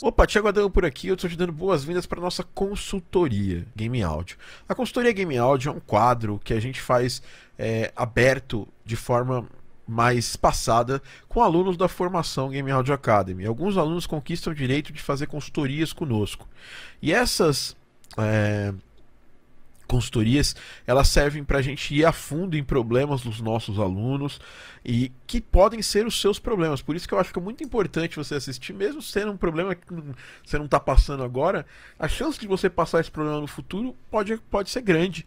Opa, Thiago Adão por aqui, eu estou te dando boas-vindas para nossa consultoria Game Audio. A consultoria Game Audio é um quadro que a gente faz é, aberto de forma mais passada com alunos da formação Game Audio Academy. Alguns alunos conquistam o direito de fazer consultorias conosco. E essas é, consultorias, elas servem para a gente ir a fundo em problemas dos nossos alunos e que podem ser os seus problemas. Por isso que eu acho que é muito importante você assistir, mesmo sendo um problema que você não está passando agora, a chance de você passar esse problema no futuro pode, pode ser grande,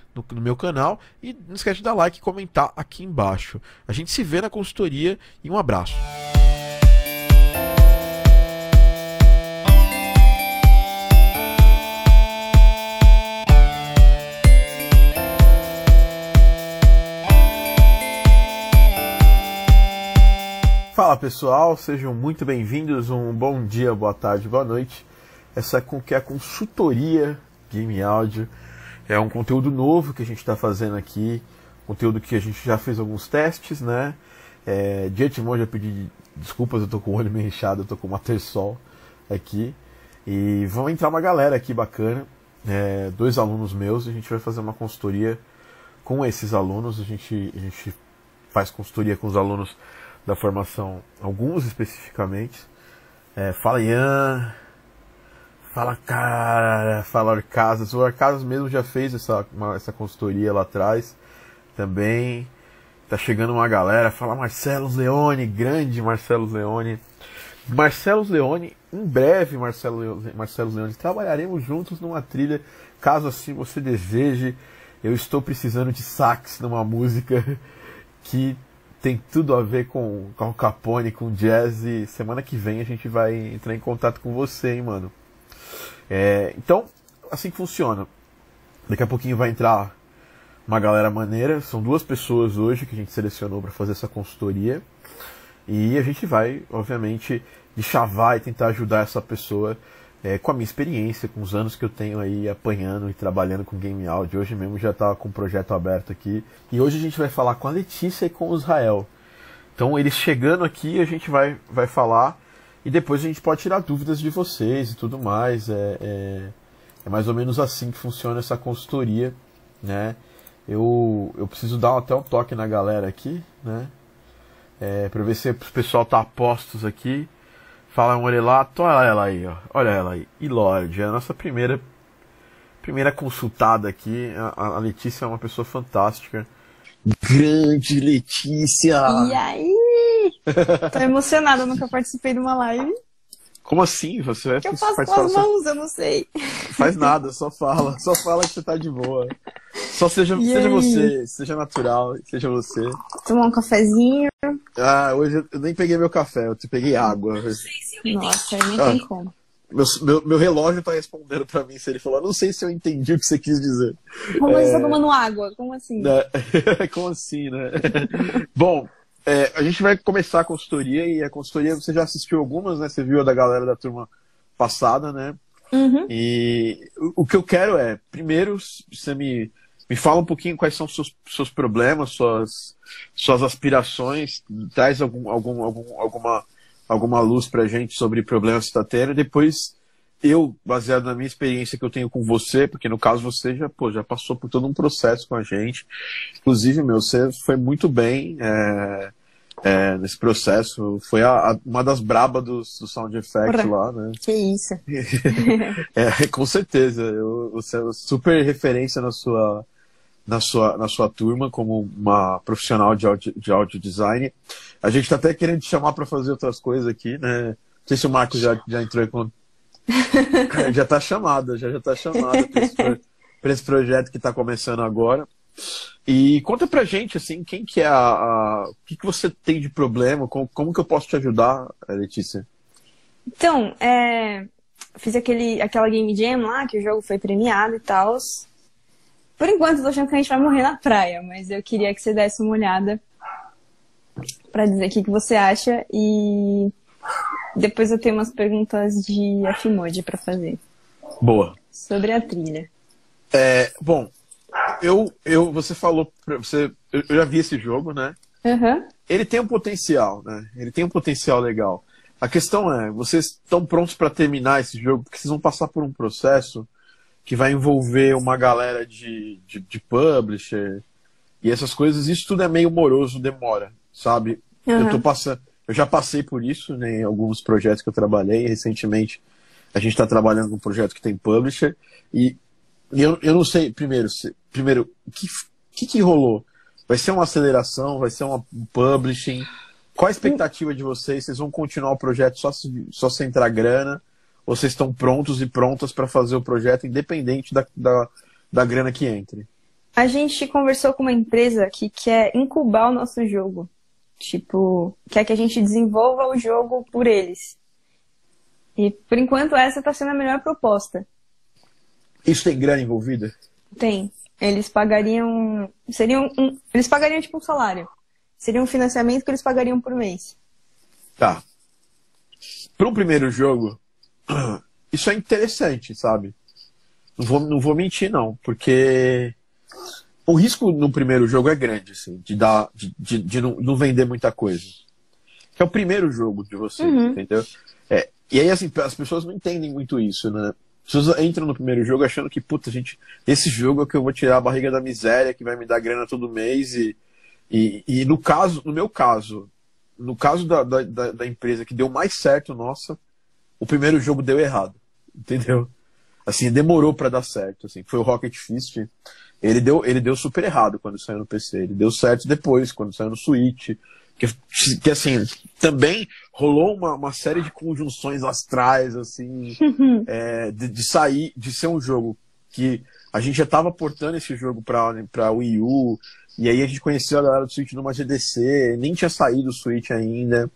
no, no, meu canal e não esquece de dar like e comentar aqui embaixo. A gente se vê na consultoria e um abraço. Fala pessoal, sejam muito bem-vindos. Um bom dia, boa tarde, boa noite. Essa é, que é a consultoria Game Audio. É um conteúdo novo que a gente está fazendo aqui. Conteúdo que a gente já fez alguns testes, né? É, de antemão já pedi desculpas, eu tô com o olho meio inchado, eu tô com uma terçol aqui. E vão entrar uma galera aqui bacana. É, dois alunos meus, a gente vai fazer uma consultoria com esses alunos. A gente, a gente faz consultoria com os alunos da formação, alguns especificamente. É, fala Ian, fala cara, fala Arcasas. O Arcasas mesmo já fez essa, uma, essa consultoria lá atrás também. Tá chegando uma galera, fala Marcelo Leone, grande Marcelo Leone. Marcelo Leone, em breve, Marcelo, Marcelo Leone, trabalharemos juntos numa trilha, caso assim você deseje. Eu estou precisando de sax numa música que tem tudo a ver com Carl Capone, com jazz e semana que vem a gente vai entrar em contato com você, hein, mano. É, então, assim que funciona. Daqui a pouquinho vai entrar uma galera maneira. São duas pessoas hoje que a gente selecionou para fazer essa consultoria. E a gente vai, obviamente, de chavar e tentar ajudar essa pessoa é, com a minha experiência, com os anos que eu tenho aí apanhando e trabalhando com game audio. Hoje mesmo já estava com um projeto aberto aqui. E hoje a gente vai falar com a Letícia e com o Israel. Então, eles chegando aqui, a gente vai, vai falar e depois a gente pode tirar dúvidas de vocês e tudo mais. É, é, é mais ou menos assim que funciona essa consultoria, né? Eu, eu preciso dar até um toque na galera aqui, né? É, para ver se o pessoal tá a postos aqui. Fala um Morelato, olha ela aí, ó. Olha ela aí. E Lorde, é a nossa primeira primeira consultada aqui. A, a Letícia é uma pessoa fantástica. Grande Letícia! E aí? Tô emocionada, nunca participei de uma live. Como assim? Você vai que eu faço com as mãos, eu não sei. Faz nada, só fala. Só fala que você tá de boa. Só seja, seja você, seja natural, seja você. Tomar um cafezinho. Ah, hoje eu nem peguei meu café, eu te peguei água. Nossa, aí nem ah, tem como. Meu, meu, meu relógio tá respondendo pra mim se ele falou, não sei se eu entendi o que você quis dizer. Como é... você tá tomando água? Como assim? Né? Como assim, né? Bom, é, a gente vai começar a consultoria e a consultoria você já assistiu algumas, né? Você viu a da galera da turma passada, né? Uhum. E o, o que eu quero é, primeiro, você me, me fala um pouquinho quais são os seus, seus problemas, suas, suas aspirações, traz algum, algum, algum, alguma, alguma luz pra gente sobre problemas que você está tendo, e depois eu, baseado na minha experiência que eu tenho com você, porque no caso você já, pô, já passou por todo um processo com a gente. Inclusive, meu, você foi muito bem é, é, nesse processo. Foi a, a, uma das brabas do, do Sound Effect lá, né? Que isso. é, com certeza. Eu, você é super referência na sua, na sua, na sua turma como uma profissional de audio, de audio design. A gente está até querendo te chamar para fazer outras coisas aqui, né? Não sei se o Marcos já, já entrou em contato já está chamada, já está chamada para esse, projeto que está começando agora. E conta pra gente, assim, quem que é a. a o que, que você tem de problema? Como, como que eu posso te ajudar, Letícia? Então, é, fiz aquele, aquela Game Jam lá, que o jogo foi premiado e tal. Por enquanto, eu tô achando que a gente vai morrer na praia, mas eu queria que você desse uma olhada para dizer o que, que você acha e depois eu tenho umas perguntas de Afimode para fazer. Boa. Sobre a trilha. É, bom, eu, eu, você falou, você, eu já vi esse jogo, né? Uhum. Ele tem um potencial, né? Ele tem um potencial legal. A questão é, vocês estão prontos para terminar esse jogo, porque vocês vão passar por um processo que vai envolver uma galera de, de, de publisher e essas coisas. Isso tudo é meio moroso, demora, sabe? Uhum. Eu tô passando, eu já passei por isso né, em alguns projetos que eu trabalhei recentemente. A gente está trabalhando com um projeto que tem publisher e, eu, eu não sei, primeiro, se, primeiro o que, que, que rolou? Vai ser uma aceleração? Vai ser uma, um publishing? Qual a expectativa de vocês? Vocês vão continuar o projeto só se, só se entrar grana? Ou vocês estão prontos e prontas para fazer o projeto independente da, da, da grana que entre? A gente conversou com uma empresa que quer incubar o nosso jogo. Tipo, quer que a gente desenvolva o jogo por eles. E por enquanto essa está sendo a melhor proposta. Isso tem grana envolvida? Tem. Eles pagariam. Seriam um, eles pagariam tipo um salário. Seria um financiamento que eles pagariam por mês. Tá. Para um primeiro jogo, isso é interessante, sabe? Não vou, não vou mentir, não, porque o risco no primeiro jogo é grande, assim, de dar, de, de, de não, não, vender muita coisa. Que é o primeiro jogo de você, uhum. entendeu? É, e aí, assim, as pessoas não entendem muito isso, né? As pessoas entram no primeiro jogo achando que, puta, gente, esse jogo é que eu vou tirar a barriga da miséria, que vai me dar grana todo mês. E, e, e no caso, no meu caso, no caso da, da, da empresa que deu mais certo, nossa, o primeiro jogo deu errado, entendeu? Assim, demorou para dar certo, assim, foi o Rocket Fist. Ele deu, ele deu super errado quando saiu no PC. Ele deu certo depois, quando saiu no Switch. Que, que assim, também rolou uma, uma série de conjunções astrais, assim, é, de, de, sair, de ser um jogo que a gente já estava portando esse jogo para Wii U, e aí a gente conheceu a galera do Switch numa GDC, nem tinha saído o Switch ainda.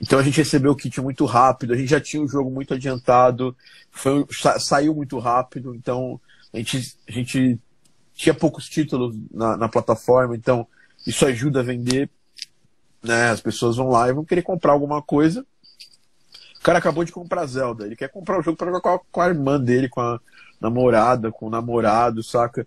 Então a gente recebeu o kit muito rápido, a gente já tinha o jogo muito adiantado, foi, sa, saiu muito rápido, então a gente, a gente tinha poucos títulos na, na, plataforma, então isso ajuda a vender. Né? As pessoas vão lá e vão querer comprar alguma coisa. O cara acabou de comprar Zelda, ele quer comprar o jogo para jogar com a, com a irmã dele, com a namorada, com o namorado, saca?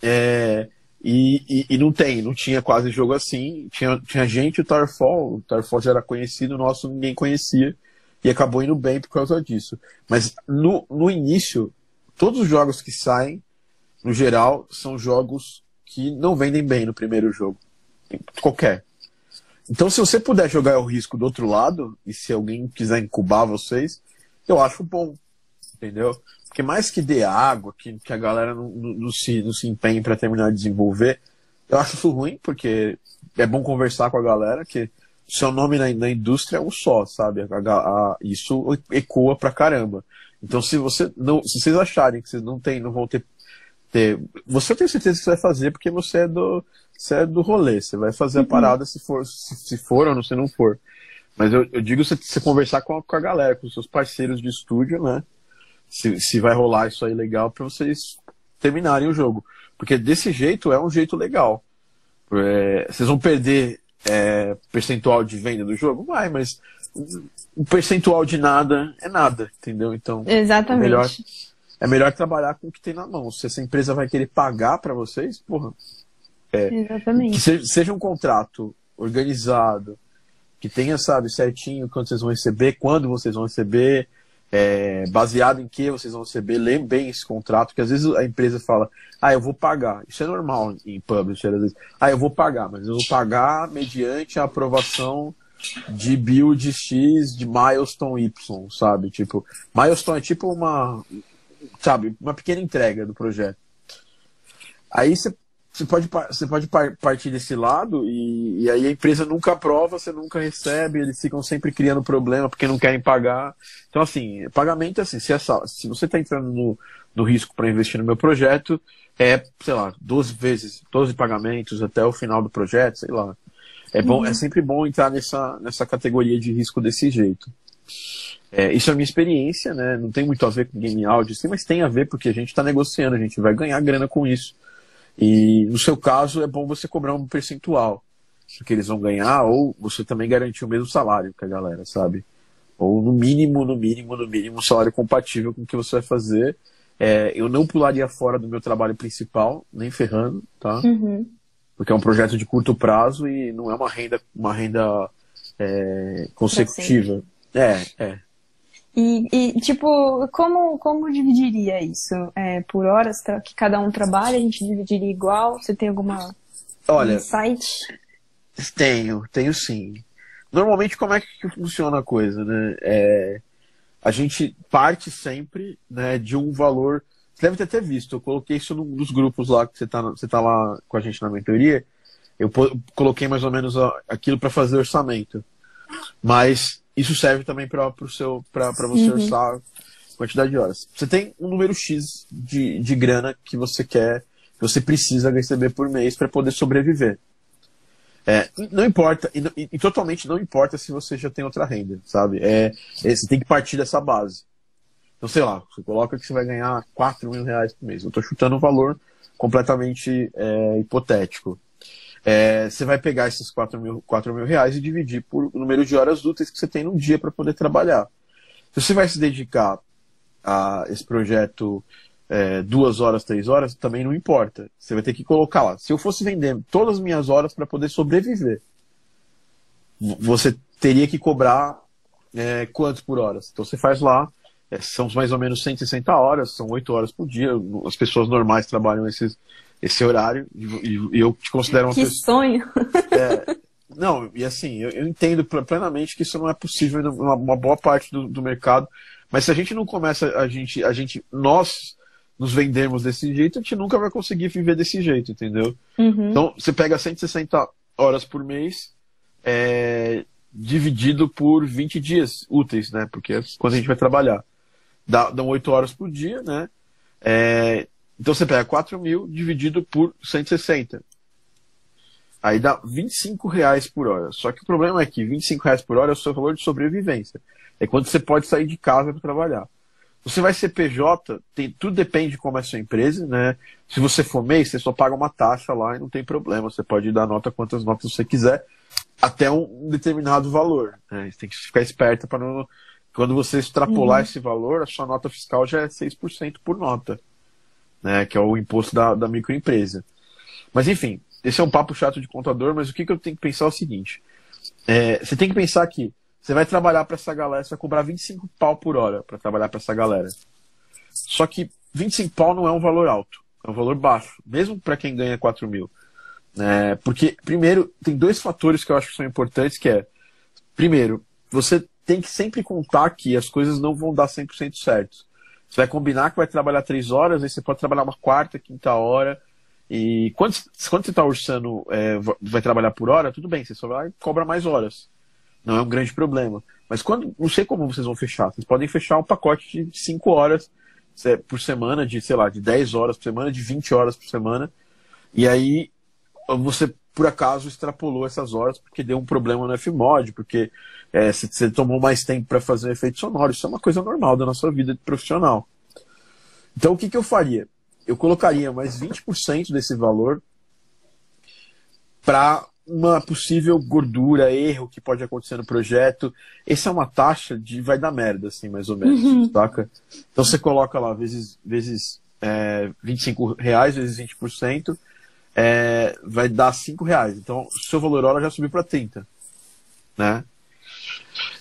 É, e, e, e, não tem, não tinha quase jogo assim. Tinha, tinha gente, o Tarfall, o Tarfall já era conhecido, o nosso ninguém conhecia. E acabou indo bem por causa disso. Mas no, no início, todos os jogos que saem no geral, são jogos que não vendem bem no primeiro jogo. Qualquer. Então, se você puder jogar o risco do outro lado, e se alguém quiser incubar vocês, eu acho bom. Entendeu? Porque mais que dê água, que, que a galera não, não, não se, não se empenhe para terminar de desenvolver, eu acho isso ruim, porque é bom conversar com a galera, que seu nome na, na indústria é um só, sabe? A, a, isso ecoa pra caramba. Então, se você não, se vocês acharem que vocês não tem, não vão ter ter. Você tem certeza que você vai fazer porque você é do, você é do rolê. Você vai fazer uhum. a parada se for, se, se, for ou se não for. Mas eu, eu digo você, você conversar com a, com a galera, com os seus parceiros de estúdio, né? Se, se vai rolar isso aí legal para vocês terminarem o jogo. Porque desse jeito é um jeito legal. É, vocês vão perder é, percentual de venda do jogo? Vai, mas o percentual de nada é nada, entendeu? Então, Exatamente. É melhor, é melhor trabalhar com o que tem na mão. Se essa empresa vai querer pagar para vocês, porra. É, Exatamente. Seja, seja, um contrato organizado, que tenha, sabe, certinho quando vocês vão receber, quando vocês vão receber, é, baseado em que vocês vão receber, lembre bem esse contrato, que às vezes a empresa fala, ah, eu vou pagar. Isso é normal em publisher, às vezes. Ah, eu vou pagar, mas eu vou pagar mediante a aprovação de build X de milestone Y, sabe? Tipo, milestone é tipo uma, sabe, uma pequena entrega do projeto. Aí você você pode, você pode partir desse lado e, e, aí a empresa nunca aprova, você nunca recebe, eles ficam sempre criando problema porque não querem pagar. Então, assim, pagamento, assim, se, essa, se você está entrando no, no risco para investir no meu projeto, é, sei lá, 12 vezes, 12 pagamentos até o final do projeto, sei lá. É, bom, uhum. é sempre bom entrar nessa, nessa categoria de risco desse jeito. É, isso é a minha experiência, né? Não tem muito a ver com game áudio, sim, mas tem a ver porque a gente está negociando, a gente vai ganhar grana com isso. E no seu caso é bom você cobrar um percentual que eles vão ganhar, ou você também garantir o mesmo salário que a galera, sabe? Ou no mínimo, no mínimo, no mínimo, um salário compatível com o que você vai fazer. É, eu não pularia fora do meu trabalho principal, nem ferrando, tá? Uhum. Porque é um projeto de curto prazo e não é uma renda, uma renda é, consecutiva. É, é. E, e, tipo, como, como dividiria isso? É, por horas que cada um trabalha, a gente dividiria igual? Você tem alguma Olha, insight? Tenho, tenho sim. Normalmente, como é que funciona a coisa, né? É, a gente parte sempre né, de um valor. Você deve ter até visto, eu coloquei isso num dos grupos lá que você está você tá lá com a gente na mentoria. Eu coloquei mais ou menos aquilo para fazer orçamento. Mas isso serve também para você uhum. orçar quantidade de horas. Você tem um número X de, de grana que você quer, que você precisa receber por mês para poder sobreviver. É, não importa, e, e, totalmente não importa se você já tem outra renda, sabe? É, é, você tem que partir dessa base. Então, sei lá, você coloca que você vai ganhar 4 mil reais por mês. Eu estou chutando um valor completamente é, hipotético. É, você vai pegar esses 4 mil, 4 mil reais e dividir por número de horas úteis que você tem no dia para poder trabalhar. Se você vai se dedicar a esse projeto é, duas horas, três horas, também não importa. Você vai ter que colocar lá. Se eu fosse vender todas as minhas horas para poder sobreviver, você teria que cobrar é, quanto por hora? Então você faz lá, é, são mais ou menos 160 horas, são 8 horas por dia. As pessoas normais trabalham esses, esse horário e, eu te considero uma que pessoa. sonho! É, não, e assim, eu, eu, entendo plenamente que isso não é possível em uma, uma boa parte do, do, mercado, mas se a gente não começa, a gente, a gente, nós nos vendemos desse jeito, a gente nunca vai conseguir viver desse jeito, entendeu? Uhum. Então, você pega 160 horas por mês, é, dividido por 20 dias úteis, né? Porque é quando a gente vai trabalhar. Dá, dão 8 horas por dia, né? É, então você pega 4 mil dividido por 160. Aí dá 25 reais por hora. Só que o problema é que 25 reais por hora é o seu valor de sobrevivência. É quando você pode sair de casa para trabalhar. Você vai ser PJ, tem, tudo depende de como é a sua empresa, né? Se você for MEI, você só paga uma taxa lá e não tem problema. Você pode dar nota quantas notas você quiser, até um determinado valor. Né? Você tem que ficar esperto para não. Quando você extrapolar uhum. esse valor, a sua nota fiscal já é 6% por nota né, que é o imposto da, da microempresa. Mas enfim, esse é um papo chato de contador, mas o que, que eu tenho que pensar é o seguinte: é, você tem que pensar que você vai trabalhar para essa galera, você vai cobrar 25 pau por hora para trabalhar para essa galera. Só que 25 pau não é um valor alto, é um valor baixo, mesmo para quem ganha 4 mil. É, porque, primeiro, tem dois fatores que eu acho que são importantes, que é, primeiro, você tem que sempre contar que as coisas não vão dar 100% certo. Você vai combinar que vai trabalhar três horas, aí você pode trabalhar uma quarta, quinta hora. E quando, quando você está orçando, é, vai trabalhar por hora, tudo bem, você só vai cobra mais horas. Não é um grande problema. Mas quando, não sei como vocês vão fechar. Vocês podem fechar um pacote de 5 horas por semana, de, sei lá, de 10 horas por semana, de 20 horas por semana. E aí você, por acaso, extrapolou essas horas porque deu um problema no Fmod, porque é, você, tomou mais tempo para fazer um efeito sonoro. Isso é uma coisa normal da nossa vida de profissional. Então, o que, que eu faria? Eu colocaria mais 20% desse valor para uma possível gordura, erro que pode acontecer no projeto. Essa é uma taxa de vai dar merda, assim, mais ou menos, uhum. saca? Então você coloca lá vezes, vezes é, 25 reais, vezes 20%, é, vai dar 5 reais. Então, o seu valor hora já subiu para 30, né?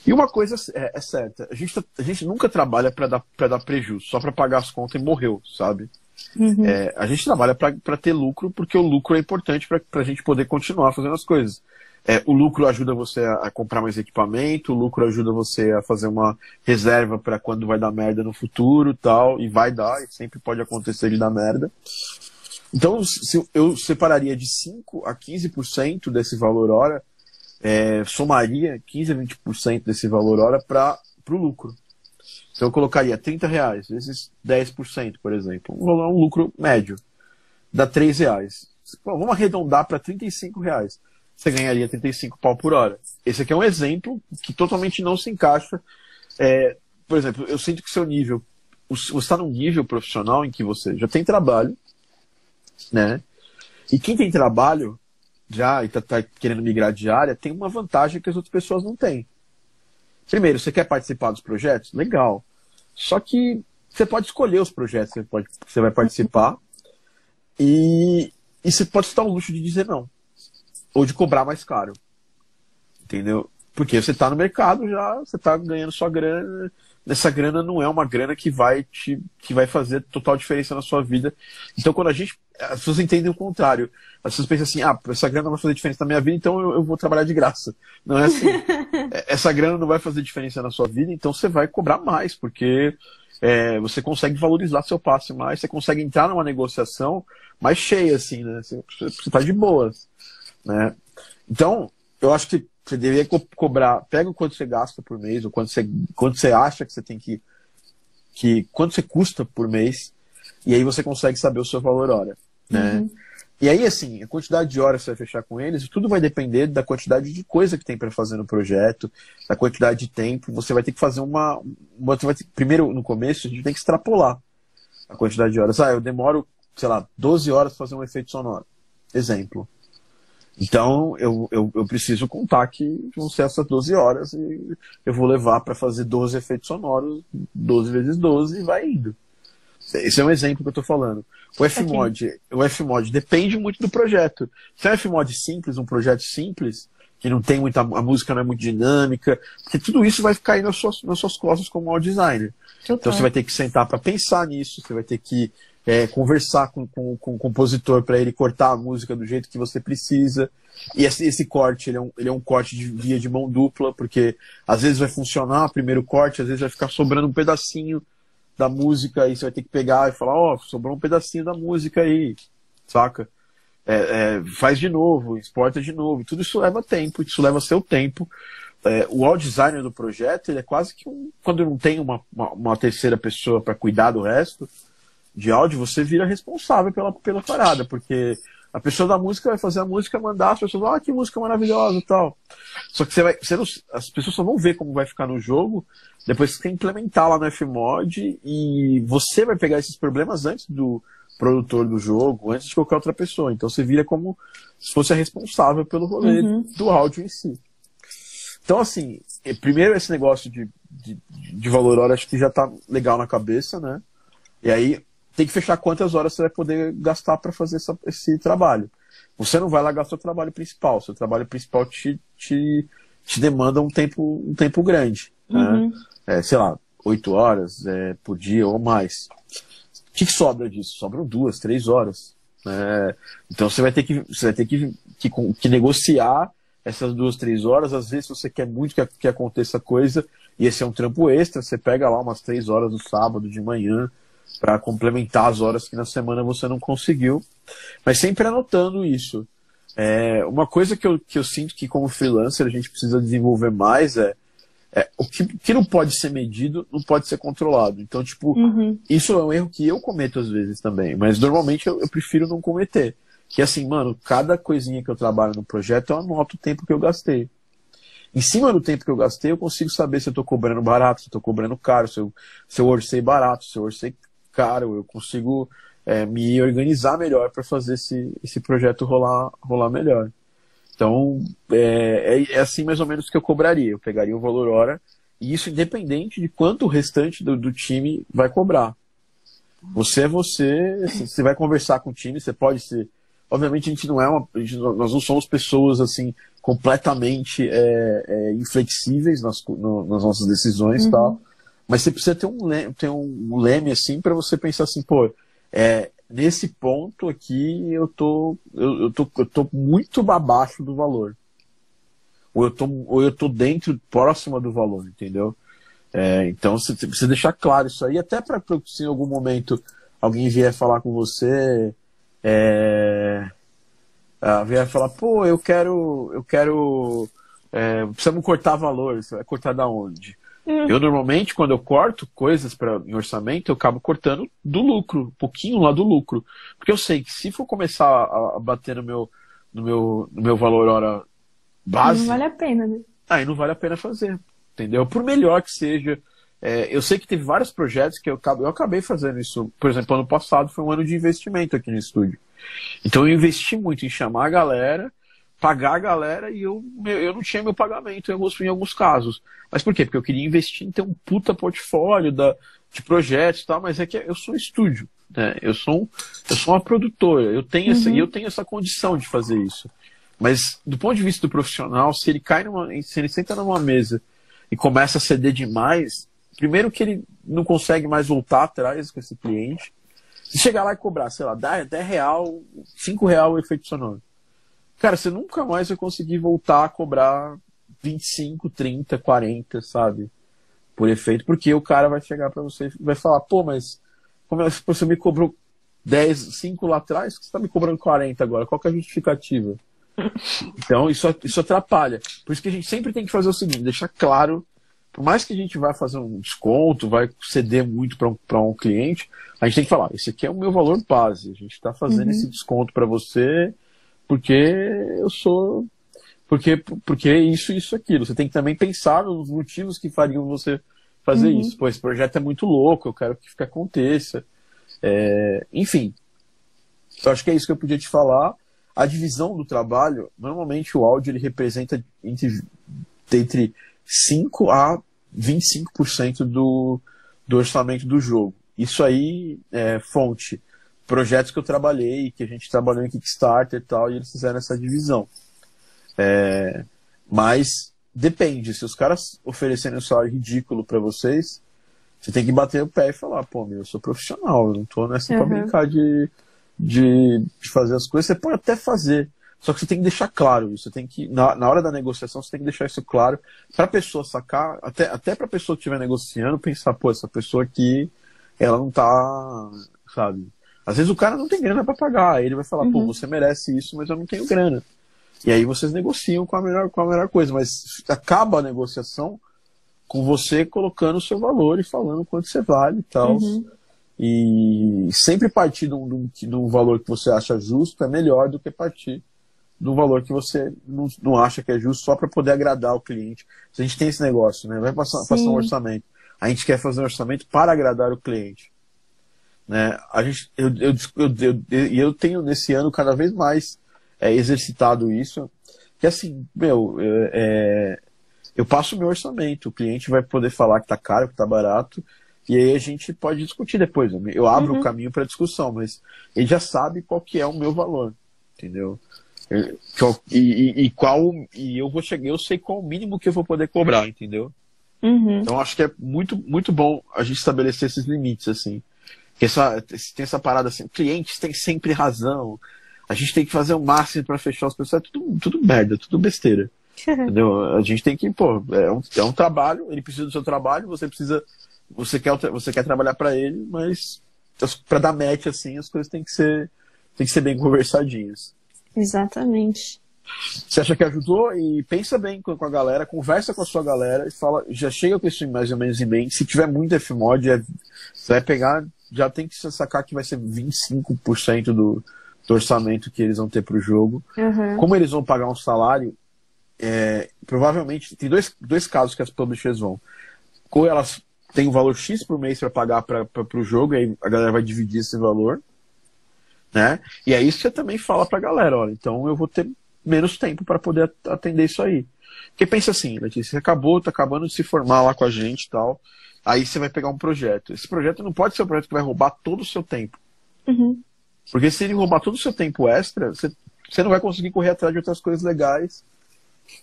E uma coisa é, é certa, a gente, tá, a gente nunca trabalha para dar, pra dar prejuízo, só para pagar as contas e morreu, sabe? Uhum. É, a gente trabalha para ter lucro, porque o lucro é importante para a gente poder continuar fazendo as coisas. É, o lucro ajuda você a, a, comprar mais equipamento, o lucro ajuda você a fazer uma reserva para quando vai dar merda no futuro tal, e vai dar, e sempre pode acontecer de dar merda. Então, eu separaria de 5 a 15% desse valor hora é, somaria 15 a 20% desse valor hora para o lucro. Então eu colocaria 30 reais vezes 10%, por exemplo. Um, um lucro médio. Dá 3 reais. Bom, vamos arredondar para 35 reais. Você ganharia 35 pau por hora. Esse aqui é um exemplo que totalmente não se encaixa é, por exemplo, eu sinto que seu nível, você está num nível profissional em que você já tem trabalho, né? E quem tem trabalho já e está tá querendo migrar de área tem uma vantagem que as outras pessoas não têm. Primeiro, você quer participar dos projetos? Legal. Só que você pode escolher os projetos que você, pode, que você vai participar e, e você pode estar o luxo de dizer não. Ou de cobrar mais caro. Entendeu? Porque você está no mercado já, você está ganhando sua grana. Essa grana não é uma grana que vai te que vai fazer total diferença na sua vida. Então, quando a gente. As pessoas entendem o contrário. As pessoas pensam assim: ah, essa grana vai fazer diferença na minha vida, então eu, eu vou trabalhar de graça. Não é assim. essa grana não vai fazer diferença na sua vida, então você vai cobrar mais, porque é, você consegue valorizar seu passe mais, você consegue entrar numa negociação mais cheia, assim, né? Você, você tá de boas, né? Então, eu acho que você deveria co cobrar, pega o quanto você gasta por mês, ou quanto você, quanto você acha que você tem que, que. quanto você custa por mês, e aí você consegue saber o seu valor hora. Né? Uhum. E aí, assim, a quantidade de horas que você vai fechar com eles, tudo vai depender da quantidade de coisa que tem para fazer no projeto, da quantidade de tempo. Você vai ter que fazer uma. Vai ter, primeiro, no começo, a gente tem que extrapolar a quantidade de horas. Ah, eu demoro, sei lá, 12 horas para fazer um efeito sonoro. Exemplo. Então, eu, eu, eu, preciso contar que vão ser essas 12 horas e eu vou levar para fazer 12 efeitos sonoros, 12 vezes 12 e vai indo. Esse é um exemplo que eu estou falando. O Fmod, okay. o Fmod depende muito do projeto. Se é um Fmod simples, um projeto simples, que não tem muita, a música não é muito dinâmica, porque tudo isso vai ficar aí nas suas, nas suas costas como audio designer. Então você vai ter que sentar para pensar nisso, você vai ter que é, conversar com, com, com o compositor para ele cortar a música do jeito que você precisa. E esse, esse corte, ele é, um, ele é um corte de via de mão dupla, porque às vezes vai funcionar o primeiro corte, às vezes vai ficar sobrando um pedacinho da música, e você vai ter que pegar e falar, ó, oh, sobrou um pedacinho da música aí, saca? É, é, faz de novo, exporta de novo. Tudo isso leva tempo, isso leva seu tempo. É, o audio designer do projeto, ele é quase que um. Quando não tem uma, uma, uma terceira pessoa para cuidar do resto, de áudio, você vira responsável pela, pela parada, porque a pessoa da música vai fazer a música, mandar, as pessoas, ah, que música maravilhosa e tal. Só que você vai, você não, as pessoas só vão ver como vai ficar no jogo depois que você implementar lá no Fmod e você vai pegar esses problemas antes do produtor do jogo, antes de qualquer outra pessoa. Então você vira como se fosse a responsável pelo rolê uhum. do áudio em si. Então, assim, primeiro esse negócio de, de, de valor hora acho que já tá legal na cabeça, né? E aí, tem que fechar quantas horas você vai poder gastar para fazer essa, esse trabalho. Você não vai largar seu trabalho principal. Seu trabalho principal te, te, te demanda um tempo, um tempo grande. Né? Uhum. Né? É, sei lá, oito horas é, por dia ou mais. O que, que, sobra disso? Sobram duas, três horas. É, então você vai ter que, você vai ter que, que, que, negociar essas duas, três horas. Às vezes você quer muito que, que aconteça coisa e esse é um trampo extra. Você pega lá umas três horas no sábado de manhã para complementar as horas que na semana você não conseguiu. Mas sempre anotando isso. É, uma coisa que eu, que eu sinto que como freelancer a gente precisa desenvolver mais é, é o que, que, não pode ser medido não pode ser controlado. Então, tipo, uhum. isso é um erro que eu cometo às vezes também, mas normalmente eu, eu prefiro não cometer. Que assim, mano, cada coisinha que eu trabalho no projeto eu anoto o tempo que eu gastei. Em cima do tempo que eu gastei, eu consigo saber se eu estou cobrando barato, se eu estou cobrando caro, se eu, se eu orcei barato, se eu orcei caro, eu consigo é, me organizar melhor para fazer esse, esse projeto rolar, rolar melhor. Então, é, é, é, assim mais ou menos que eu cobraria. Eu pegaria o valor hora, e isso independente de quanto o restante do, do time vai cobrar. Você é você, você vai conversar com o time, você pode ser. Obviamente, a gente não é uma. Gente, nós não somos pessoas assim completamente é, é, inflexíveis nas, no, nas nossas decisões uhum. tal. Mas você precisa ter um leme, ter um leme assim para você pensar assim, pô, é, nesse ponto aqui eu tô, eu, eu, tô, eu tô muito abaixo do valor. Ou eu tô, ou eu tô dentro, próxima do valor, entendeu? É, então você precisa deixar claro isso aí, até para se em algum momento alguém vier falar com você, é, uh, vier falar, pô, eu quero, eu quero, é, precisamos cortar valor, você vai cortar da onde? Hum. Eu normalmente, quando eu corto coisas para em orçamento, eu acabo cortando do lucro, um pouquinho lá do lucro. Porque eu sei que se for começar a, a bater no meu, no, meu, no meu valor hora base. Não vale a pena, né? Aí não vale a pena fazer. entendeu? Por melhor que seja. É, eu sei que teve vários projetos que eu, eu acabei fazendo isso. Por exemplo, ano passado foi um ano de investimento aqui no estúdio. Então eu investi muito em chamar a galera, pagar a galera e eu, eu não tinha meu pagamento em alguns, em alguns casos. Mas por quê? Porque eu queria investir em ter um puta portfólio da, de projetos e tal, mas é que eu sou um estúdio. Né? Eu, sou um, eu sou uma produtora, eu tenho, essa, uhum. eu tenho essa condição de fazer isso. Mas do ponto de vista do profissional, se ele cai numa. se ele senta numa mesa e começa a ceder demais, primeiro que ele não consegue mais voltar atrás com esse cliente. Se chegar lá e cobrar, sei lá, 10, 10 real, 5 real o efeito sonoro. Cara, você nunca mais vai conseguir voltar a cobrar 25, 30, 40, sabe? Por efeito, porque o cara vai chegar para você e vai falar, pô, mas como é, você me cobrou 10, 5 lá atrás, você está me cobrando 40 agora, qual que é a justificativa? Então, isso, isso atrapalha. Por isso que a gente sempre tem que fazer o seguinte, deixar claro por mais que a gente vá fazer um desconto, vai ceder muito para um, um cliente, a gente tem que falar: esse aqui é o meu valor base. A gente está fazendo uhum. esse desconto para você porque eu sou. Porque, porque isso, isso, aquilo. Você tem que também pensar nos motivos que fariam você fazer uhum. isso. Pô, esse projeto é muito louco, eu quero que, que aconteça. É, enfim, eu acho que é isso que eu podia te falar. A divisão do trabalho, normalmente o áudio ele representa entre, entre 5 a 25% do, do orçamento do jogo. Isso aí é fonte. Projetos que eu trabalhei, que a gente trabalhou em Kickstarter e tal, e eles fizeram essa divisão. É, mas depende. Se os caras oferecerem um salário ridículo para vocês, você tem que bater o pé e falar, pô, meu, eu sou profissional, eu não tô nessa uhum. pra brincar de, de, de fazer as coisas. Você pode até fazer, só que você tem que deixar claro isso. Você tem que, na, na hora da negociação, você tem que deixar isso claro para a pessoa sacar, até, até para a pessoa que estiver negociando, pensar, pô, essa pessoa aqui, ela não tá, sabe? Às vezes o cara não tem grana para pagar, aí ele vai falar, uhum. pô, você merece isso, mas eu não tenho grana. E aí vocês negociam com a melhor, com a melhor coisa, mas acaba a negociação com você colocando o seu valor e falando quanto você vale e tal. Uhum. E sempre partir de um, de um valor que você acha justo é melhor do que partir do valor que você não, não acha que é justo só para poder agradar o cliente. A gente tem esse negócio, né? Vai passar, passar um orçamento. A gente quer fazer um orçamento para agradar o cliente. Né? A gente, eu, eu, eu, eu, tenho nesse ano cada vez mais é, exercitado isso. Que assim, meu, é, é eu passo o meu orçamento. O cliente vai poder falar que está caro, que está barato. E aí a gente pode discutir depois. Eu abro o uhum. caminho para discussão, mas ele já sabe qual que é o meu valor, entendeu? E, e, e, qual. E eu vou chegar, eu sei qual o mínimo que eu vou poder cobrar, entendeu? Uhum. Então acho que é muito, muito bom a gente estabelecer esses limites, assim. Essa, tem essa parada assim, clientes têm sempre razão. A gente tem que fazer o máximo para fechar as pessoas. É tudo, tudo merda, tudo besteira. entendeu? A gente tem que, pô, é um, é um trabalho, ele precisa do seu trabalho, você precisa. Você quer, você quer trabalhar para ele, mas para dar match assim, as coisas têm que ser, têm que ser bem conversadinhas. Exatamente. Você acha que ajudou? E pensa bem com a galera, conversa com a sua galera e fala, já chega com isso mais ou menos em mente. Se tiver muito Fmod, é, você vai pegar, já tem que sacar que vai ser 25% do, do orçamento que eles vão ter para o jogo. Uhum. Como eles vão pagar um salário, é, provavelmente tem dois, dois casos que as publishers vão. Ou elas têm um valor X por mês para pagar para o jogo, e aí a galera vai dividir esse valor né? E aí você também fala pra galera, olha, então eu vou ter menos tempo para poder atender isso aí. Porque pensa assim, Letícia, você acabou, tá acabando de se formar lá com a gente e tal, aí você vai pegar um projeto. Esse projeto não pode ser um projeto que vai roubar todo o seu tempo. Uhum. Porque se ele roubar todo o seu tempo extra, você, você não vai conseguir correr atrás de outras coisas legais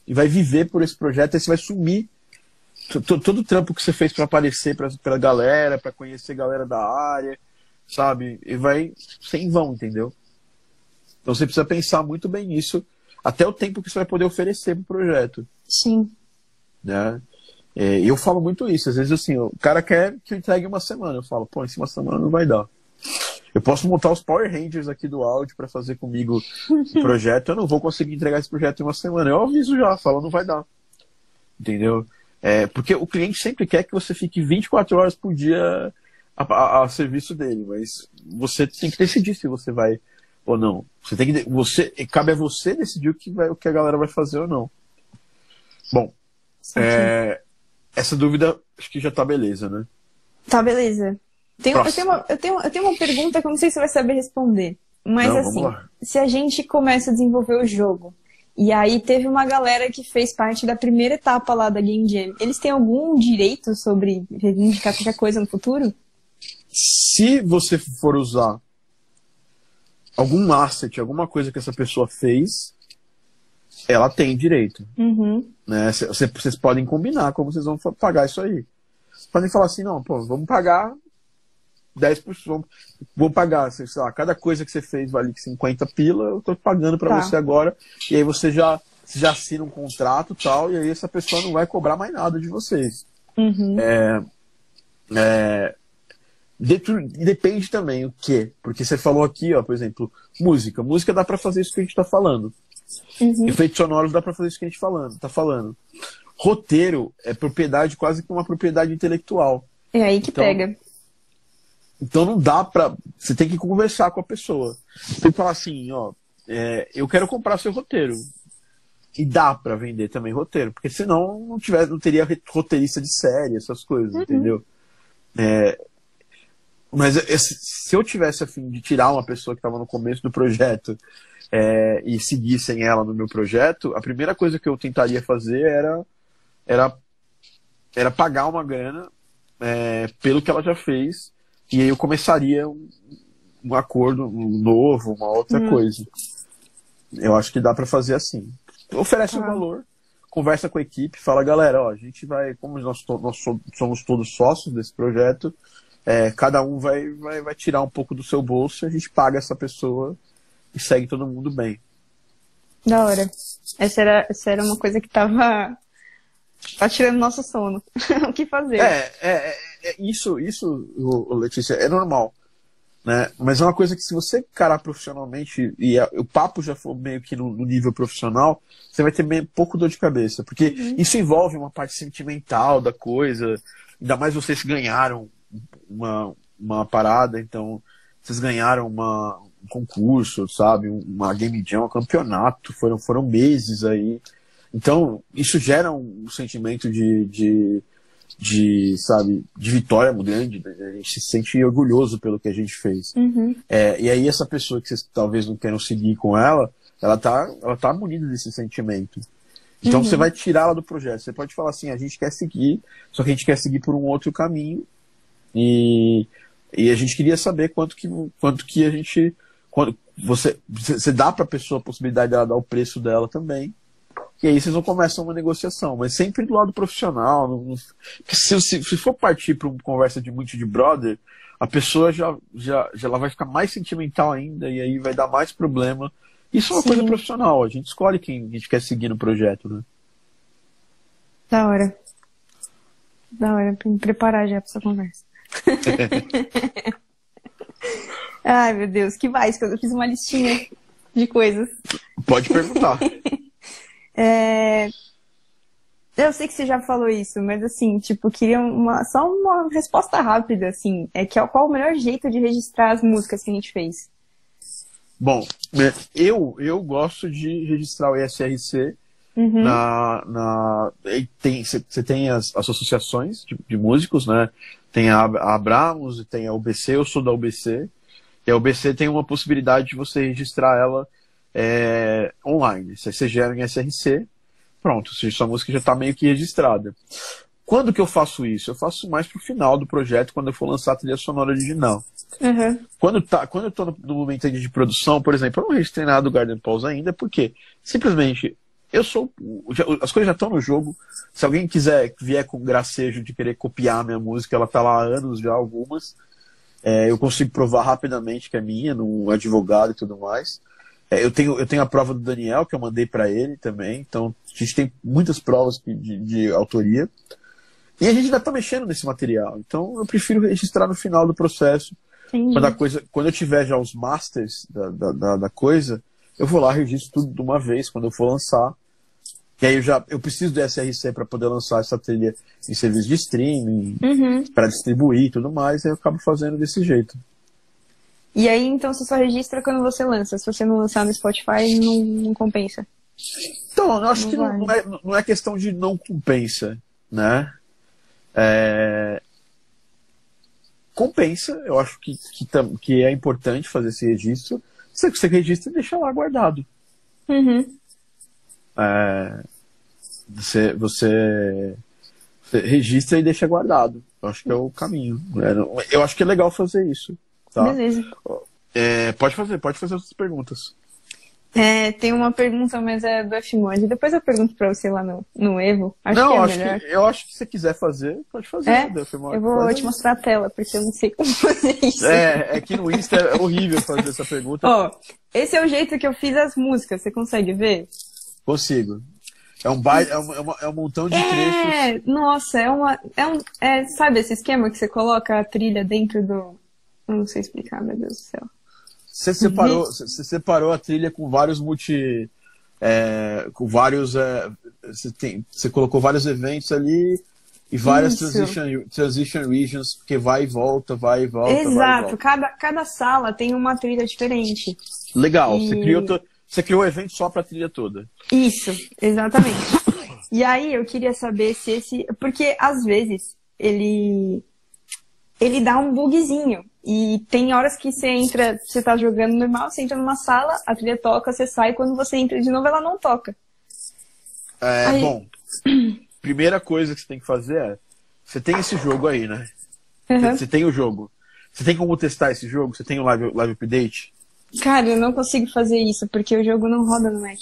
e vai viver por esse projeto, aí você vai sumir todo, todo o trampo que você fez para aparecer pra, pra galera, para conhecer a galera da área, sabe? E vai ser em vão, entendeu? Então você precisa pensar muito bem nisso, até o tempo que você vai poder oferecer pro projeto. Sim. Né? É, eu falo muito isso, às vezes assim, o cara quer que eu entregue uma semana, eu falo, pô, em uma semana não vai dar. Eu posso montar os Power Rangers aqui do áudio para fazer comigo o projeto, eu não vou conseguir entregar esse projeto em uma semana. Eu aviso já, falo, não vai dar. Entendeu? É, porque o cliente sempre quer que você fique 24 horas por dia a, a, a, serviço dele, mas você tem que decidir se você vai ou não. Você tem que você cabe a você decidir o que vai, o que a galera vai fazer ou não. Bom, é, essa dúvida acho que já tá beleza, né? Tá, beleza. Tenho, eu, tenho uma, eu, tenho, eu tenho uma pergunta que eu não sei se você vai saber responder. Mas Não, assim, se a gente começa a desenvolver o jogo, e aí teve uma galera que fez parte da primeira etapa lá da Game Jam, eles têm algum direito sobre reivindicar qualquer coisa no futuro? Se você for usar algum asset, alguma coisa que essa pessoa fez, ela tem direito. Uhum. Né? Cê- cê- Vocês podem combinar como vocês vão pagar isso aí. Vocês podem falar assim, não, pô, vamos pagar 10%, vamos, vou pagar, sei lá, cada coisa que você fez vale 50 pila, eu tô pagando pra Tá. você agora, e aí você já, já assina um contrato e tal, e aí essa pessoa não vai cobrar mais nada de vocês. Uhum. É, Dentro- depende também o que, porque você falou aqui, ó, por exemplo, música. Música dá pra fazer isso que a gente tá falando. Uhum. Efeitos sonoros dá pra fazer isso que a gente falando, tá falando. Roteiro é propriedade quase que uma propriedade intelectual. É aí que Então, pega. Então não dá pra. Você tem que conversar com a pessoa. Você tem que falar assim, ó, é, eu quero comprar seu roteiro. E dá pra vender também roteiro, porque senão não, tiver, não teria roteirista de série, essas coisas, entendeu? É, mas esse- se eu tivesse a fim de tirar uma pessoa que estava no começo do projeto é, e seguissem ela no meu projeto, a primeira coisa que eu tentaria fazer era, era, era pagar uma grana é, pelo que ela já fez, e aí eu começaria um, um acordo um novo, uma outra coisa. Eu acho que dá para fazer assim. Oferece um Tá. valor, conversa com a equipe, fala, galera, ó, a gente vai, como nós, to- nós so- somos todos sócios desse projeto, é, cada um vai, vai, vai tirar um pouco do seu bolso, a gente paga essa pessoa e segue todo mundo bem. Da hora. Essa era, essa era uma coisa que tava, tava tirando nosso sono. o que fazer? É, é, é, é, isso, isso, Letícia, é normal. Né? Mas é uma coisa que se você encarar profissionalmente, e a- o papo já for meio que no, no nível profissional, você vai ter meio, pouco dor de cabeça. Porque isso envolve uma parte sentimental da coisa, ainda mais vocês ganharam uma, uma parada, então vocês ganharam uma, um concurso, sabe? Uma Game Jam, um campeonato, foram, foram meses aí. Então, isso gera um sentimento de, de, de, sabe, de vitória muito grande. né? A gente se sente orgulhoso pelo que a gente fez. Uhum. É, e aí essa pessoa que vocês talvez não queiram seguir com ela, ela tá, ela tá munida desse sentimento. Então você vai tirar ela do projeto. Você pode falar assim, a gente quer seguir, só que a gente quer seguir por um outro caminho. E, e a gente queria saber quanto que, quanto que a gente. Quando, você, você dá para a pessoa a possibilidade dela dar o preço dela também. E aí vocês vão começar uma negociação, mas sempre do lado profissional. não- não- se, se, se for partir para uma conversa de muito de brother, a pessoa já, já, já ela vai ficar mais sentimental ainda e aí vai dar mais problema. Isso é uma Sim. coisa profissional, a gente escolhe quem a gente quer seguir no projeto, né? Da hora. Da hora, pra me preparar já pra essa conversa. Ai, meu Deus, que mais? Eu fiz uma listinha de coisas. Pode perguntar. É, Eu sei que você já falou isso, mas assim, tipo, queria uma... só uma resposta rápida, assim. É que qual o melhor jeito de registrar as músicas que a gente fez? Bom, né, eu, eu gosto de registrar o ISRC Uhum. na, na tem você tem as, as associações de, de músicos né? Tem a, a Abramos e tem a UBC eu sou da UBC e a UBC tem uma possibilidade de você registrar ela é, online. Você, você gera em SRC pronto se sua música já está meio que registrada. Quando que eu faço isso? Eu faço mais pro final do projeto quando eu for lançar a trilha sonora original. Uhum. quando, tá, quando eu tô no, no momento de produção, por exemplo, eu não registrei nada do Garden Pause ainda, porque simplesmente eu sou. as coisas já estão no jogo. Se alguém quiser vier com gracejo de querer copiar a minha música, ela tá lá há anos já, algumas. É, eu consigo provar rapidamente que é minha, num advogado e tudo mais. É, eu, tenho, eu tenho a prova do Daniel, que eu mandei para ele também. Então, a gente tem muitas provas de, de autoria. E a gente ainda tá mexendo nesse material. Então, eu prefiro registrar no final do processo. Entendi. Quando, a coisa, quando eu tiver já os masters da, da, da, da coisa, eu vou lá, registro tudo de uma vez quando eu for lançar. E aí eu já eu preciso do SRC para poder lançar essa trilha em serviço de streaming, Uhum. para distribuir e tudo mais, aí eu acabo fazendo desse jeito. E aí, então, você só registra quando você lança. Se você não lançar no Spotify, não, não compensa. Então, eu acho Não que não, vale. não é, não é questão de não compensa, né? É... Compensa, eu acho que, que, que, é importante fazer esse registro. Você, você registra e deixa lá guardado. Uhum. É... Você, você, você registra e deixa guardado. Eu acho que é o caminho. É, eu acho que é legal fazer isso. Tá? Beleza. É, pode fazer, pode fazer outras perguntas. É, tem uma pergunta, mas é do Fmod. Depois eu pergunto pra você lá no, no Evo. Acho não, que é acho melhor. Que, eu acho que se você quiser fazer, pode fazer. É? Do Eu vou te mostrar a tela, porque eu não sei como fazer isso. É, é que no Insta é horrível fazer essa pergunta. Ó, esse é o jeito que eu fiz as músicas, você consegue ver? Consigo. É um, baile, é, um, é, uma, é um montão de trechos. É, nossa, é uma. É um, é, sabe esse esquema que você coloca a trilha dentro do. Eu não sei explicar, meu Deus do céu. Você separou, você separou a trilha com vários multi. É, com vários. É, você, tem, você colocou vários eventos ali e várias transition, transition regions, porque vai e volta, vai e volta. Exato, e volta. Cada, cada sala tem uma trilha diferente. Legal, E- você criou. to- Você criou o evento só pra trilha toda. Isso, exatamente. E aí eu queria saber se esse. Porque às vezes ele. Ele dá um bugzinho. E tem horas que você entra, você tá jogando normal, você entra numa sala, a trilha toca, você sai, quando você entra de novo, ela não toca. É, Aí- Bom, primeira coisa que você tem que fazer é. Você tem esse jogo aí, né? Uhum. Você tem o jogo. Você tem como testar esse jogo? Você tem o live, live update? Cara, eu não consigo fazer isso, porque o jogo não roda no Mac.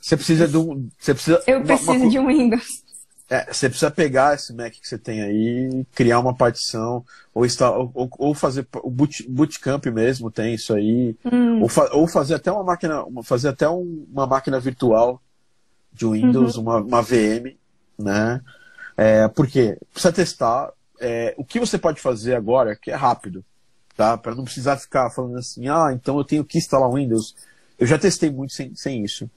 Você precisa de um. Você precisa. Eu uma- preciso uma de um Windows. É, você precisa pegar esse Mac que você tem aí, criar uma partição, ou, instalar, ou, ou- fazer o boot, bootcamp mesmo, tem isso aí, Hum. ou, fa- ou fazer até uma máquina, fazer até um- uma máquina virtual de Windows, Uhum. uma, uma VM, né? É, porque precisa testar. é, o que você pode fazer agora, que é rápido, tá? Para não precisar ficar falando assim, ah, então eu tenho que instalar o Windows. Eu já testei muito sem, sem isso.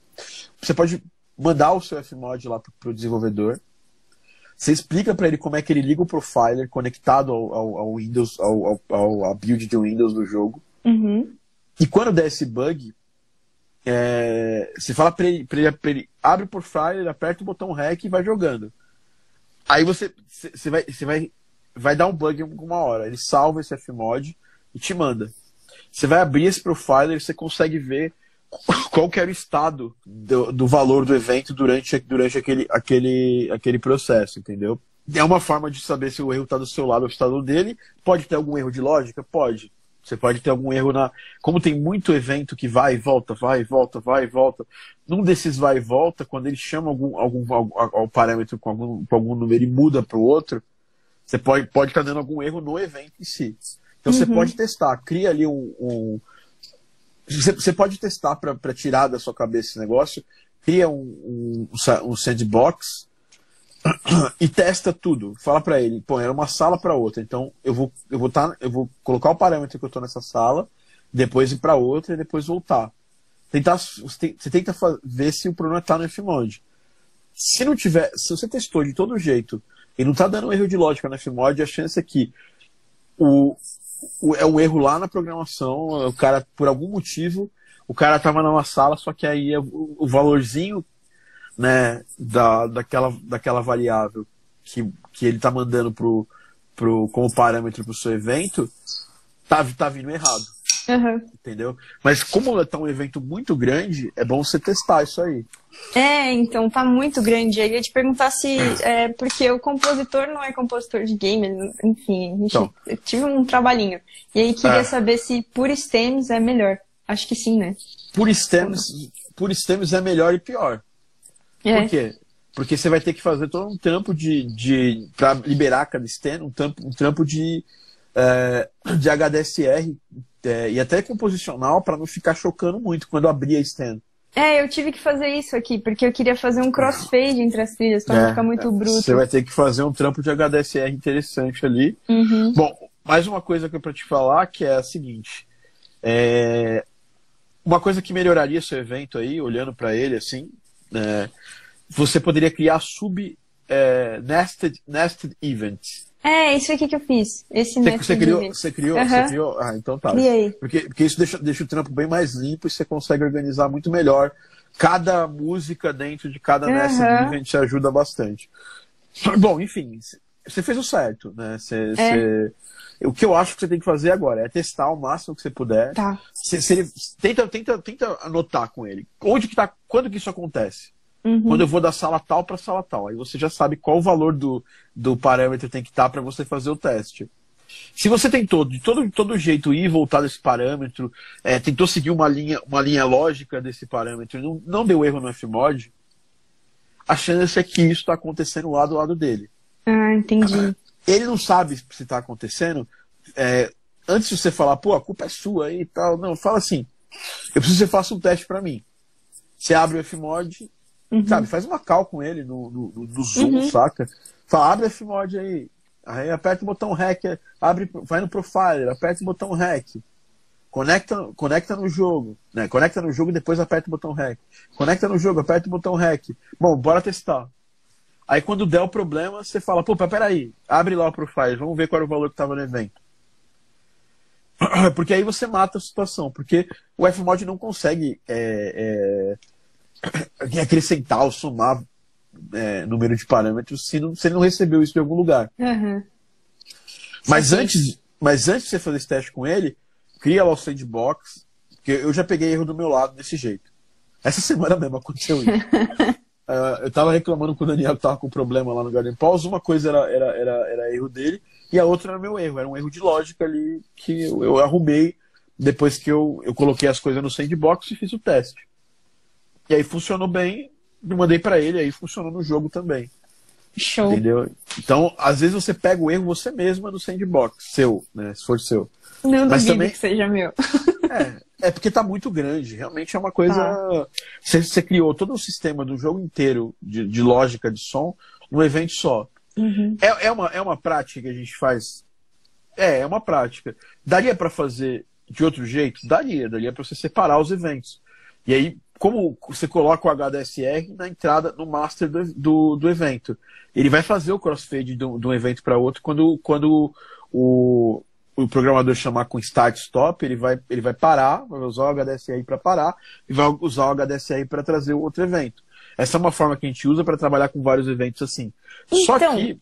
Você pode mandar o seu Fmod lá para o desenvolvedor. Você explica para ele como é que ele liga o profiler conectado ao, ao, ao Windows, ao, ao, ao build de Windows do jogo. Uhum. E quando der esse bug, é, você fala para ele, pra ele, ele, abre o profiler, aperta o botão REC e vai jogando. Aí você, você você vai, você vai, vai dar um bug em alguma hora. Ele salva esse Fmod e te manda. Você vai abrir esse profiler e você consegue ver qual era o estado do, do valor do evento durante, durante aquele, aquele, aquele processo, entendeu? É uma forma de saber se o erro está do seu lado ou está do dele. Pode ter algum erro de lógica? Pode. Você pode ter algum erro na. Como tem muito evento que vai e volta, vai e volta, vai e volta. Num desses vai e volta, quando ele chama algum, algum, algum, parâmetro com algum, com algum número e muda para o outro, você pode estar pode tá dando algum erro no evento em si. Então você Uhum. pode testar, cria ali um. um- Você, você pode testar para tirar da sua cabeça esse negócio, cria um, um, um sa- sandbox e testa tudo. Fala para ele, pô, era uma sala para outra, então eu vou eu vou tá, eu vou colocar o parâmetro que eu tô nessa sala, depois ir para outra e depois voltar. Tentar você você tenta ver se o problema tá no Fmod. Se não tiver, se você testou de todo jeito e não tá dando erro de lógica no Fmod, a chance é que o- é um erro lá na programação, o cara por algum motivo, o cara tava numa sala, só que aí é o, o valorzinho né, da, daquela, daquela variável que, que ele está mandando pro, pro, como parâmetro para o seu evento, tá, tá vindo errado, Uhum. entendeu? Mas como está um evento muito grande, é bom você testar isso aí. É, então tá muito grande. Eu ia te perguntar se. É, porque o compositor não é compositor de game, enfim, gente, Então. eu tive um trabalhinho. E aí queria É. saber se por stems é melhor. Acho que sim, né? Por stems, por stems é melhor e pior. É. Por quê? Porque você vai ter que fazer todo um trampo de. de para liberar cada stem, um trampo, um trampo de, é, de HDSR é, e até composicional para não ficar chocando muito quando abrir a stem. É, eu tive que fazer isso aqui, porque eu queria fazer um crossfade entre as trilhas, pra não ficar muito bruto. Você vai ter que fazer um trampo de HDSR interessante ali. Uhum. Bom, mais uma coisa que eu pra te falar que é a seguinte. É, Uma coisa que melhoraria seu evento aí, olhando para ele assim, é, você poderia criar sub é, nested, nested events. É, isso aqui que eu fiz. Esse Você, método você criou, você criou, Aham. você criou. Ah, então tá. Criei. Porque, porque isso deixa, deixa o trampo bem mais limpo e você consegue organizar muito melhor. Cada música dentro de cada Aham. nested event te ajuda bastante. Bom, enfim, você fez o certo, né? Você, é. O que eu acho que você tem que fazer agora é testar o máximo que você puder. Tá. Se ele, tenta, tenta, tenta anotar com ele. Onde que tá, quando que isso acontece? Uhum. Quando eu vou da sala tal para sala tal. Aí você já sabe qual o valor do, do parâmetro tem que estar tá para você fazer o teste. Se você tentou de todo, todo jeito ir e voltar desse parâmetro, é, tentou seguir uma linha, uma linha lógica desse parâmetro e não, não deu erro no Fmod, a chance é que isso está acontecendo lá do lado dele. Ah, entendi. Ele não sabe se está acontecendo. É, antes de você falar, pô, a culpa é sua e tal, não, fala assim, eu preciso que você faça um teste para mim. Você abre o Fmod, uhum. sabe, faz uma call com ele no, no, no Zoom, uhum. saca? Fala, abre o Fmod aí, Aí aperta o botão REC, abre, vai no Profiler, aperta o botão REC. Conecta, conecta no jogo, né? Conecta no jogo e depois aperta o botão REC. Conecta no jogo, aperta o botão REC. Bom, bora testar. Aí quando der o problema, você fala, pô, peraí, abre lá o Profiler, vamos ver qual era o valor que estava no evento. Porque aí você mata a situação, porque o Fmod não consegue é, é, acrescentar ou somar é, número de parâmetros se, não, se ele não recebeu isso de algum lugar. Uhum. Mas, antes, mas antes de você fazer esse teste com ele, cria lá o sandbox, porque eu já peguei erro do meu lado desse jeito. Essa semana mesmo aconteceu isso. uh, eu estava reclamando com o Daniel que estava com problema lá no Garden Pause. Uma coisa era, era, era, era erro dele e a outra era meu erro. Era um erro de lógica ali que eu, eu arrumei depois que eu, eu coloquei as coisas no sandbox e fiz o teste. E aí funcionou bem, mandei para ele, aí funcionou no jogo também. Show. Entendeu? Então, às vezes você pega o erro você mesma no sandbox, seu, né? Se for seu. Não Mas também que seja meu. é, é porque tá muito grande. Realmente é uma coisa. Tá. Você, você, criou todo o sistema do jogo inteiro de, de lógica de som num evento só. Uhum. É, é, uma, é uma prática que a gente faz. É, é uma prática. Daria para fazer de outro jeito? Daria. Daria para você separar os eventos. E aí como você coloca o HDSR na entrada, no master do, do, do evento. Ele vai fazer o crossfade de um, evento para outro quando, quando o, o programador chamar com start stop, ele vai, ele vai parar, vai usar o HDSR para parar e vai usar o HDSR para trazer o outro evento. Essa é uma forma que a gente usa para trabalhar com vários eventos assim. Então, Só que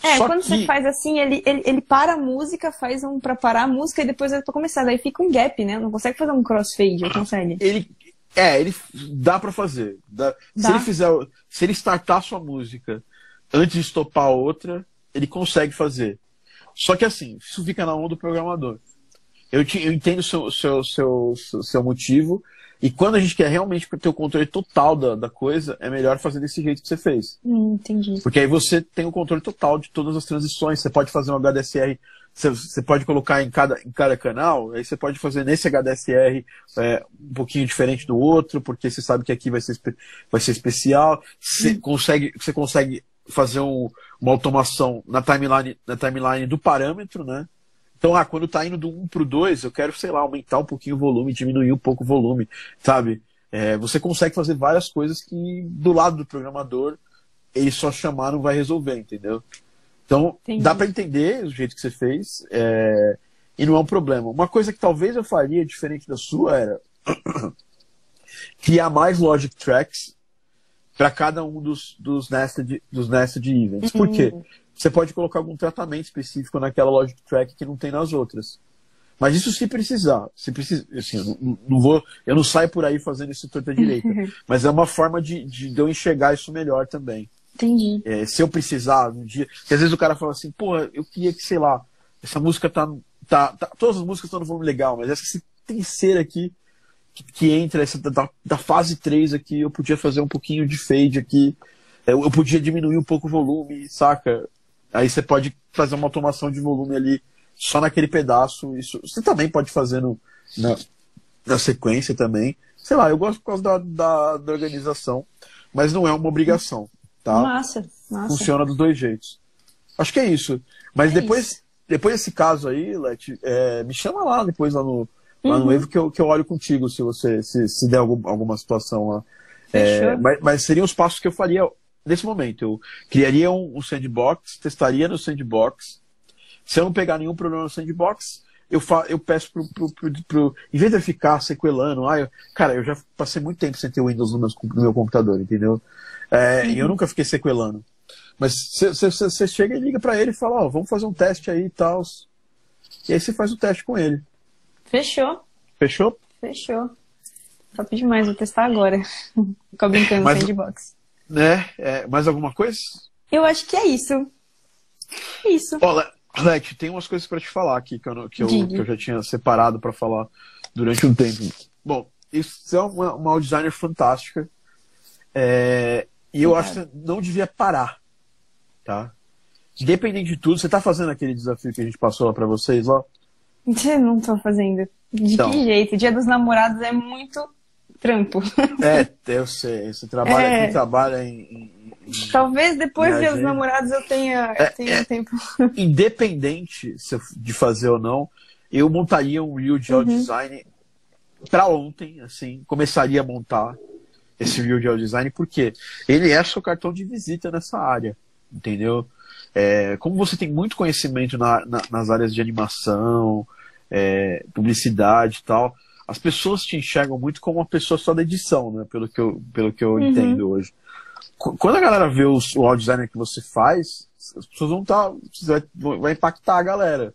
é, Só quando que... você faz assim, ele, ele, ele para a música, faz um para parar a música e depois é pra começar. Daí fica um gap, né? Não consegue fazer um crossfade, ou consegue? Ele, é, ele dá para fazer. Dá. Dá. Se ele fizer, se ele startar sua música antes de estopar a outra, ele consegue fazer. Só que assim, isso fica na mão do programador. Eu, te, eu entendo o seu, seu, seu, seu motivo, e quando a gente quer realmente ter o controle total da, da coisa, é melhor fazer desse jeito que você fez. Hum, entendi. Porque aí você tem o controle total de todas as transições. Você pode fazer um HDSR você pode colocar em cada, em cada canal, aí você pode fazer nesse HDSR é, um pouquinho diferente do outro, porque você sabe que aqui vai ser, vai ser especial. Você, hum. consegue, você consegue fazer um, uma automação na timeline, na timeline do parâmetro, né? Então, ah, quando está indo do 1 para o 2, eu quero, sei lá, aumentar um pouquinho o volume, diminuir um pouco o volume, sabe? É, você consegue fazer várias coisas que do lado do programador ele só chamar não vai resolver, entendeu? Então, Entendi. dá para entender o jeito que você fez é, e não é um problema. Uma coisa que talvez eu faria diferente da sua era criar mais logic tracks para cada um dos, dos, nested, dos nested events. Por quê? Uhum. Você pode colocar algum tratamento específico naquela logic track que não tem nas outras. Mas isso se precisar. Se precisa, assim, eu não, não, vou, eu não saio por aí fazendo isso torta direita. mas é uma forma de, de, de eu enxergar isso melhor também. Entendi. É, se eu precisar um dia. Porque às vezes o cara fala assim, pô, eu queria que, sei lá, essa música tá. tá, tá todas as músicas estão no volume legal, mas essa terceira aqui, que, que entra, essa da, da, fase 3 aqui, eu podia fazer um pouquinho de fade aqui. Eu, eu podia diminuir um pouco o volume, saca? Aí você pode fazer uma automação de volume ali só naquele pedaço. Isso você também pode fazer no, na, na sequência também. Sei lá, eu gosto por causa da, da, da organização, mas não é uma obrigação. Tá? Massa, massa. Funciona dos dois jeitos. Acho que é isso. Mas é depois, isso. depois desse caso aí, Let, é, me chama lá depois lá no, lá uhum. no Evo que eu, que eu olho contigo se você se, se der algum, alguma situação lá. É, mas, mas, seriam os passos que eu faria nesse momento. Eu criaria um, um, sandbox, testaria no sandbox. Se eu não pegar nenhum problema no sandbox, eu, fa eu peço pro, pro, pro, pro, Em vez de eu ficar sequelando, ah, eu, cara, eu já passei muito tempo sem ter Windows no, meu no meu computador, entendeu? É, uhum. E eu nunca fiquei sequelando. Mas você chega e liga para ele e fala, ó, oh, vamos fazer um teste aí e tal. E aí você faz o teste com ele. Fechou. Fechou? Fechou. Top demais, vou testar agora. Ficar brincando mais, sandbox. Né? É, mais alguma coisa? Eu acho que é isso. É isso. Olha, Let, tem umas coisas para te falar aqui que eu, que eu, que eu já tinha separado para falar durante um tempo. Bom, isso é uma, uma designer fantástica. É, e eu acho que não devia parar. Tá? Independente de tudo, você tá fazendo aquele desafio que a gente passou lá pra vocês lá? Não tô fazendo. De então, que jeito? Dia dos namorados é muito trampo. É, eu sei. Você trabalha, é... trabalha em, em, Talvez depois dia dos namorados eu tenha, é, tenha é, tempo. Independente de fazer ou não, eu montaria um reel de uhum. design para ontem, assim, começaria a montar esse de audio design, porque ele é seu cartão de visita nessa área, entendeu? É, como você tem muito conhecimento na, na, nas áreas de animação, é, publicidade e tal, as pessoas te enxergam muito como uma pessoa só da edição, né? Pelo que eu, pelo que eu uhum. entendo hoje. Quando a galera vê o, o audio design que você faz, as pessoas vão estar. Tá, vai, vai impactar a galera.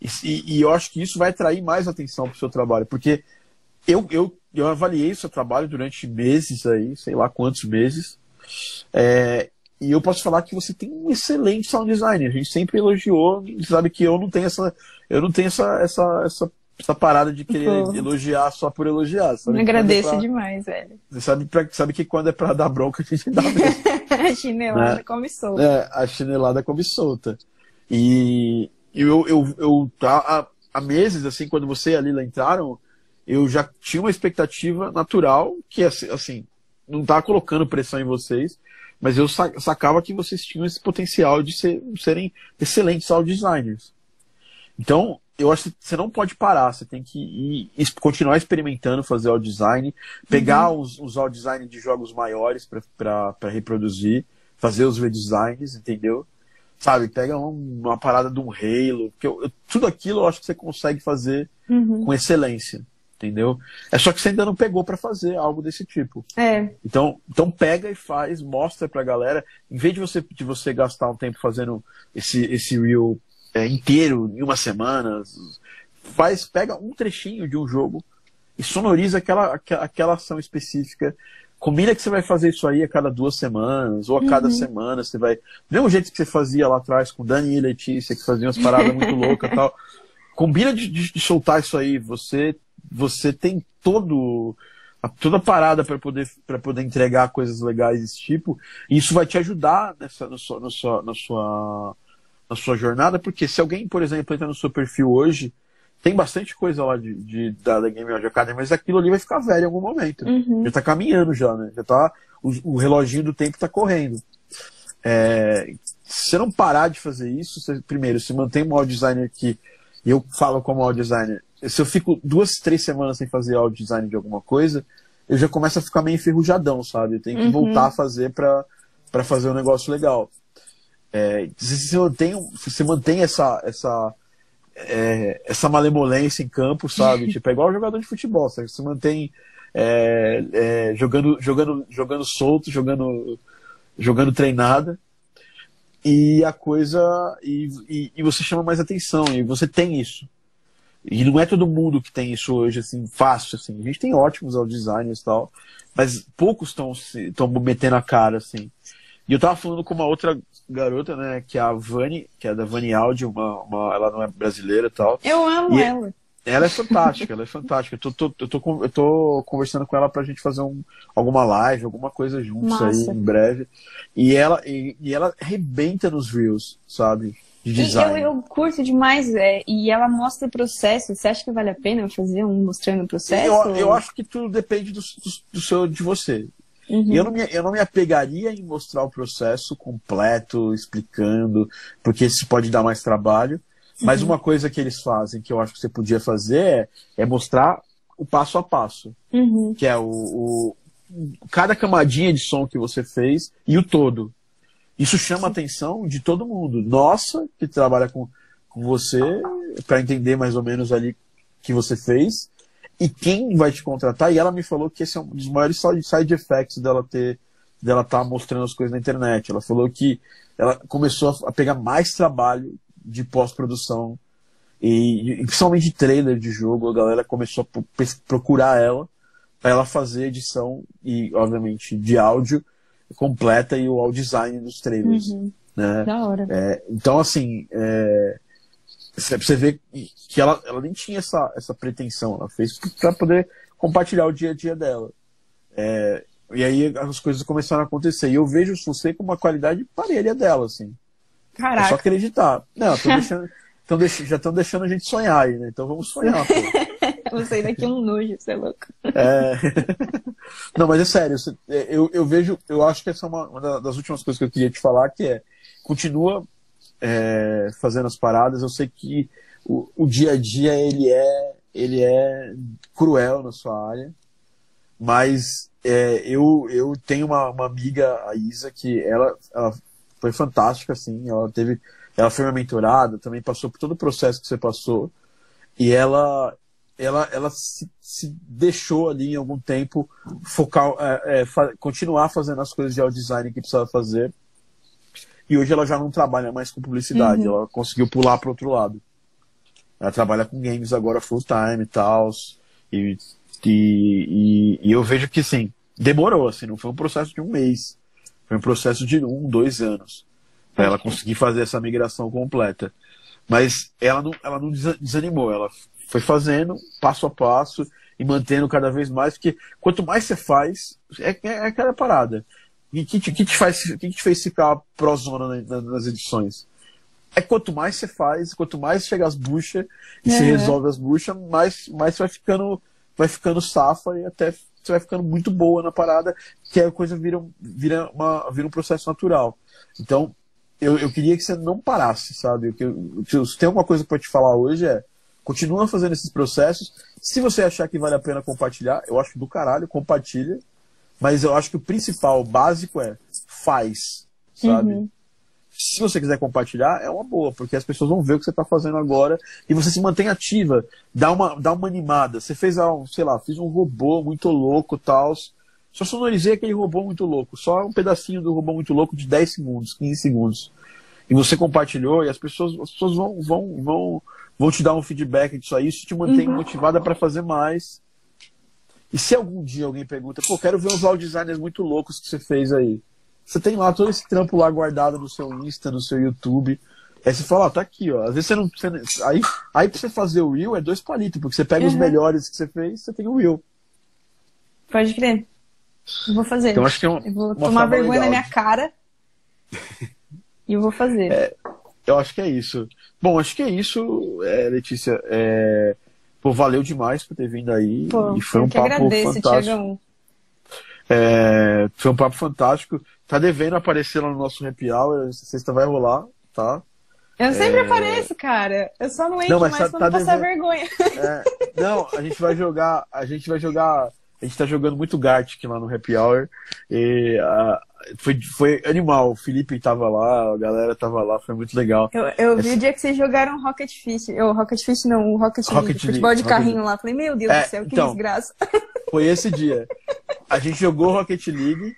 E, e, e, eu acho que isso vai atrair mais atenção para o seu trabalho, porque eu, eu, eu avaliei o seu trabalho durante meses aí, sei lá quantos meses. É, e eu posso falar que você tem um excelente sound design. A gente sempre elogiou, sabe que eu não tenho essa, eu não tenho essa, essa, essa, essa parada de querer Pô. elogiar só por elogiar. Sabe? Me agradeço é pra, demais, velho. Você sabe, pra, sabe que quando é pra dar bronca, a gente dá mesmo. a chinelada né? come solta. É, a chinelada come solta. E eu, eu, eu tá, há, há meses, assim, quando você e a Lila entraram, eu já tinha uma expectativa natural que, assim, não tá colocando pressão em vocês, mas eu sacava que vocês tinham esse potencial de ser, serem excelentes audio designers. Então, eu acho que você não pode parar, você tem que ir, continuar experimentando, fazer audio design, pegar uhum. os, os audio design de jogos maiores para reproduzir, fazer os redesigns, entendeu? Sabe, pega um, uma parada de um Halo, eu, eu, tudo aquilo eu acho que você consegue fazer uhum. com excelência entendeu? É só que você ainda não pegou para fazer algo desse tipo. É. Então, então pega e faz, mostra pra galera, em vez de você, de você gastar um tempo fazendo esse, esse reel é, inteiro, em uma semana, faz, pega um trechinho de um jogo e sonoriza aquela, aquela ação específica. Combina que você vai fazer isso aí a cada duas semanas, ou a cada uhum. semana você vai. Do mesmo jeito que você fazia lá atrás com Dani e Letícia, que faziam umas paradas muito loucas e tal. Combina de, de, de soltar isso aí. Você você tem todo toda a parada para poder para poder entregar coisas legais desse tipo e isso vai te ajudar nessa na sua, na sua, na sua na sua jornada porque se alguém por exemplo entra no seu perfil hoje tem bastante coisa lá de, de da, da Game Audio Academy mas aquilo ali vai ficar velho em algum momento. Uhum. já está caminhando já né? Já tá o, o reloginho do tempo está correndo. É, se você não parar de fazer isso você, primeiro se mantém um audio designer que eu falo como audio designer se eu fico duas, três semanas sem fazer audio design de alguma coisa, eu já começo a ficar meio enferrujadão, sabe? Eu tenho que uhum. voltar a fazer para fazer um negócio legal. É, se você mantém, você mantém essa, essa, é, essa malemolência em campo, sabe? tipo, é igual jogador de futebol, sabe? Você mantém é, é, jogando, jogando, jogando solto, jogando, jogando treinada. E a coisa. E, e, e você chama mais atenção, e você tem isso. E não é todo mundo que tem isso hoje, assim, fácil, assim. A gente tem ótimos designers e tal, mas poucos estão estão metendo a cara, assim. E eu tava falando com uma outra garota, né, que é a Vani, que é da Vani Audio, uma, uma, ela não é brasileira e tal. Eu amo e ela. Ela é fantástica, ela é fantástica. Eu tô, tô, eu, tô, eu tô conversando com ela pra gente fazer um, alguma live, alguma coisa juntos aí em breve. E ela, e, e ela arrebenta nos Reels, sabe? De design. Eu, eu curto demais, é, e ela mostra o processo. Você acha que vale a pena fazer um mostrando o processo? Eu, eu acho que tudo depende do, do, do seu, de você. Uhum. Eu, não me, eu não me apegaria em mostrar o processo completo, explicando, porque isso pode dar mais trabalho. Mas uhum. uma coisa que eles fazem, que eu acho que você podia fazer, é, é mostrar o passo a passo. Uhum. Que é o, o, cada camadinha de som que você fez e o todo. Isso chama a atenção de todo mundo. Nossa, que trabalha com, com você, para entender mais ou menos ali que você fez, e quem vai te contratar. E ela me falou que esse é um dos maiores side effects dela ter dela estar tá mostrando as coisas na internet. Ela falou que ela começou a pegar mais trabalho de pós-produção e, e principalmente trailer de jogo. A galera começou a procurar ela para ela fazer edição e, obviamente, de áudio completa e o audio design dos trailers. Uhum. Né? Da hora. É, então, assim, é, você vê que ela, ela nem tinha essa, essa pretensão, ela fez para poder compartilhar o dia a dia dela. É, e aí as coisas começaram a acontecer. E eu vejo o Fonseca com uma qualidade parelha dela, assim. Caraca. É só acreditar. Não, deixando, tão deix, já estão deixando a gente sonhar aí, né? Então vamos sonhar, pô. Vou sair daqui um nojo, você é louco. É... Não, mas é sério, eu, eu vejo, eu acho que essa é uma, uma das últimas coisas que eu queria te falar, que é, continua é, fazendo as paradas, eu sei que o, o dia a dia ele é, ele é cruel na sua área, mas é, eu, eu tenho uma, uma amiga, a Isa, que ela, ela foi fantástica, assim, ela teve, ela foi uma mentorada, também passou por todo o processo que você passou, e ela, ela, ela se, se deixou ali em algum tempo focar, é, é, fa continuar fazendo as coisas de audio design que precisava fazer. E hoje ela já não trabalha mais com publicidade, uhum. ela conseguiu pular para outro lado. Ela trabalha com games agora full time e tal. E, e, e, eu vejo que sim, demorou, assim, não foi um processo de um mês. Foi um processo de um, dois anos. para ela conseguir fazer essa migração completa. Mas ela não, ela não desanimou, ela foi fazendo passo a passo e mantendo cada vez mais, porque quanto mais você faz, é, é, aquela parada. E que te, que te faz, que te fez ficar pró-zona nas edições? É quanto mais você faz, quanto mais chega as buchas e é. você resolve as buchas, mais, mais você vai ficando, vai ficando safa e até você vai ficando muito boa na parada, que a coisa vira, vira, uma, vira um processo natural. Então, eu, eu queria que você não parasse, sabe? se tem alguma coisa para te falar hoje é Continua fazendo esses processos. Se você achar que vale a pena compartilhar, eu acho do caralho, compartilha. Mas eu acho que o principal, o básico é faz, sabe? Uhum. Se você quiser compartilhar, é uma boa, porque as pessoas vão ver o que você está fazendo agora e você se mantém ativa, dá uma, dá uma animada. Você fez, sei lá, fiz um robô muito louco tal. Só sonorizei aquele robô muito louco, só um pedacinho do robô muito louco de 10 segundos, 15 segundos. E você compartilhou e as pessoas, as pessoas vão, vão, vão, vou te dar um feedback disso aí, isso te mantém uhum. motivada para fazer mais. E se algum dia alguém pergunta, pô, quero ver uns audio designers muito loucos que você fez aí. Você tem lá todo esse trampo lá guardado no seu Insta, no seu YouTube. Aí você fala, ó, tá aqui, ó. Às vezes você não. Você, aí, aí pra você fazer o Reel é dois palitos, porque você pega uhum. os melhores que você fez, você tem o Reel. Pode crer. Eu vou fazer. Então acho que é um, eu vou tomar vergonha na minha cara. e eu vou fazer. É, eu acho que é isso. Bom, acho que é isso, é, Letícia. É... Pô, valeu demais por ter vindo aí. Pô, e foi um papo agradeço, fantástico. É... Foi um papo fantástico. Tá devendo aparecer lá no nosso happy hour. Sexta vai rolar, tá? Eu sempre é... apareço, cara. Eu só não entro não, mais tá, quando tá passar devendo... vergonha. É... Não, a gente vai jogar. A gente vai jogar. A gente tá jogando muito Gartic lá no Happy Hour. E a, foi, foi animal. O Felipe tava lá, a galera tava lá, foi muito legal. Eu, eu vi o dia que vocês jogaram Rocket Fish. Eu, Rocket Fish não, o Rocket, Rocket futebol League, de carrinho Rocket... lá. Falei, meu Deus é, do céu, que então, desgraça. Foi esse dia. A gente jogou Rocket League,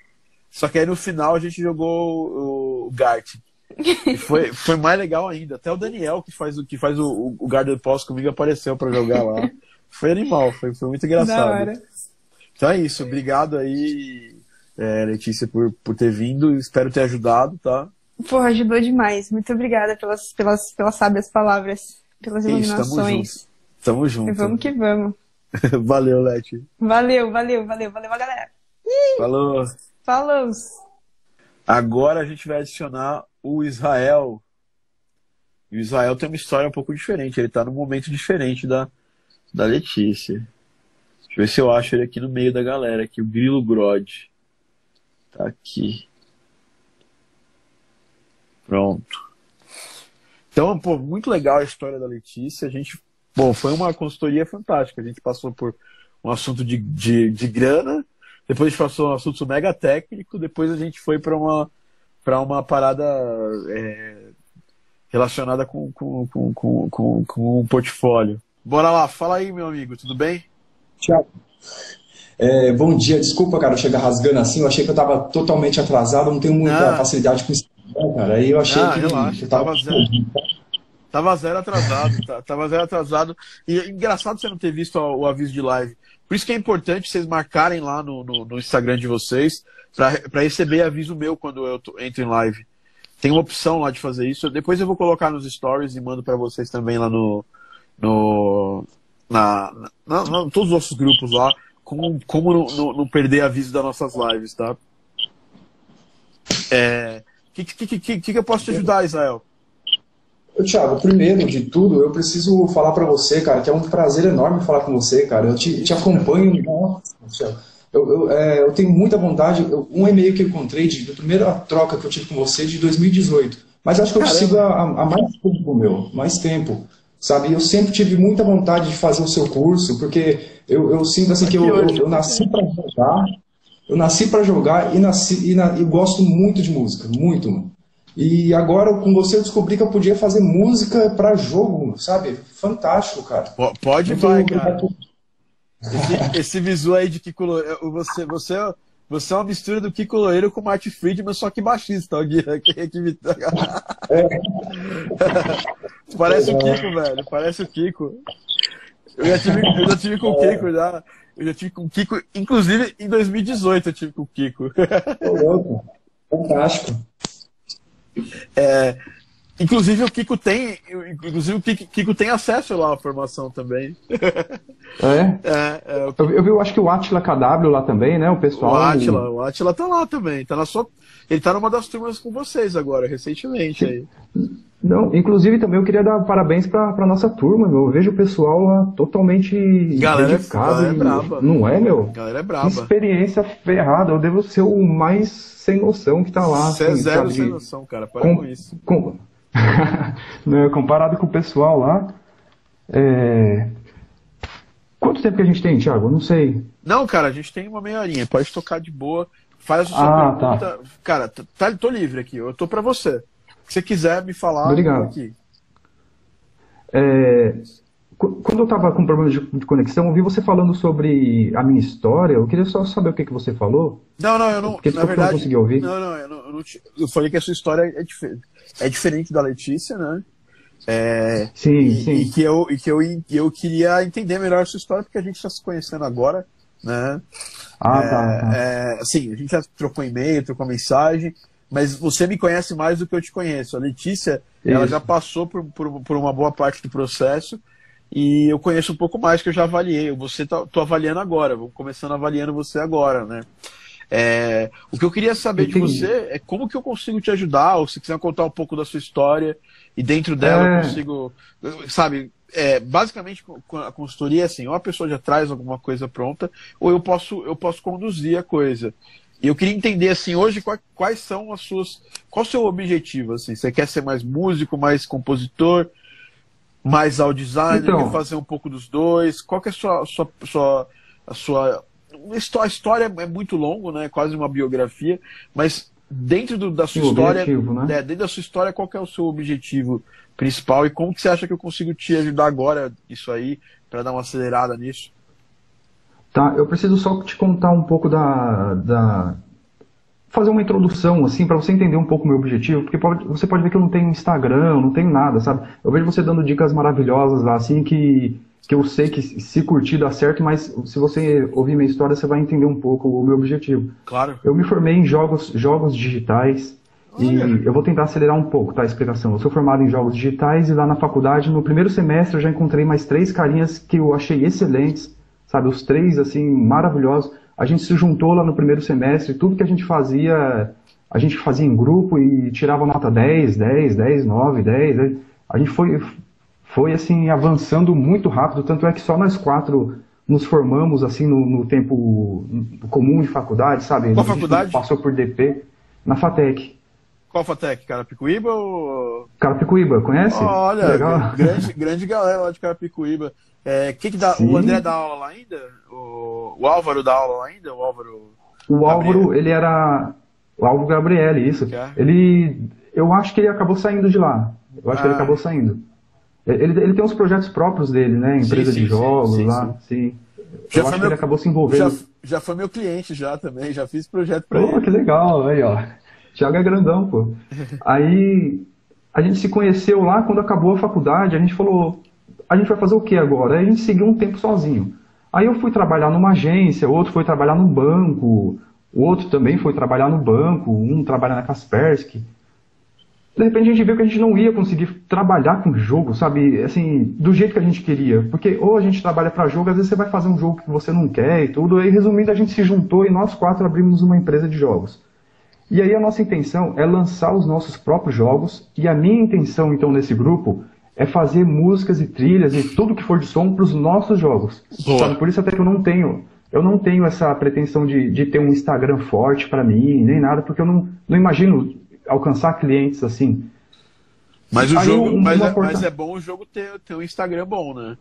só que aí no final a gente jogou o, o Gart. E foi, foi mais legal ainda. Até o Daniel, que faz o, que faz o, o Garden Post comigo, apareceu para jogar lá. Foi animal, foi, foi muito engraçado. Então é isso, obrigado aí é, Letícia, por, por ter vindo. Espero ter ajudado, tá? Pô, ajudou demais. Muito obrigada pelas, pelas, pelas sábias palavras, pelas iluminações. Isso, tamo junto. Tamo junto. E vamos que vamos. valeu, Leti. Valeu, valeu, valeu, valeu, galera. Falou. Falou. Agora a gente vai adicionar o Israel. E o Israel tem uma história um pouco diferente. Ele tá num momento diferente da, da Letícia. Deixa eu ver se eu acho ele aqui no meio da galera, aqui, o Grilo Grod. Tá aqui. Pronto. Então, pô, muito legal a história da Letícia. A gente, bom, foi uma consultoria fantástica. A gente passou por um assunto de, de, de grana, depois a gente passou um assunto mega técnico, depois a gente foi para uma para uma parada é, relacionada com, com, com, com, com, com um portfólio. Bora lá, fala aí, meu amigo, tudo bem? Tchau. É, bom dia, desculpa, cara, eu chegar rasgando assim, eu achei que eu tava totalmente atrasado, não tenho muita Não. facilidade com isso, cara. Aí eu achei Ah, que relaxa, eu tava. tava zero. Tava zero atrasado, tá- tava zero atrasado. E é engraçado você não ter visto o, o aviso de live. Por isso que é importante vocês marcarem lá no, no, no Instagram de vocês para receber aviso meu quando eu tô- entro em live. Tem uma opção lá de fazer isso. Depois eu vou colocar nos stories e mando para vocês também lá no. no na, na, na- todos os nossos grupos lá. Como, como não, não- não perder aviso das nossas lives, tá? É. Que, que, que, que, que eu posso te ajudar, Israel? Ô, Thiago, primeiro de tudo, eu preciso falar pra você, cara, que é um prazer enorme falar com você, cara. Eu te, te acompanho. Nossa, Thiago. Eu, eu, é, eu tenho muita vontade. eu- um e-mail que eu encontrei de, da primeira troca que eu tive com você de 2018. Mas acho que eu Caramba. sigo há mais tempo, meu. Mais tempo. Sabe? Eu sempre tive muita vontade de fazer o seu curso, porque eu, eu sinto assim que eu, eu, eu nasci pra jogar. Eu nasci pra jogar e nasci e, na, e gosto muito de música, muito. mano. E agora com você eu descobri que eu podia fazer música pra jogo, sabe? Fantástico, cara. Po- Pode Muito vai, cara. Esse, esse visual aí de Kiko Loureiro, você, você, é- você é uma mistura do Kiko Loureiro com o Marty Friedman, só que baixista. ó, Gui, que- que- Parece o Kiko, velho. Parece o Kiko. Eu já tive, eu já tive com o Kiko já. Eu já tive com o Kiko, inclusive em 2018 eu tive com o Kiko. Fantástico. É, inclusive o Kiko tem, inclusive o Kiko, Kiko tem acesso lá à formação também. É. É, é, o Eu, eu eu acho que o Atila KW lá também, né? O pessoal. O Atila, o Atila tá lá também. Tá na sua... Ele tá numa das turmas com vocês agora, recentemente aí. Não, inclusive também eu queria dar parabéns pra, pra nossa turma, meu. Eu vejo o pessoal lá totalmente Galera é- dedicado. galera é braba. Não é, meu? A galera é Que braba. experiência ferrada. Eu devo ser o mais sem noção que tá lá. Você é assim, zero sabe, sem noção, cara. Para com- com isso. com- Né, comparado com o pessoal lá. é, Quanto tempo que a gente tem, Thiago? Eu não sei. Não, cara, a gente tem uma meia horinha. Pode tocar de boa. Faz a sua Ah, pergunta. Cara, t- tá, tô livre aqui. Eu tô pra você. Se você quiser me falar, Obrigado. eu tô aqui. É, qu- Quando eu estava com problemas de, conexão, eu vi você falando sobre a minha história. Eu queria só saber o que, que você falou. Não, não, eu não. Porque na eu não verdade. consegui ouvir. Não, não, eu, não, eu, não te- eu falei que a sua história é, dife- é diferente da Letícia, né? É, Sim, e, sim. e que eu e que eu, eu queria entender melhor a sua história porque a gente está se conhecendo agora, né? Ah, é, tá, tá. é, assim, a gente já trocou e-mail, trocou mensagem, mas você me conhece mais do que eu te conheço. A Letícia, ela Isso. já passou por, por, por uma boa parte do processo e eu conheço um pouco mais que eu já avaliei. Você tá, tô avaliando agora, vou começando avaliando você agora, né? É, o que eu queria saber de Entendi. você é como que eu consigo te ajudar, ou se quiser contar um pouco da sua história, e dentro dela É. eu consigo, sabe, é, basicamente a consultoria é assim, ou a pessoa já traz alguma coisa pronta, ou eu posso, eu posso conduzir a coisa. E eu queria entender assim, hoje qua- quais são as suas, qual o seu objetivo assim? Você quer ser mais músico, mais compositor, mais ao designer, Então. quer fazer um pouco dos dois? Qual que é a sua, sua, sua a sua a história é muito longo, né? Quase uma biografia, mas dentro do- da sua o história, né? é, dentro da sua história, qual é o seu objetivo principal e como que você acha que eu consigo te ajudar agora isso aí para dar uma acelerada nisso? Tá, eu preciso só te contar um pouco da, da- fazer uma introdução assim para você entender um pouco o meu objetivo, porque pode- você pode ver que eu não tenho Instagram, não tenho nada, sabe? Eu vejo você dando dicas maravilhosas lá assim que que eu sei que se curtir dá certo, mas se você ouvir minha história você vai entender um pouco o meu objetivo. Claro. Eu me formei em jogos, jogos digitais e eu vou tentar acelerar um pouco tá, a explicação. Eu sou formado em jogos digitais e lá na faculdade, no primeiro semestre, eu já encontrei mais três carinhas que eu achei excelentes, sabe? Os três, assim, maravilhosos. A gente se juntou lá no primeiro semestre, tudo que a gente fazia, a gente fazia em grupo e tirava nota 10, 10, 10, 9, 10. 10. A gente foi, foi assim, avançando muito rápido, tanto é que só nós quatro nos formamos, assim, no, no tempo comum de faculdade, sabe? Qual faculdade? Passou por DP, na FATEC. Qual Fatec, Carapicuíba ou Carapicuíba, conhece? Olha, grande, grande galera lá de Carapicuíba. É, quem que dá, Sim. o André dá aula lá ainda? O, o Álvaro dá aula lá ainda? O Álvaro. O Álvaro, ele era. O Álvaro Gabriele, isso. Que é? Ele. Eu acho que ele acabou saindo de lá. Eu acho que ele Ah. acabou saindo. Ele, ele tem uns projetos próprios dele, né? Empresa sim, de sim, jogos sim, lá. Sim. já eu acho meu, que ele acabou se envolvendo. Já, já foi meu cliente já também, já fiz projeto para ele. que legal, aí ó. Thiago é grandão, pô. aí a gente se conheceu lá quando acabou a faculdade, a gente falou, a gente vai fazer o que agora? Aí a gente seguiu um tempo sozinho. Aí eu fui trabalhar numa agência, outro foi trabalhar num banco, o outro também foi trabalhar no banco, um trabalha na Kaspersky. De repente a gente viu que a gente não ia conseguir trabalhar com jogo, sabe? Assim, do jeito que a gente queria. Porque ou a gente trabalha para jogo, às vezes você vai fazer um jogo que você não quer e tudo. Aí resumindo, a gente se juntou e nós quatro abrimos uma empresa de jogos. E aí a nossa intenção é lançar os nossos próprios jogos. E a minha intenção, então, nesse grupo é fazer músicas e trilhas e tudo que for de som para os nossos jogos. Por isso até que eu não tenho eu não tenho essa pretensão de, de ter um Instagram forte para mim, nem nada, porque eu não, não imagino alcançar clientes assim. Mas o Aí, jogo, mas, é, mas, é, bom o jogo ter, ter um Instagram bom, né?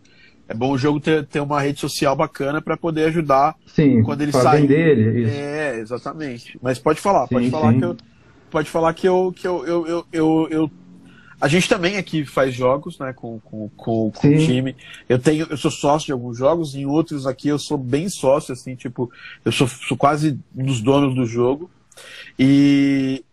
É bom o jogo ter, ter uma rede social bacana para poder ajudar sim, quando ele sai. Dele, isso. É, exatamente. Mas pode falar, sim, pode falar sim. que eu pode falar que eu que eu, eu, eu, eu, eu a gente também aqui faz jogos, né, com, com, com, com o time. Eu tenho, eu sou sócio de alguns jogos, em outros aqui eu sou bem sócio, assim, tipo, eu sou, sou quase um dos donos do jogo. E,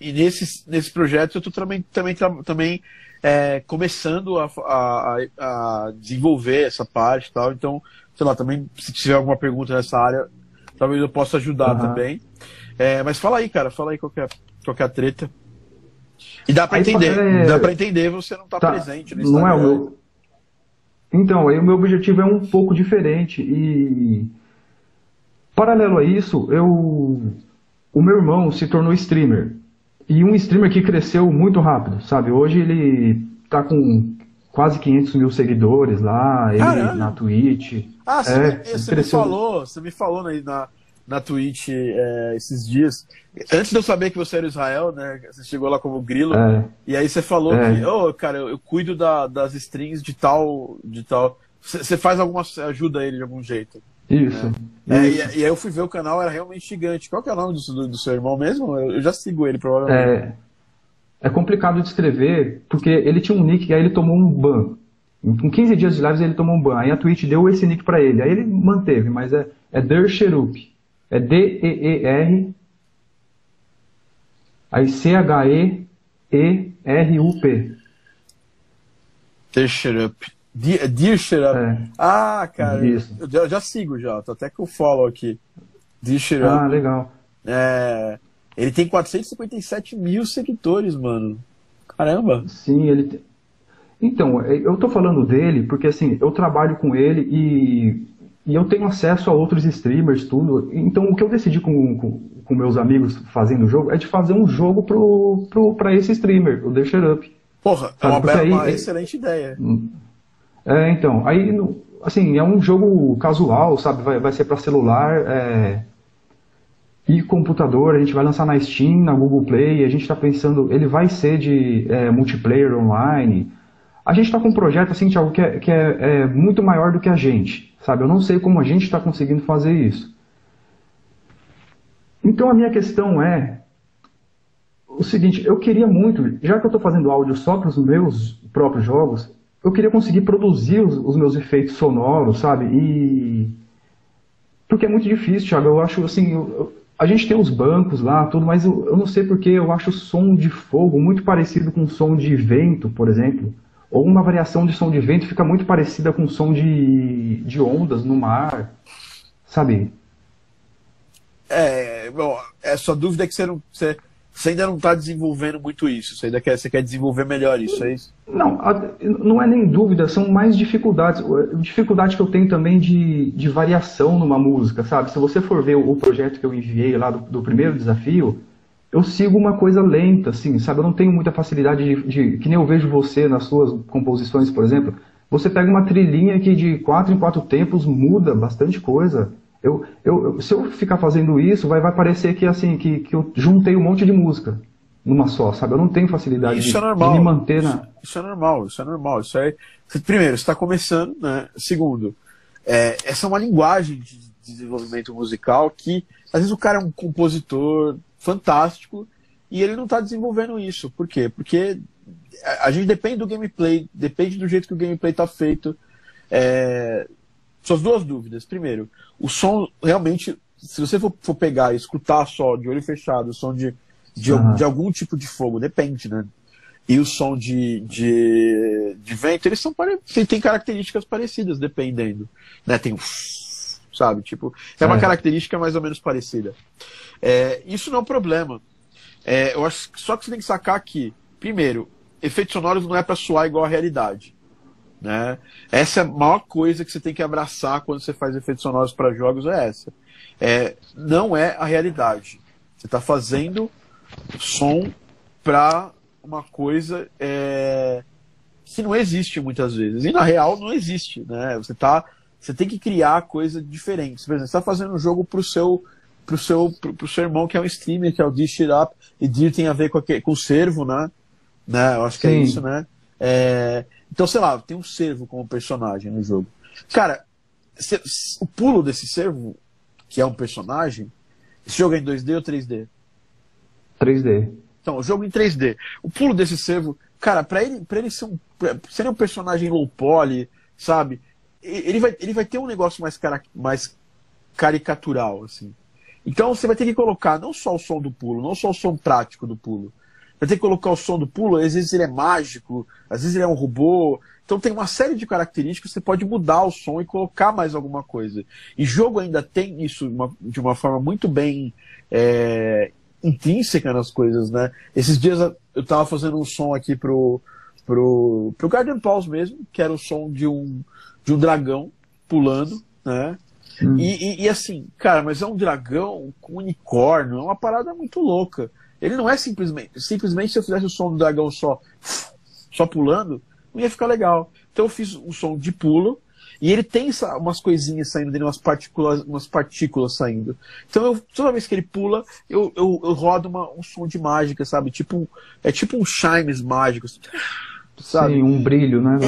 e nesse, nesse projeto eu estou também, também, também é, começando a, a, a, desenvolver essa parte e tal. Então, sei lá, também se tiver alguma pergunta nessa área, talvez eu possa ajudar uhum. também. É, mas fala aí, cara, fala aí qual é, qual é a treta. E dá para entender, é... dá para entender você não tá, tá presente no Não é o meu... Então, aí o meu objetivo é um pouco diferente e paralelo a isso, eu o meu irmão se tornou streamer. E um streamer que cresceu muito rápido, sabe? Hoje ele tá com quase 500 mil seguidores lá, ele na Twitch. Ah, você, é, me, você cresceu... me falou, você me falou na, na, Twitch é, esses dias. Antes de eu saber que você era Israel, né? Você chegou lá como grilo. É. E aí você falou é. que, oh, cara, eu, eu cuido da, das strings de tal. de tal. Você faz alguma. ajuda ele de algum jeito. Isso. Né? isso. E, e, aí eu fui ver o canal, era realmente gigante. Qual que é o nome do, do, seu irmão mesmo? Eu, eu, já sigo ele, provavelmente. É, é complicado de escrever, porque ele tinha um nick e aí ele tomou um ban. Com 15 dias de lives ele tomou um ban. Aí a Twitch deu esse nick pra ele. Aí ele manteve, mas é, é Der Cherup. É D-E-E-R. Aí C-H-E-E-R-U-P. Der Cherup. Disher É. Ah, cara, Isso. eu já, já, sigo já, tô até com o follow aqui. Disher Ah, legal. É, ele tem 457 mil seguidores, mano. Caramba. Sim, ele tem... Então, é, eu tô falando dele porque, assim, eu trabalho com ele e, e eu tenho acesso a outros streamers, tudo. Então, o que eu decidi com, com, com meus amigos fazendo o jogo é de fazer um jogo pro, pro, pra esse streamer, o Dasher Up. Porra, é uma, bela, aí, uma excelente ideia. Hum. É, então, aí, assim, é um jogo casual, sabe? Vai, vai ser para celular é, e computador. A gente vai lançar na Steam, na Google Play. A gente está pensando, ele vai ser de é, multiplayer online. A gente está com um projeto, assim, Thiago, que, é, que é, é, muito maior do que a gente, sabe? Eu não sei como a gente está conseguindo fazer isso. Então, a minha questão é o seguinte, eu queria muito, já que eu estou fazendo áudio só para os meus próprios jogos, eu queria conseguir produzir os, os, meus efeitos sonoros, sabe? E. Porque é muito difícil, Thiago. Eu acho assim. Eu, a gente tem os bancos lá, tudo, mas eu, eu não sei porque eu acho o som de fogo muito parecido com o som de vento, por exemplo. Ou uma variação de som de vento fica muito parecida com o som de, de ondas no mar, sabe? É, bom, é só dúvida que você não. Você você ainda não está desenvolvendo muito isso, você ainda quer, você quer desenvolver melhor isso, é isso? Não, não é nem dúvida, são mais dificuldades. Dificuldade que eu tenho também de, de variação numa música, sabe? Se você for ver o projeto que eu enviei lá do, do primeiro desafio, eu sigo uma coisa lenta, assim, sabe? Eu não tenho muita facilidade de, de, Que nem eu vejo você nas suas composições, por exemplo. Você pega uma trilhinha que de quatro em quatro tempos muda bastante coisa. Eu, eu, se eu ficar fazendo isso, vai, vai parecer que assim que, que eu juntei um monte de música numa só, sabe? Eu não tenho facilidade de, é de me manter na. Isso, isso, é normal, isso é normal. Isso é. Primeiro, está começando, né? Segundo, é, essa é uma linguagem de desenvolvimento musical que às vezes o cara é um compositor fantástico e ele não está desenvolvendo isso. Por quê? Porque a gente depende do gameplay, depende do jeito que o gameplay está feito. É, suas duas dúvidas. Primeiro, o som realmente, se você for, for pegar e escutar só de olho fechado, o som de, de, uhum. de algum tipo de fogo, depende, né? E o som de, de, de vento, eles são têm características parecidas, dependendo. Né? Tem um sabe? Tipo, é uma é. característica mais ou menos parecida. É, isso não é um problema. É, eu acho só que você tem que sacar que, primeiro, efeitos sonoros não é para soar igual à realidade. Né? Essa é a maior coisa que você tem que abraçar quando você faz efeitos sonoros para jogos é essa. É, não é a realidade. Você está fazendo som para uma coisa é, que não existe muitas vezes. E na real não existe. Né? Você tá, você tem que criar coisa diferente. Por exemplo, você está fazendo um jogo para o seu pro seu, pro, pro seu irmão que é um streamer, que é o Dish It Up, e Dir tem a ver com, com o servo, né? né? Eu acho que é Sim. é isso, né? É... Então, sei lá, tem um servo como personagem no jogo. Cara, se, o pulo desse servo, que é um personagem, esse jogo é em 2D ou 3D? 3D. Então, o jogo em 3D. O pulo desse servo, cara, pra ele, pra ele ser um, pra, ser um personagem low poly, sabe? Ele vai, ele vai ter um negócio mais, cara, mais caricatural, assim. Então você vai ter que colocar não só o som do pulo, não só o som prático do pulo. Vai ter que colocar o som do pulo, às vezes ele é mágico, às vezes ele é um robô. Então tem uma série de características, você pode mudar o som e colocar mais alguma coisa. E jogo ainda tem isso uma, de uma forma muito bem é, intrínseca nas coisas, né? Esses dias eu estava fazendo um som aqui pro, pro, pro Guardian Pause mesmo, que era o som de um, de um dragão pulando, né? Hum. E, e, e, assim, cara, mas é um dragão com unicórnio, é uma parada muito louca. Ele não é simplesmente. Simplesmente se eu fizesse o som do dragão só, só pulando, não ia ficar legal. Então eu fiz o som de pulo, e ele tem umas coisinhas saindo dele, umas partículas, umas partículas saindo. Então eu, toda vez que ele pula, eu, eu, eu rodo uma, um som de mágica, sabe? Tipo, é tipo um chimes mágico. Sabe? Sim, um brilho, né?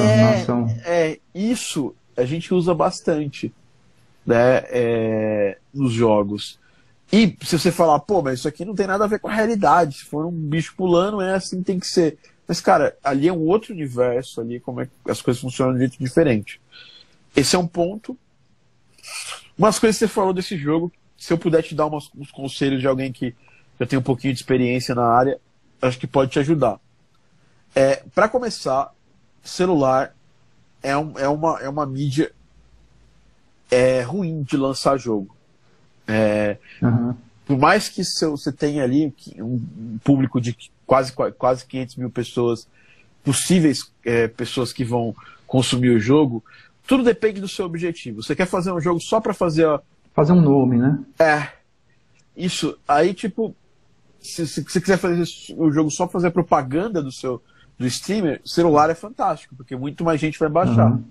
É, é, isso a gente usa bastante né, é, nos jogos. E se você falar, pô, mas isso aqui não tem nada a ver com a realidade, se for um bicho pulando, é assim tem que ser. Mas, cara, ali é um outro universo, ali como é que as coisas funcionam de jeito diferente. Esse é um ponto. Umas coisas que você falou desse jogo, se eu puder te dar umas, uns conselhos de alguém que já tem um pouquinho de experiência na área, acho que pode te ajudar. É, para começar, celular é, um, é, uma, é uma mídia é ruim de lançar jogo. É, uhum. Por mais que você tenha ali um público de quase, quase 500 mil pessoas, possíveis é, pessoas que vão consumir o jogo, tudo depende do seu objetivo. Você quer fazer um jogo só para fazer. A... Fazer um nome, né? É. Isso. Aí, tipo, se, se você quiser fazer o jogo só para fazer propaganda do seu do streamer, celular é fantástico, porque muito mais gente vai baixar. Uhum.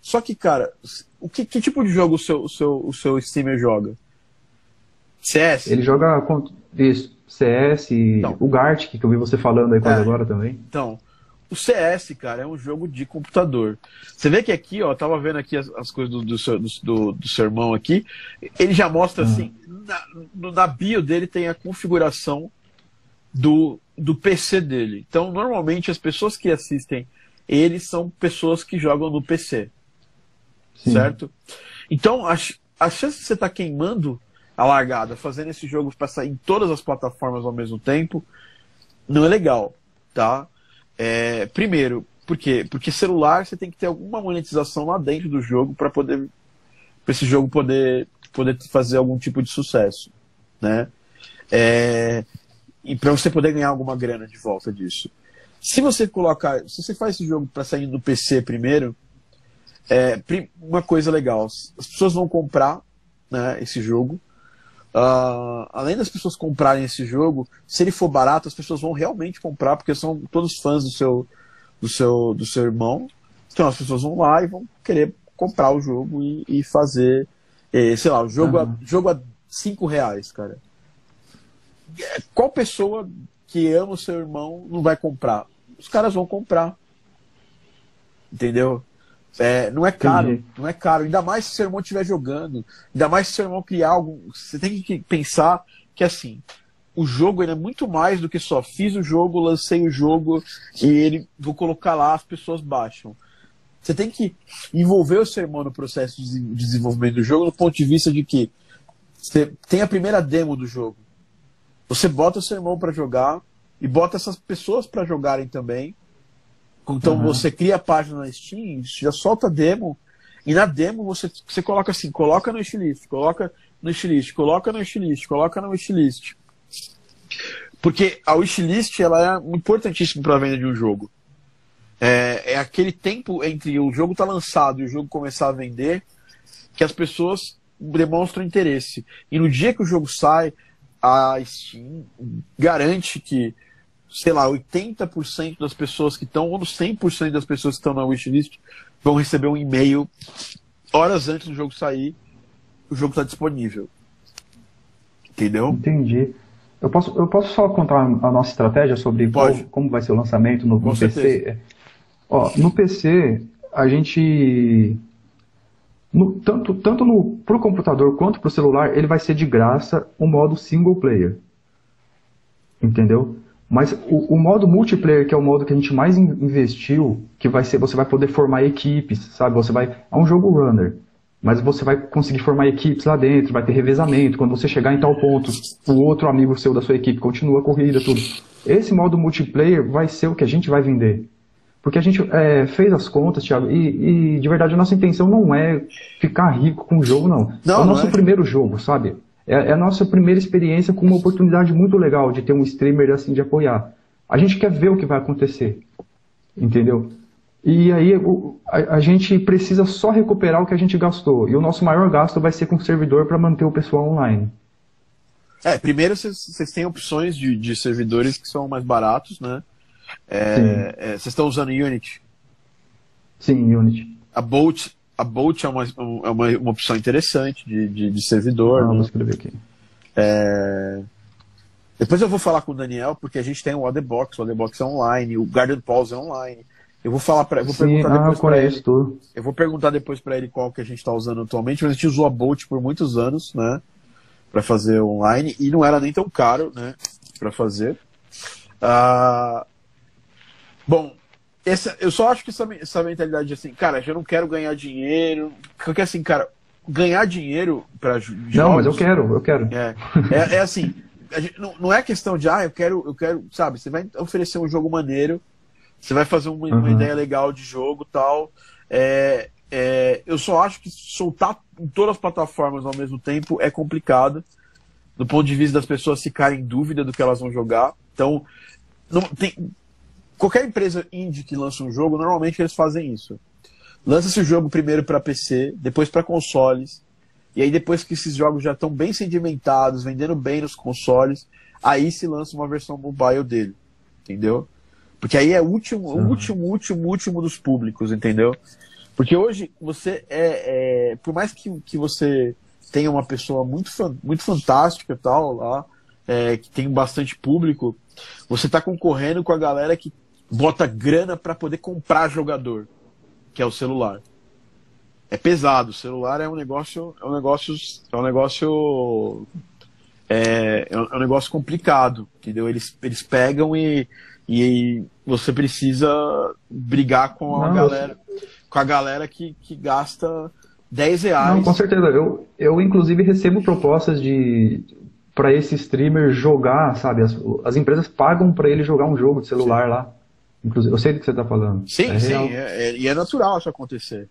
Só que, cara, o que, que, tipo de jogo o seu, o seu, o seu streamer joga? CS? Ele joga isso, CS, então, o Gartic, que eu vi você falando aí quase é, agora também. Então, o CS, cara, é um jogo de computador. Você vê que aqui, ó, tava vendo aqui as, as coisas do, do, seu, do, do, seu irmão aqui, ele já mostra uhum. assim, na, na bio dele tem a configuração do, do PC dele. Então, normalmente as pessoas que assistem eles são pessoas que jogam no PC. Sim. certo? Então, a, a chance de você estar tá queimando a largada, fazendo esse jogo para sair em todas as plataformas ao mesmo tempo, não é legal, tá? É, primeiro, por quê? Porque celular você tem que ter alguma monetização lá dentro do jogo para poder para esse jogo poder poder fazer algum tipo de sucesso, né? É, e para você poder ganhar alguma grana de volta disso. Se você colocar, se você faz esse jogo para sair no PC primeiro, é, uma coisa legal, as pessoas vão comprar né, esse jogo. Uh, além das pessoas comprarem esse jogo, se ele for barato, as pessoas vão realmente comprar, porque são todos fãs do seu, do seu, do seu irmão. Então as pessoas vão lá e vão querer comprar o jogo e, e fazer, eh, sei lá, o jogo, uhum. a, jogo a 5 reais, cara. Qual pessoa que ama o seu irmão não vai comprar? Os caras vão comprar. Entendeu? É, não é caro, Entendi. não é caro. Ainda mais se seu irmão estiver jogando. Ainda mais se seu irmão criar algo. Você tem que pensar que assim, o jogo é muito mais do que só fiz o jogo, lancei o jogo e ele vou colocar lá, as pessoas baixam. você tem que envolver o seu irmão no processo de desenvolvimento do jogo, no ponto de vista de que você tem a primeira demo do jogo. Você bota o seu irmão para jogar e bota essas pessoas para jogarem também. Então uhum. você cria a página na Steam, já solta a demo, e na demo você, você coloca assim, coloca no wishlist, coloca no wishlist, coloca no wishlist, coloca no wishlist. Porque a wishlist ela é importantíssima para a venda de um jogo. É, é, aquele tempo entre o jogo estar tá lançado e o jogo começar a vender que as pessoas demonstram interesse. E no dia que o jogo sai, a Steam garante que, sei lá, 80% das pessoas que estão, ou 100% das pessoas que estão na wishlist, vão receber um e-mail horas antes do jogo sair. O jogo está disponível. Entendeu? Entendi. Eu posso, eu posso só contar a nossa estratégia sobre qual, como vai ser o lançamento no, no PC? Ó, no PC, a gente. No, tanto tanto no, pro computador quanto pro celular, ele vai ser de graça o modo single player. Entendeu? Mas o, o, modo multiplayer, que é o modo que a gente mais investiu, que vai ser, você vai poder formar equipes, sabe? Você vai. É um jogo runner. Mas você vai conseguir formar equipes lá dentro, vai ter revezamento. Quando você chegar em tal ponto, o outro amigo seu da sua equipe continua a corrida, tudo. Esse modo multiplayer vai ser o que a gente vai vender. Porque a gente é, fez as contas, Thiago, e, e, de verdade a nossa intenção não é ficar rico com o jogo, não. não é o nosso é. primeiro jogo, sabe? É, é, a nossa primeira experiência com uma oportunidade muito legal de ter um streamer assim de apoiar. A gente quer ver o que vai acontecer, entendeu? E aí o, a, a, gente precisa só recuperar o que a gente gastou. E o nosso maior gasto vai ser com o servidor para manter o pessoal online. É, primeiro vocês têm opções de, de servidores que são mais baratos, né? É, é, vocês estão usando Unity? Sim, Unity. A Bolt, a Bolt é, uma, é uma, uma opção interessante de, de, de servidor. Ah, né? Vou escrever aqui. É... Depois eu vou falar com o Daniel, porque a gente tem o Otherbox, o Otherbox é online, o Garden Pause é online. Eu vou falar para, vou Sim, perguntar ah, depois para ele. Tudo. Eu vou perguntar depois para ele qual que a gente está usando atualmente, mas a gente usou a Bolt por muitos anos, né, para fazer online e não era nem tão caro, né, para fazer. Uh, Bom, essa, eu só acho que essa, essa mentalidade assim, cara, já não quero ganhar dinheiro. Porque assim, cara, ganhar dinheiro para. Não, mas eu quero, eu quero. É, é, é assim, gente, não, não, é questão de, ah, eu quero, eu quero, sabe, você vai oferecer um jogo maneiro, você vai fazer uma, uhum. uma ideia legal de jogo tal. É, é, eu só acho que soltar em todas as plataformas ao mesmo tempo é complicado, do ponto de vista das pessoas ficarem em dúvida do que elas vão jogar. Então, não, tem, Qualquer empresa indie que lança um jogo, normalmente eles fazem isso. Lança-se o jogo primeiro para PC, depois para consoles, e aí depois que esses jogos já estão bem sedimentados, vendendo bem nos consoles, aí se lança uma versão mobile dele, entendeu? Porque aí é o último, o último, último, último dos públicos, entendeu? Porque hoje você é, é por mais que, que você tenha uma pessoa muito, muito fantástica tal lá, é, que tem bastante público, você está concorrendo com a galera que bota grana para poder comprar jogador, que é o celular. É pesado, o celular é um negócio, é um negócio, é um negócio, é, é um negócio complicado, entendeu? Eles, eles pegam e, e você precisa brigar com a Não, galera, com a galera que, que gasta 10 reais. Não, com certeza. Eu, eu inclusive recebo propostas de para esse streamer jogar, sabe? As, as empresas pagam para ele jogar um jogo de celular Sim. lá. Inclusive, eu sei do que você está falando. Sim, é sim, é, é, e é natural isso acontecer.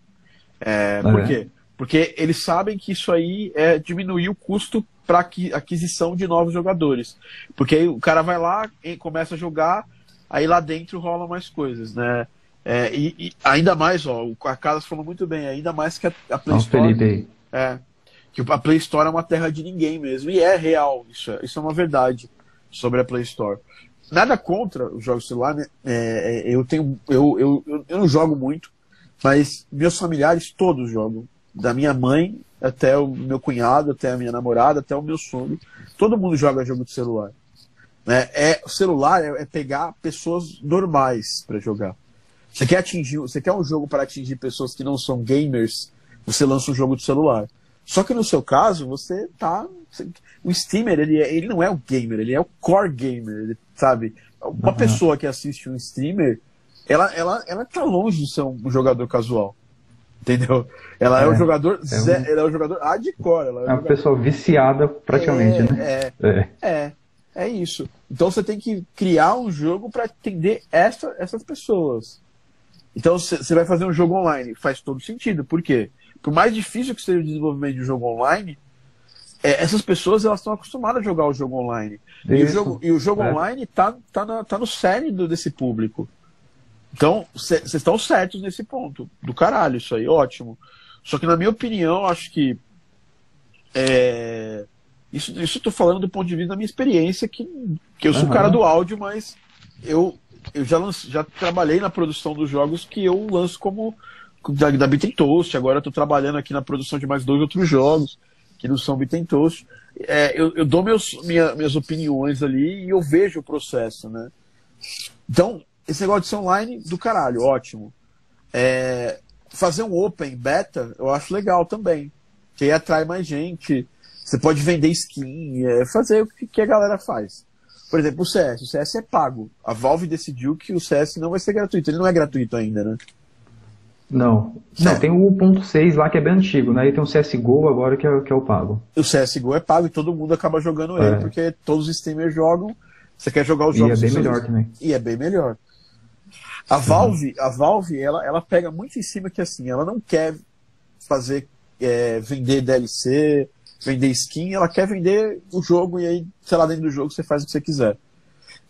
É, ah, por é. quê? Porque eles sabem que isso aí é diminuir o custo para aquisição de novos jogadores. Porque aí o cara vai lá e começa a jogar, aí lá dentro rolam mais coisas, né? É, e, e, ainda mais, ó, o Carlos falou muito bem, ainda mais que a, a Play Nossa, Store. Felipe. É, que a Play Store é uma terra de ninguém mesmo. E é real, isso é, isso é uma verdade sobre a Play Store nada contra os jogos celular, né? É, é, eu tenho. Eu, eu, eu, eu, não jogo muito, mas meus familiares todos jogam. Da minha mãe até o meu cunhado, até a minha namorada, até o meu sogro. Todo mundo joga jogo de celular. Né? É, o celular é, é pegar pessoas normais para jogar. Você quer atingir, você quer um jogo para atingir pessoas que não são gamers, você lança um jogo de celular. Só que no seu caso, você tá. O streamer, ele, é, ele não é o gamer, ele é o core gamer. Ele sabe? Uma uhum. pessoa que assiste um streamer, ela, ela, ela tá longe de ser um jogador casual. Entendeu? Ela é, é um jogador. É um... Ela é um jogador hardcore. Ela é, é uma pessoa viciada praticamente, é, né? É, é. É. É isso. Então você tem que criar um jogo para atender essa, essas pessoas. Então você vai fazer um jogo online. Faz todo sentido. Por quê? Por mais difícil que seja o desenvolvimento de um jogo online, é, essas pessoas elas estão acostumadas a jogar o jogo online. E o jogo, e o jogo é. online está tá, na, tá no cérebro desse público. Então, vocês estão certos nesse ponto. Do caralho, isso aí, ótimo. Só que, na minha opinião, acho que. É, isso, isso eu tô falando do ponto de vista da minha experiência, que, que eu sou uhum. cara do áudio, mas eu, eu já, lance, já trabalhei na produção dos jogos que eu lanço como da, da Beat Toast. Agora eu tô trabalhando aqui na produção de mais dois outros jogos que não são Toast. É, eu, eu dou meus, minha, minhas opiniões ali e eu vejo o processo, né? Então, esse negócio de ser online, do caralho, ótimo. É, fazer um open beta, eu acho legal também. Que aí atrai mais gente. Você pode vender skin, é, fazer o que, que a galera faz. Por exemplo, o CS. O CS é pago. A Valve decidiu que o CS não vai ser gratuito. Ele não é gratuito ainda, né? Não. Não, tem o 1.6 lá que é bem antigo, né? E tem o CSGO agora que é, que é o pago. O CSGO é pago e todo mundo acaba jogando ele, é. porque todos os streamers jogam. Você quer jogar os jogos. E é bem melhor também. E é bem melhor. A Valve, a Valve ela, ela pega muito em cima que assim, ela não quer fazer é, vender DLC, vender skin, ela quer vender o jogo e aí, sei lá, dentro do jogo você faz o que você quiser.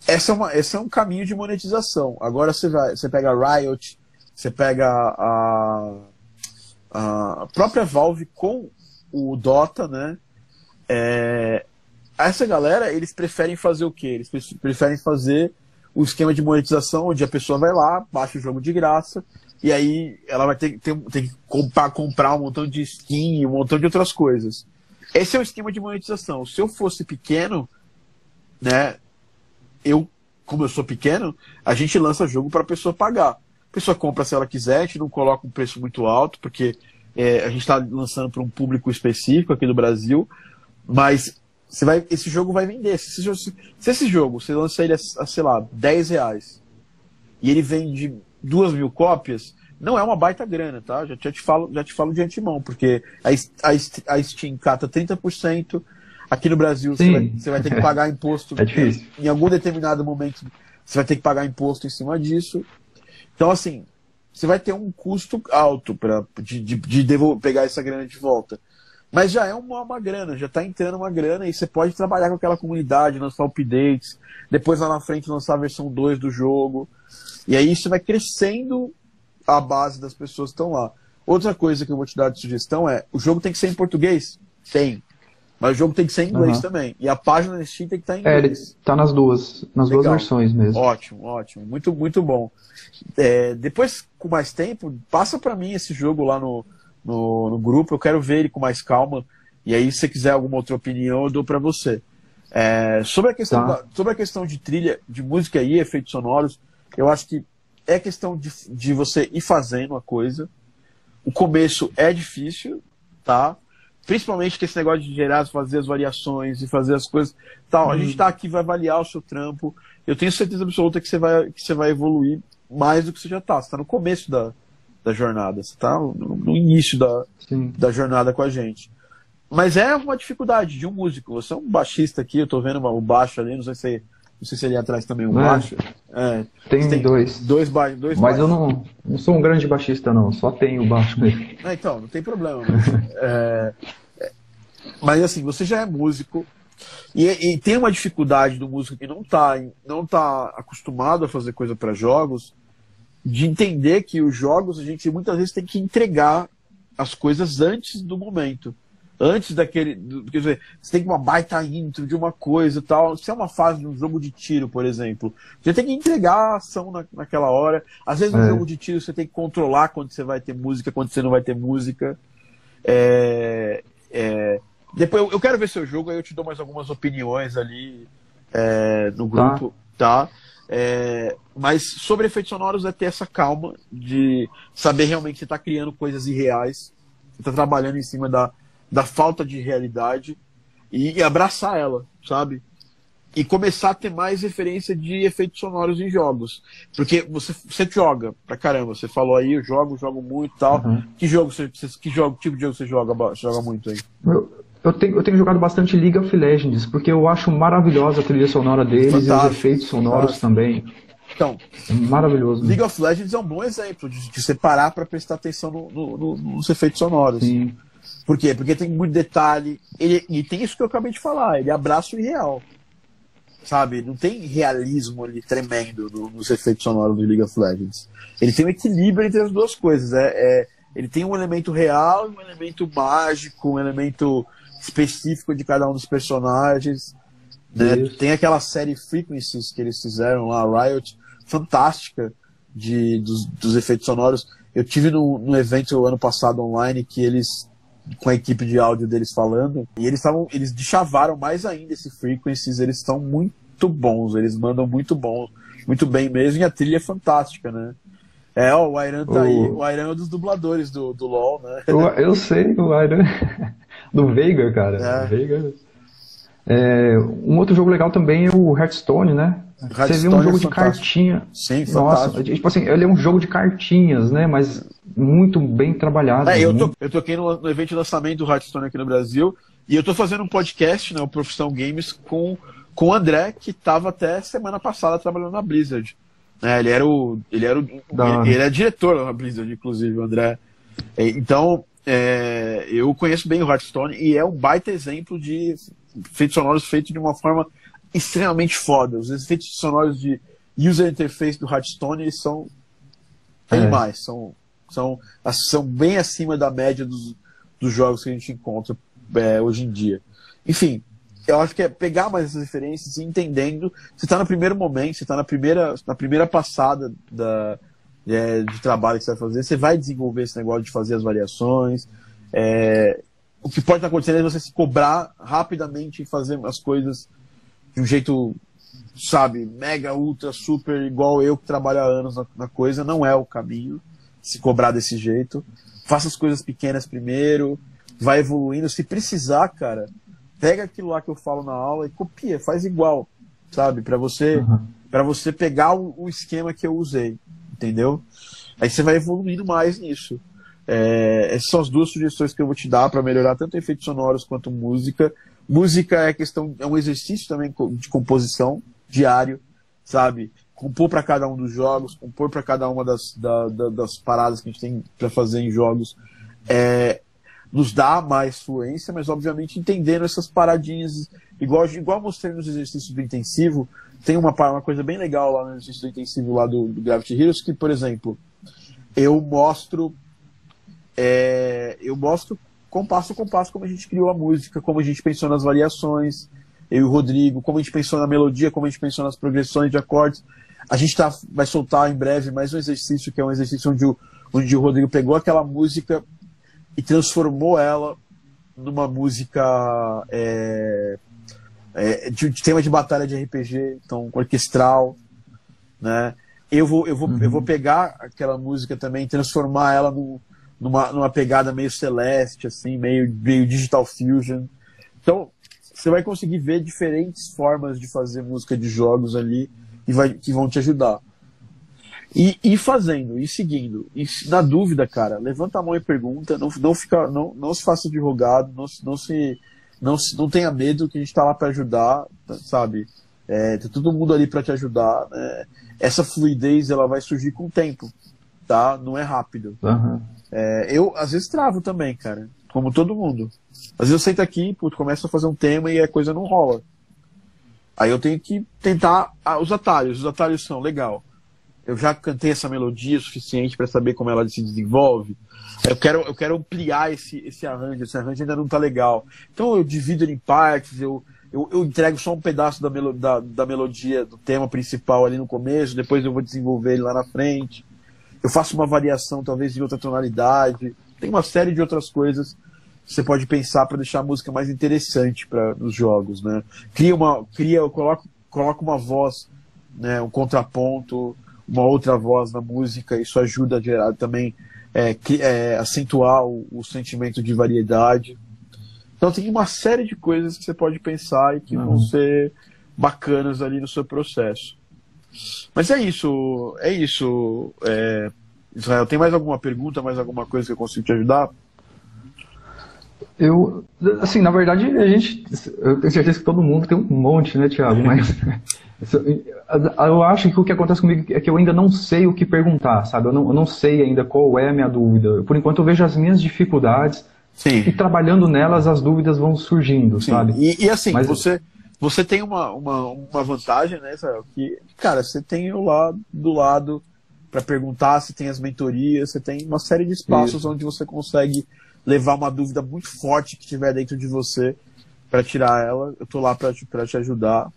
Essa é uma, esse é um caminho de monetização. Agora você vai, você pega a Riot, você pega a, a própria Valve com o Dota, né? É, essa galera, eles preferem fazer o quê? Eles preferem fazer o esquema de monetização, onde a pessoa vai lá, baixa o jogo de graça, e aí ela vai ter, ter, ter que comprar, comprar um montão de skin, um montão de outras coisas. Esse é o esquema de monetização. Se eu fosse pequeno, né, eu, como eu sou pequeno, a gente lança jogo para a pessoa pagar. A pessoa compra se ela quiser, a gente não coloca um preço muito alto, porque é, a gente está lançando para um público específico aqui no Brasil, mas você vai, esse jogo vai vender. Se esse jogo, se esse jogo você lança ele a, a, sei lá, 10 reais e ele vende duas mil cópias, não é uma baita grana, tá? Já, já, te, falo, já te falo de antemão, porque a, a, a Steam cata 30%. Aqui no Brasil você vai, você vai, ter que pagar imposto. é difícil. Em, em algum determinado momento você vai ter que pagar imposto em cima disso. Então, assim, você vai ter um custo alto para de, de, de pegar essa grana de volta. Mas já é uma, uma grana, já está entrando uma grana e você pode trabalhar com aquela comunidade, lançar updates, depois lá na frente lançar a versão 2 do jogo. E aí isso vai crescendo a base das pessoas que estão lá. Outra coisa que eu vou te dar de sugestão é: o jogo tem que ser em português? Tem. Mas o jogo tem que ser em inglês uhum. também. E a página da Steam tem que estar em inglês. É, tá nas duas, nas Legal. duas versões mesmo. Ótimo, ótimo. Muito, muito bom. É, depois, com mais tempo, passa para mim esse jogo lá no, no, no, grupo, eu quero ver ele com mais calma. E aí, se você quiser alguma outra opinião, eu dou para você. É, sobre, a questão tá. da, sobre a questão de trilha, de música e efeitos sonoros, eu acho que é questão de, de você ir fazendo a coisa. O começo é difícil, tá? Principalmente que esse negócio de gerar, fazer as variações e fazer as coisas. Tal. Hum. A gente está aqui, vai avaliar o seu trampo. Eu tenho certeza absoluta que você vai, que você vai evoluir mais do que você já está. Você está no começo da, da jornada. Você está no, no, início da, da jornada com a gente. Mas é uma dificuldade de um músico. Você é um baixista aqui, eu estou vendo o baixo ali, não sei se não sei se ali atrás também um é, baixo. É, tem, tem, dois. Dois, ba dois Mas baixos. eu não, não sou um grande baixista, não. Só tenho o baixo mesmo. É, então, não tem problema. Mas, é, é, mas assim, você já é músico. E, e, tem uma dificuldade do músico que não está não tá acostumado a fazer coisa para jogos, de entender que os jogos a gente muitas vezes tem que entregar as coisas antes do momento. Antes daquele. Do, quer dizer, você tem uma baita intro de uma coisa e tal. Se é uma fase de um jogo de tiro, por exemplo, você tem que entregar a ação na, naquela hora. Às vezes, no é. jogo de tiro, você tem que controlar quando você vai ter música, quando você não vai ter música. É, é, depois, eu, eu quero ver seu jogo, aí eu te dou mais algumas opiniões ali é, no tá. grupo, tá? tá? Mas sobre efeitos sonoros é ter essa calma de saber realmente que você está criando coisas irreais, você está trabalhando em cima da, da falta de realidade e, e, abraçar ela, sabe? e começar a ter mais referência de efeitos sonoros em jogos. Porque você, você joga pra caramba, você falou aí, eu jogo, jogo muito e tal. Uhum. Que jogo você, que jogo, tipo de jogo você joga, joga muito aí? Eu, eu, tenho, eu tenho jogado bastante League of Legends, porque eu acho maravilhosa a trilha sonora deles Fantástico. e os efeitos sonoros Fantástico. também. Então, é maravilhoso. League of Legends é um bom exemplo de, de você parar para prestar atenção no, no, no, nos efeitos sonoros. Sim. Por quê? Porque tem muito detalhe. Ele, e tem isso que eu acabei de falar, ele abraça o irreal. Sabe? Não tem realismo ali tremendo no, nos efeitos sonoros do League of Legends. Ele tem um equilíbrio entre as duas coisas. É, é, ele tem um elemento real, um elemento mágico, um elemento específico de cada um dos personagens. Né? Tem aquela série Frequencies que eles fizeram lá, Riot, fantástica de, dos, dos efeitos sonoros. Eu tive no, no evento ano passado online que eles com a equipe de áudio deles falando, e eles estavam, eles chavaram mais ainda esse Frequencies, eles estão muito bons, eles mandam muito bom, muito bem mesmo, e a trilha é fantástica, né? É, ó, o Iron tá o... aí, o Iron é um dos dubladores do, do LoL, né? Eu, eu sei, o Iron do Veigar, cara. É. Veigar. É, um outro jogo legal também é o Hearthstone, né? Você vê um jogo é de cartinha. Sim, Nossa, tipo assim, ele é um jogo de cartinhas, né? Mas muito bem trabalhado. É, eu, tô, eu toquei no, no evento de lançamento do Hearthstone aqui no Brasil e eu tô fazendo um podcast, né? O Profissão Games, com, com o André, que tava até semana passada trabalhando na Blizzard. É, ele era o. Ele era o. Ele, ele é diretor da Blizzard, inclusive, o André. É, então, é, eu conheço bem o Hearthstone e é um baita exemplo de efeitos sonoros feitos de uma forma extremamente foda. Os efeitos sonoros de user interface do Hearthstone eles são animais, é. são, são, são bem acima da média dos, dos jogos que a gente encontra é, hoje em dia. Enfim, eu acho que é pegar mais essas referências e entendendo. Você está no primeiro momento, você está na primeira, na primeira passada da, é, de trabalho que você vai fazer, você vai desenvolver esse negócio de fazer as variações. É, o que pode estar acontecendo é você se cobrar rapidamente e fazer as coisas de um jeito, sabe, mega, ultra, super, igual eu que trabalho há anos na, na coisa, não é o caminho se cobrar desse jeito. Faça as coisas pequenas primeiro, vai evoluindo. Se precisar, cara, pega aquilo lá que eu falo na aula e copia, faz igual, sabe? Para você, uhum. para você pegar o, o, esquema que eu usei, entendeu? Aí você vai evoluindo mais nisso. É, essas são as duas sugestões que eu vou te dar para melhorar tanto efeitos sonoros quanto música. Música é questão, é um exercício também de composição diário, sabe? Compor para cada um dos jogos, compor para cada uma das, da, da, das paradas que a gente tem para fazer em jogos, é, nos dá mais fluência, mas obviamente entendendo essas paradinhas, igual, igual mostrei nos exercícios do intensivo, tem uma, uma coisa bem legal lá no exercício do intensivo lá do, do Gravity Heroes, que, por exemplo, eu mostro é, eu mostro compasso a compasso como a gente criou a música, como a gente pensou nas variações, eu e o Rodrigo, como a gente pensou na melodia, como a gente pensou nas progressões de acordes. A gente tá, vai soltar em breve mais um exercício, que é um exercício onde o, onde o Rodrigo pegou aquela música e transformou ela numa música é, é, de, de, tema de batalha de RPG, então orquestral, né? Eu vou, eu vou, uhum. eu vou pegar aquela música também, transformar ela no, numa, numa pegada meio celeste, assim, meio, meio digital fusion. Então, você vai conseguir ver diferentes formas de fazer música de jogos ali e vai, que vão te ajudar. E, e fazendo, e seguindo. E na dúvida, cara, levanta a mão e pergunta, não, não, fica, não, não se faça de rogado, não, não se. Não, se, não tenha medo que a gente está lá para ajudar, sabe? É, tem todo mundo ali para te ajudar. Né? Essa fluidez ela vai surgir com o tempo, tá? Não é rápido. Uhum. É, eu, às vezes, travo também, cara. Como todo mundo. Às vezes eu sento aqui, puto, começo a fazer um tema e a coisa não rola. Aí eu tenho que tentar ah, os atalhos. Os atalhos são, legal. Eu já cantei essa melodia o suficiente para saber como ela se desenvolve. Eu quero, eu quero ampliar esse, esse arranjo. Esse arranjo ainda não tá legal. Então eu divido ele em partes, eu, eu, eu entrego só um pedaço da, melo, da, da melodia, do tema principal ali no começo, depois eu vou desenvolver ele lá na frente eu faço uma variação talvez em outra tonalidade. Tem uma série de outras coisas que você pode pensar para deixar a música mais interessante para os jogos, né? Cria uma, cria, eu coloco, coloco uma voz, né, um contraponto, uma outra voz na música. Isso ajuda a gerar também é, que, é, acentuar o, o, sentimento de variedade. Então tem uma série de coisas que você pode pensar e que uhum. vão ser bacanas ali no seu processo. Mas é isso, é isso. É... Israel, tem mais alguma pergunta, mais alguma coisa que eu consigo te ajudar? Eu, assim, na verdade, a gente, eu tenho certeza que todo mundo tem um monte, né, Thiago? Mas eu acho que o que acontece comigo é que eu ainda não sei o que perguntar, sabe? Eu não, eu não sei ainda qual é a minha dúvida. Por enquanto, eu vejo as minhas dificuldades Sim. e trabalhando nelas, as dúvidas vão surgindo, Sim. sabe? E, e assim, Mas, você, você tem uma, uma, uma vantagem, né, Israel? Que, cara, você tem o lado do lado para perguntar, você tem as mentorias, você tem uma série de espaços Isso. onde você consegue levar uma dúvida muito forte que tiver dentro de você para tirar ela. Eu tô lá para te, te ajudar.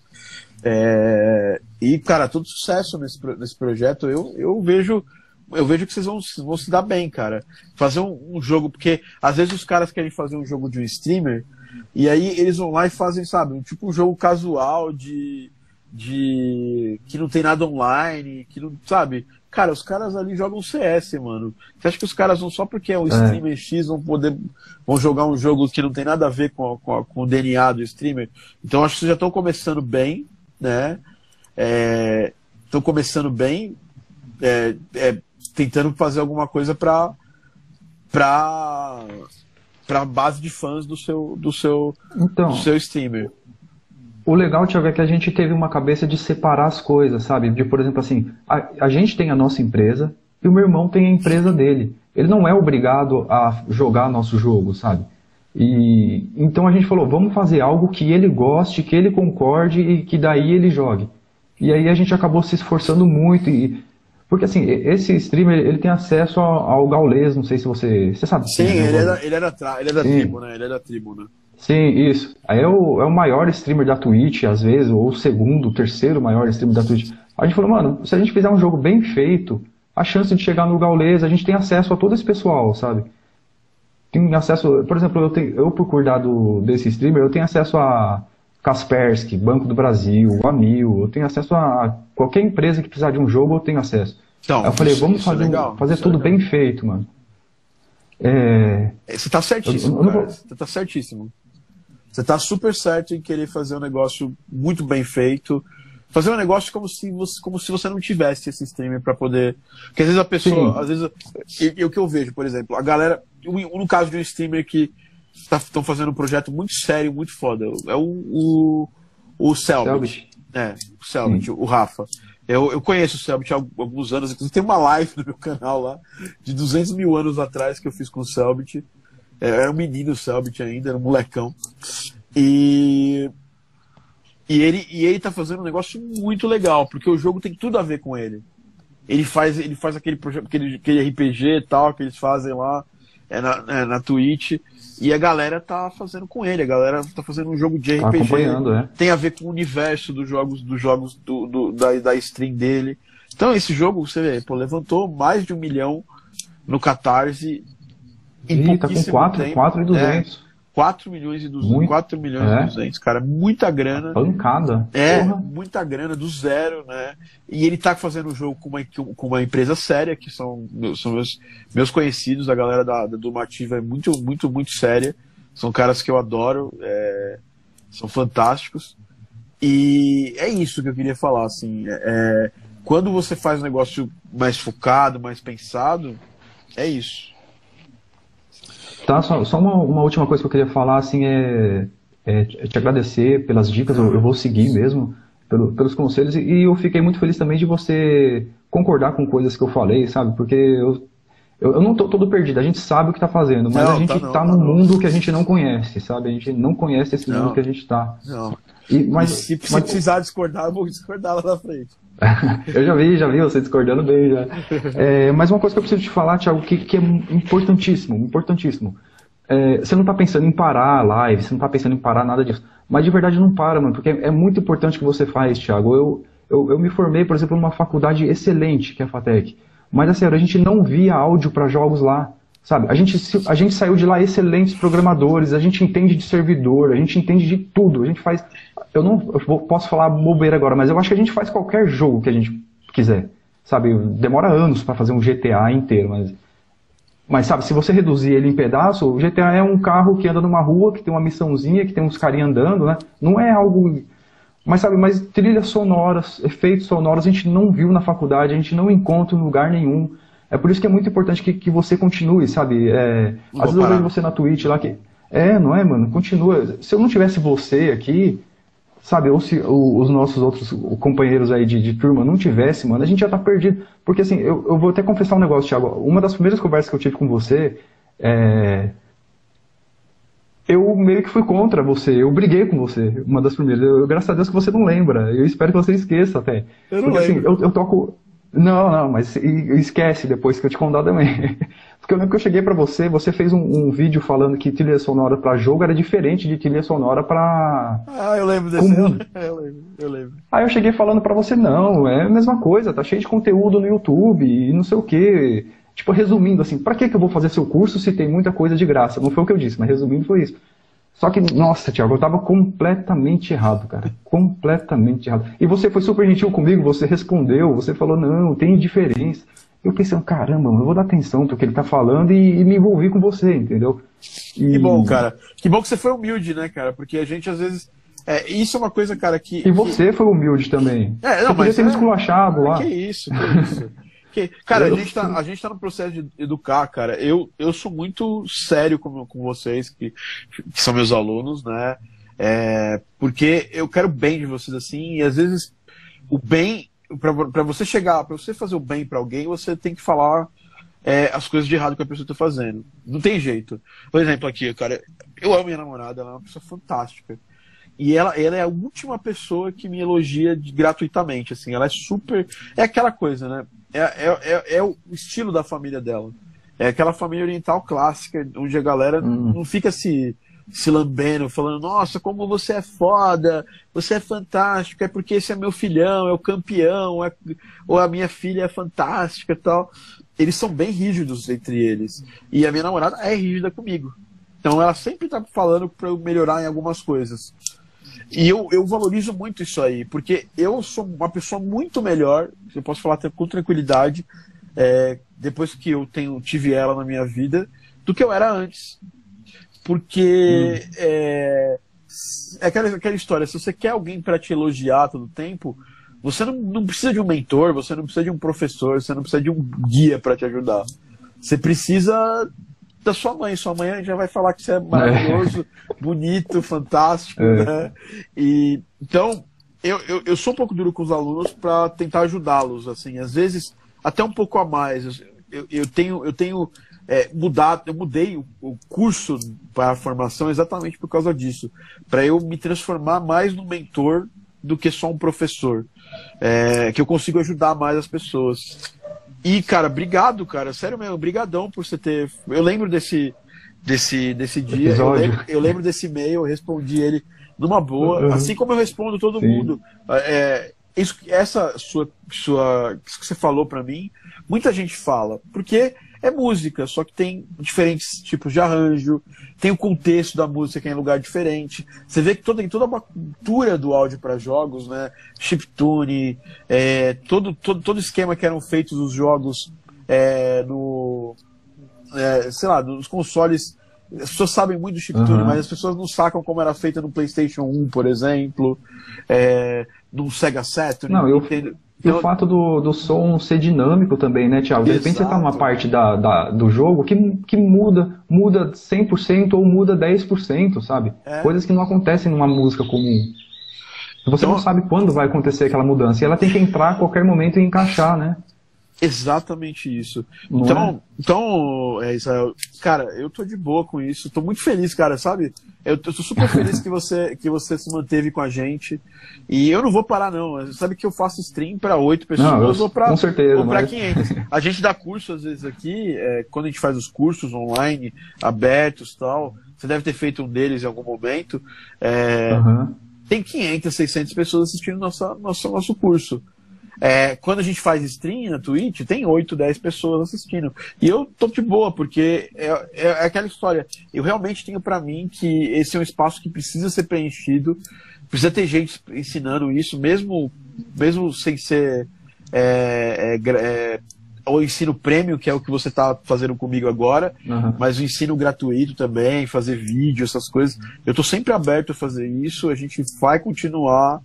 É... E, cara, todo sucesso nesse, nesse projeto. Eu, eu vejo eu vejo que vocês vão, vão se dar bem, cara. Fazer um, um, jogo, porque às vezes os caras querem fazer um jogo de um streamer, e aí eles vão lá e fazem, sabe, um, tipo um jogo casual de. de. que não tem nada online, que não. sabe? Cara, os caras ali jogam CS, mano. Você acha que os caras vão só porque é um é. streamer X vão poder vão jogar um jogo que não tem nada a ver com, com, com o DNA do streamer? Então acho que vocês já estão começando bem, né? Estão é, começando bem, é, é, tentando fazer alguma coisa para para para base de fãs do seu do seu então, do seu streamer. O legal, Tiago, é que a gente teve uma cabeça de separar as coisas, sabe? De, por exemplo, assim, a, a gente tem a nossa empresa e o meu irmão tem a empresa dele. Ele não é obrigado a jogar nosso jogo, sabe? E então a gente falou, vamos fazer algo que ele goste, que ele concorde e que daí ele jogue. E aí a gente acabou se esforçando muito e porque assim, esse streamer ele tem acesso ao, ao Gaules, não sei se você, você sabe. Sim, ele, era, ele era, ele era tribo, né? Ele era tribo, né? Sim, isso. Aí é o, é o maior streamer da Twitch, às vezes, ou o segundo, o terceiro maior streamer da Twitch. A gente falou, mano, se a gente fizer um jogo bem feito, a chance de chegar no Gaules, a gente tem acesso a todo esse pessoal, sabe? Tem acesso, por exemplo, eu, tenho, eu por cuidar do, desse streamer, eu tenho acesso a Kaspersky, Banco do Brasil, Amil, eu tenho acesso a qualquer empresa que precisar de um jogo, eu tenho acesso. Então, Aí eu falei, vamos fazer, é legal, fazer tudo é bem feito, mano. É... Você tá certíssimo, eu, eu vou... Você tá certíssimo. Você está super certo em querer fazer um negócio muito bem feito. Fazer um negócio como se você, como se você não tivesse esse streamer para poder. Porque às vezes a pessoa. Sim. Às vezes. E, o que eu vejo, por exemplo, a galera. No caso de um streamer que estão tá, fazendo um projeto muito sério, muito foda. É o, o, o Selbit. É, o Selbit, o Rafa. Eu, eu conheço o Selbit há alguns anos, inclusive tem uma live no meu canal lá, de 200 mil anos atrás que eu fiz com o Selbit. É, era um menino o Selbit ainda, era um molecão. E. E ele, e ele tá fazendo um negócio muito legal, porque o jogo tem tudo a ver com ele. Ele faz, ele faz aquele projeto, aquele, aquele RPG e tal, que eles fazem lá é na, é, na Twitch. E a galera tá fazendo com ele, a galera tá fazendo um jogo de tá RPG. É. Tem a ver com o universo dos jogos, dos jogos do, do, da, da stream dele. Então esse jogo, você vê, pô, levantou mais de um milhão no Catarse em Ih, tá com 4, 4 e 200. É, 4 milhões e 200, Muito, 4 milhões é. e 200, cara, muita grana. Pancada. É, Porra. muita grana do zero, né? E ele tá fazendo o jogo com uma, com uma empresa séria, que são, são meus, meus conhecidos, a galera da, da Dumativa é muito, muito, muito séria. São caras que eu adoro, é, são fantásticos. E é isso que eu queria falar, assim. É, quando você faz um negócio mais focado, mais pensado, é isso. Tá, só, só uma, uma, última coisa que eu queria falar, assim, é, é te agradecer pelas dicas, eu, eu vou seguir mesmo, pelo, pelos conselhos, e eu fiquei muito feliz também de você concordar com coisas que eu falei, sabe? Porque eu, eu, eu não tô todo perdido, a gente sabe o que tá fazendo, mas não, a gente tá, não, tá num mundo que a gente não conhece, sabe? A gente não conhece esse mundo que a gente tá. Não. E, mas, se, se mas... precisar discordar, eu vou discordar lá na frente. eu já vi, já vi você discordando bem já. É, mas uma coisa que eu preciso te falar, Thiago, que, que é importantíssimo, importantíssimo. É, você não está pensando em parar a live, você não está pensando em parar nada disso. Mas de verdade não para, mano, porque é muito importante o que você faz, Thiago. Eu, eu, eu me formei, por exemplo, numa faculdade excelente, que é a FATEC. Mas assim, a gente não via áudio para jogos lá. Sabe, a gente, a gente saiu de lá excelentes programadores, a gente entende de servidor, a gente entende de tudo. A gente faz. Eu não eu posso falar bobeira agora, mas eu acho que a gente faz qualquer jogo que a gente quiser. Sabe, demora anos para fazer um GTA inteiro, mas. Mas sabe, se você reduzir ele em pedaço, o GTA é um carro que anda numa rua, que tem uma missãozinha, que tem uns carinhas andando, né? Não é algo Mas sabe, mas trilhas sonoras, efeitos sonoros a gente não viu na faculdade, a gente não encontra em lugar nenhum. É por isso que é muito importante que, que você continue, sabe? É, às vezes eu vejo você na Twitch lá que. É, não é, mano? Continua. Se eu não tivesse você aqui, sabe, ou se os nossos outros companheiros aí de, de turma não tivesse, mano, a gente já tá perdido. Porque assim, eu, eu vou até confessar um negócio, Thiago. Uma das primeiras conversas que eu tive com você, é, eu meio que fui contra você, eu briguei com você, uma das primeiras. Eu, graças a Deus que você não lembra, eu espero que você esqueça até. Eu não Porque assim, lembro. eu, eu toco. Não, não, mas esquece depois que eu te contar também. Porque eu lembro que eu cheguei pra você, você fez um, um vídeo falando que trilha sonora pra jogo era diferente de trilha sonora pra. Ah, eu lembro desse. Comum. Eu lembro, eu lembro. Aí eu cheguei falando pra você, não, é a mesma coisa, tá cheio de conteúdo no YouTube e não sei o quê. Tipo, resumindo assim, pra que, que eu vou fazer seu curso se tem muita coisa de graça? Não foi o que eu disse, mas resumindo foi isso. Só que, nossa, Thiago, eu tava completamente errado, cara. Completamente errado. E você foi super gentil comigo, você respondeu, você falou, não, tem diferença. Eu pensei, caramba, eu vou dar atenção pro que ele tá falando e, e me envolvi com você, entendeu? E, Que bom, cara. Que bom que você foi humilde, né, cara? Porque a gente às vezes. É, isso é uma coisa, cara, que. E você foi humilde também. É, não, você podia mas ter me é- esculachado lá. Que isso, que isso. Que- cara, a Eu- gente, tá, a gente tá no processo de educar, cara. Eu, eu sou muito sério com, com vocês, que, que são meus alunos, né? É, porque eu quero o bem de vocês assim, e às vezes o bem, pra pra você chegar, pra você fazer o bem pra alguém, você tem que falar é, as coisas de errado que a pessoa tá fazendo. Não tem jeito. Por exemplo, aqui, cara, eu amo minha namorada, ela é uma pessoa fantástica. E ela, ela é a última pessoa que me elogia de- gratuitamente, assim, ela é super. É aquela coisa, né? É, é, é, é o estilo da família dela. É aquela família oriental clássica, onde a galera Hum. não fica se, se lambendo, falando, nossa, como você é foda, você é fantástico, é porque esse é meu filhão, é o campeão, é- ou a minha filha é fantástica e tal. Eles são bem rígidos entre eles. E a minha namorada é rígida comigo. Então ela sempre tá falando pra eu melhorar em algumas coisas. E eu, eu valorizo muito isso aí, porque eu sou uma pessoa muito melhor, eu posso falar até com tranquilidade, é, depois que eu tenho, tive ela na minha vida, do que eu era antes. Porque é, é aquela, aquela história, se você quer alguém para te elogiar todo tempo, você não, não precisa de um mentor, você não precisa de um professor, você não precisa de um guia para te ajudar. Você precisa da sua mãe. Sua mãe já vai falar que você é maravilhoso, bonito, fantástico, É. né? E então eu, eu, eu sou um pouco duro com os alunos para tentar ajudá-los, assim, às vezes até um pouco a mais. Eu, eu tenho eu tenho é, mudado, eu mudei o, o curso para a formação exatamente por causa disso, para eu me transformar mais num mentor do que só um professor, é, que eu consigo ajudar mais as pessoas. E, cara, obrigado, cara. Sério mesmo, brigadão por você ter. Eu lembro desse, desse, desse dia. Eu lembro, eu lembro desse e-mail, eu respondi ele numa boa, Uhum. assim como eu respondo todo Sim. mundo. É, isso, essa sua, sua, isso que você falou pra mim, muita gente fala, porque é música, só que tem diferentes tipos de arranjo, tem o contexto da música que é em lugar diferente. Você vê que toda, tem toda uma cultura do áudio para jogos, né? Chiptune, é, todo, todo, todo esquema que eram feitos os jogos é, no. é, sei lá, nos consoles. As pessoas sabem muito do chiptune, Uhum. mas as pessoas não sacam como era feita no PlayStation 1, por exemplo, é, no Sega Saturn. Não, eu- Nintendo. E Então, o fato do, do som ser dinâmico também, né, Thiago? De repente você tá numa Exato. parte da, da- do jogo que, que muda, muda 100% ou muda 10%, sabe? É. Coisas que não acontecem numa música comum. Você Então- não sabe quando vai acontecer aquela mudança. E ela tem que entrar a qualquer momento e encaixar, né? Exatamente isso. Não então, então é, Israel, cara, eu tô de boa com isso. Tô muito feliz, cara, sabe? Eu, eu tô super feliz que você, que você se manteve com a gente. E eu não vou parar, não. Sabe que eu faço stream para oito pessoas Não, eu- ou para com certeza, ou pra mas- 500. A gente dá curso, às vezes, aqui, é, quando a gente faz os cursos online, abertos e tal. Você deve ter feito um deles em algum momento. É, Aham. tem 500, 600 pessoas assistindo nossa, nosso, nosso curso. É, quando a gente faz stream na Twitch, tem 8, 10 pessoas assistindo. E eu tô de boa, porque é, é, é aquela história. Eu realmente tenho pra mim que esse é um espaço que precisa ser preenchido, precisa ter gente ensinando isso, mesmo, mesmo sem ser é, é, é, o ensino prêmio, que é o que você tá fazendo comigo agora, Aham. mas o ensino gratuito também, fazer vídeo, essas coisas. Eu tô sempre aberto a fazer isso, a gente vai continuar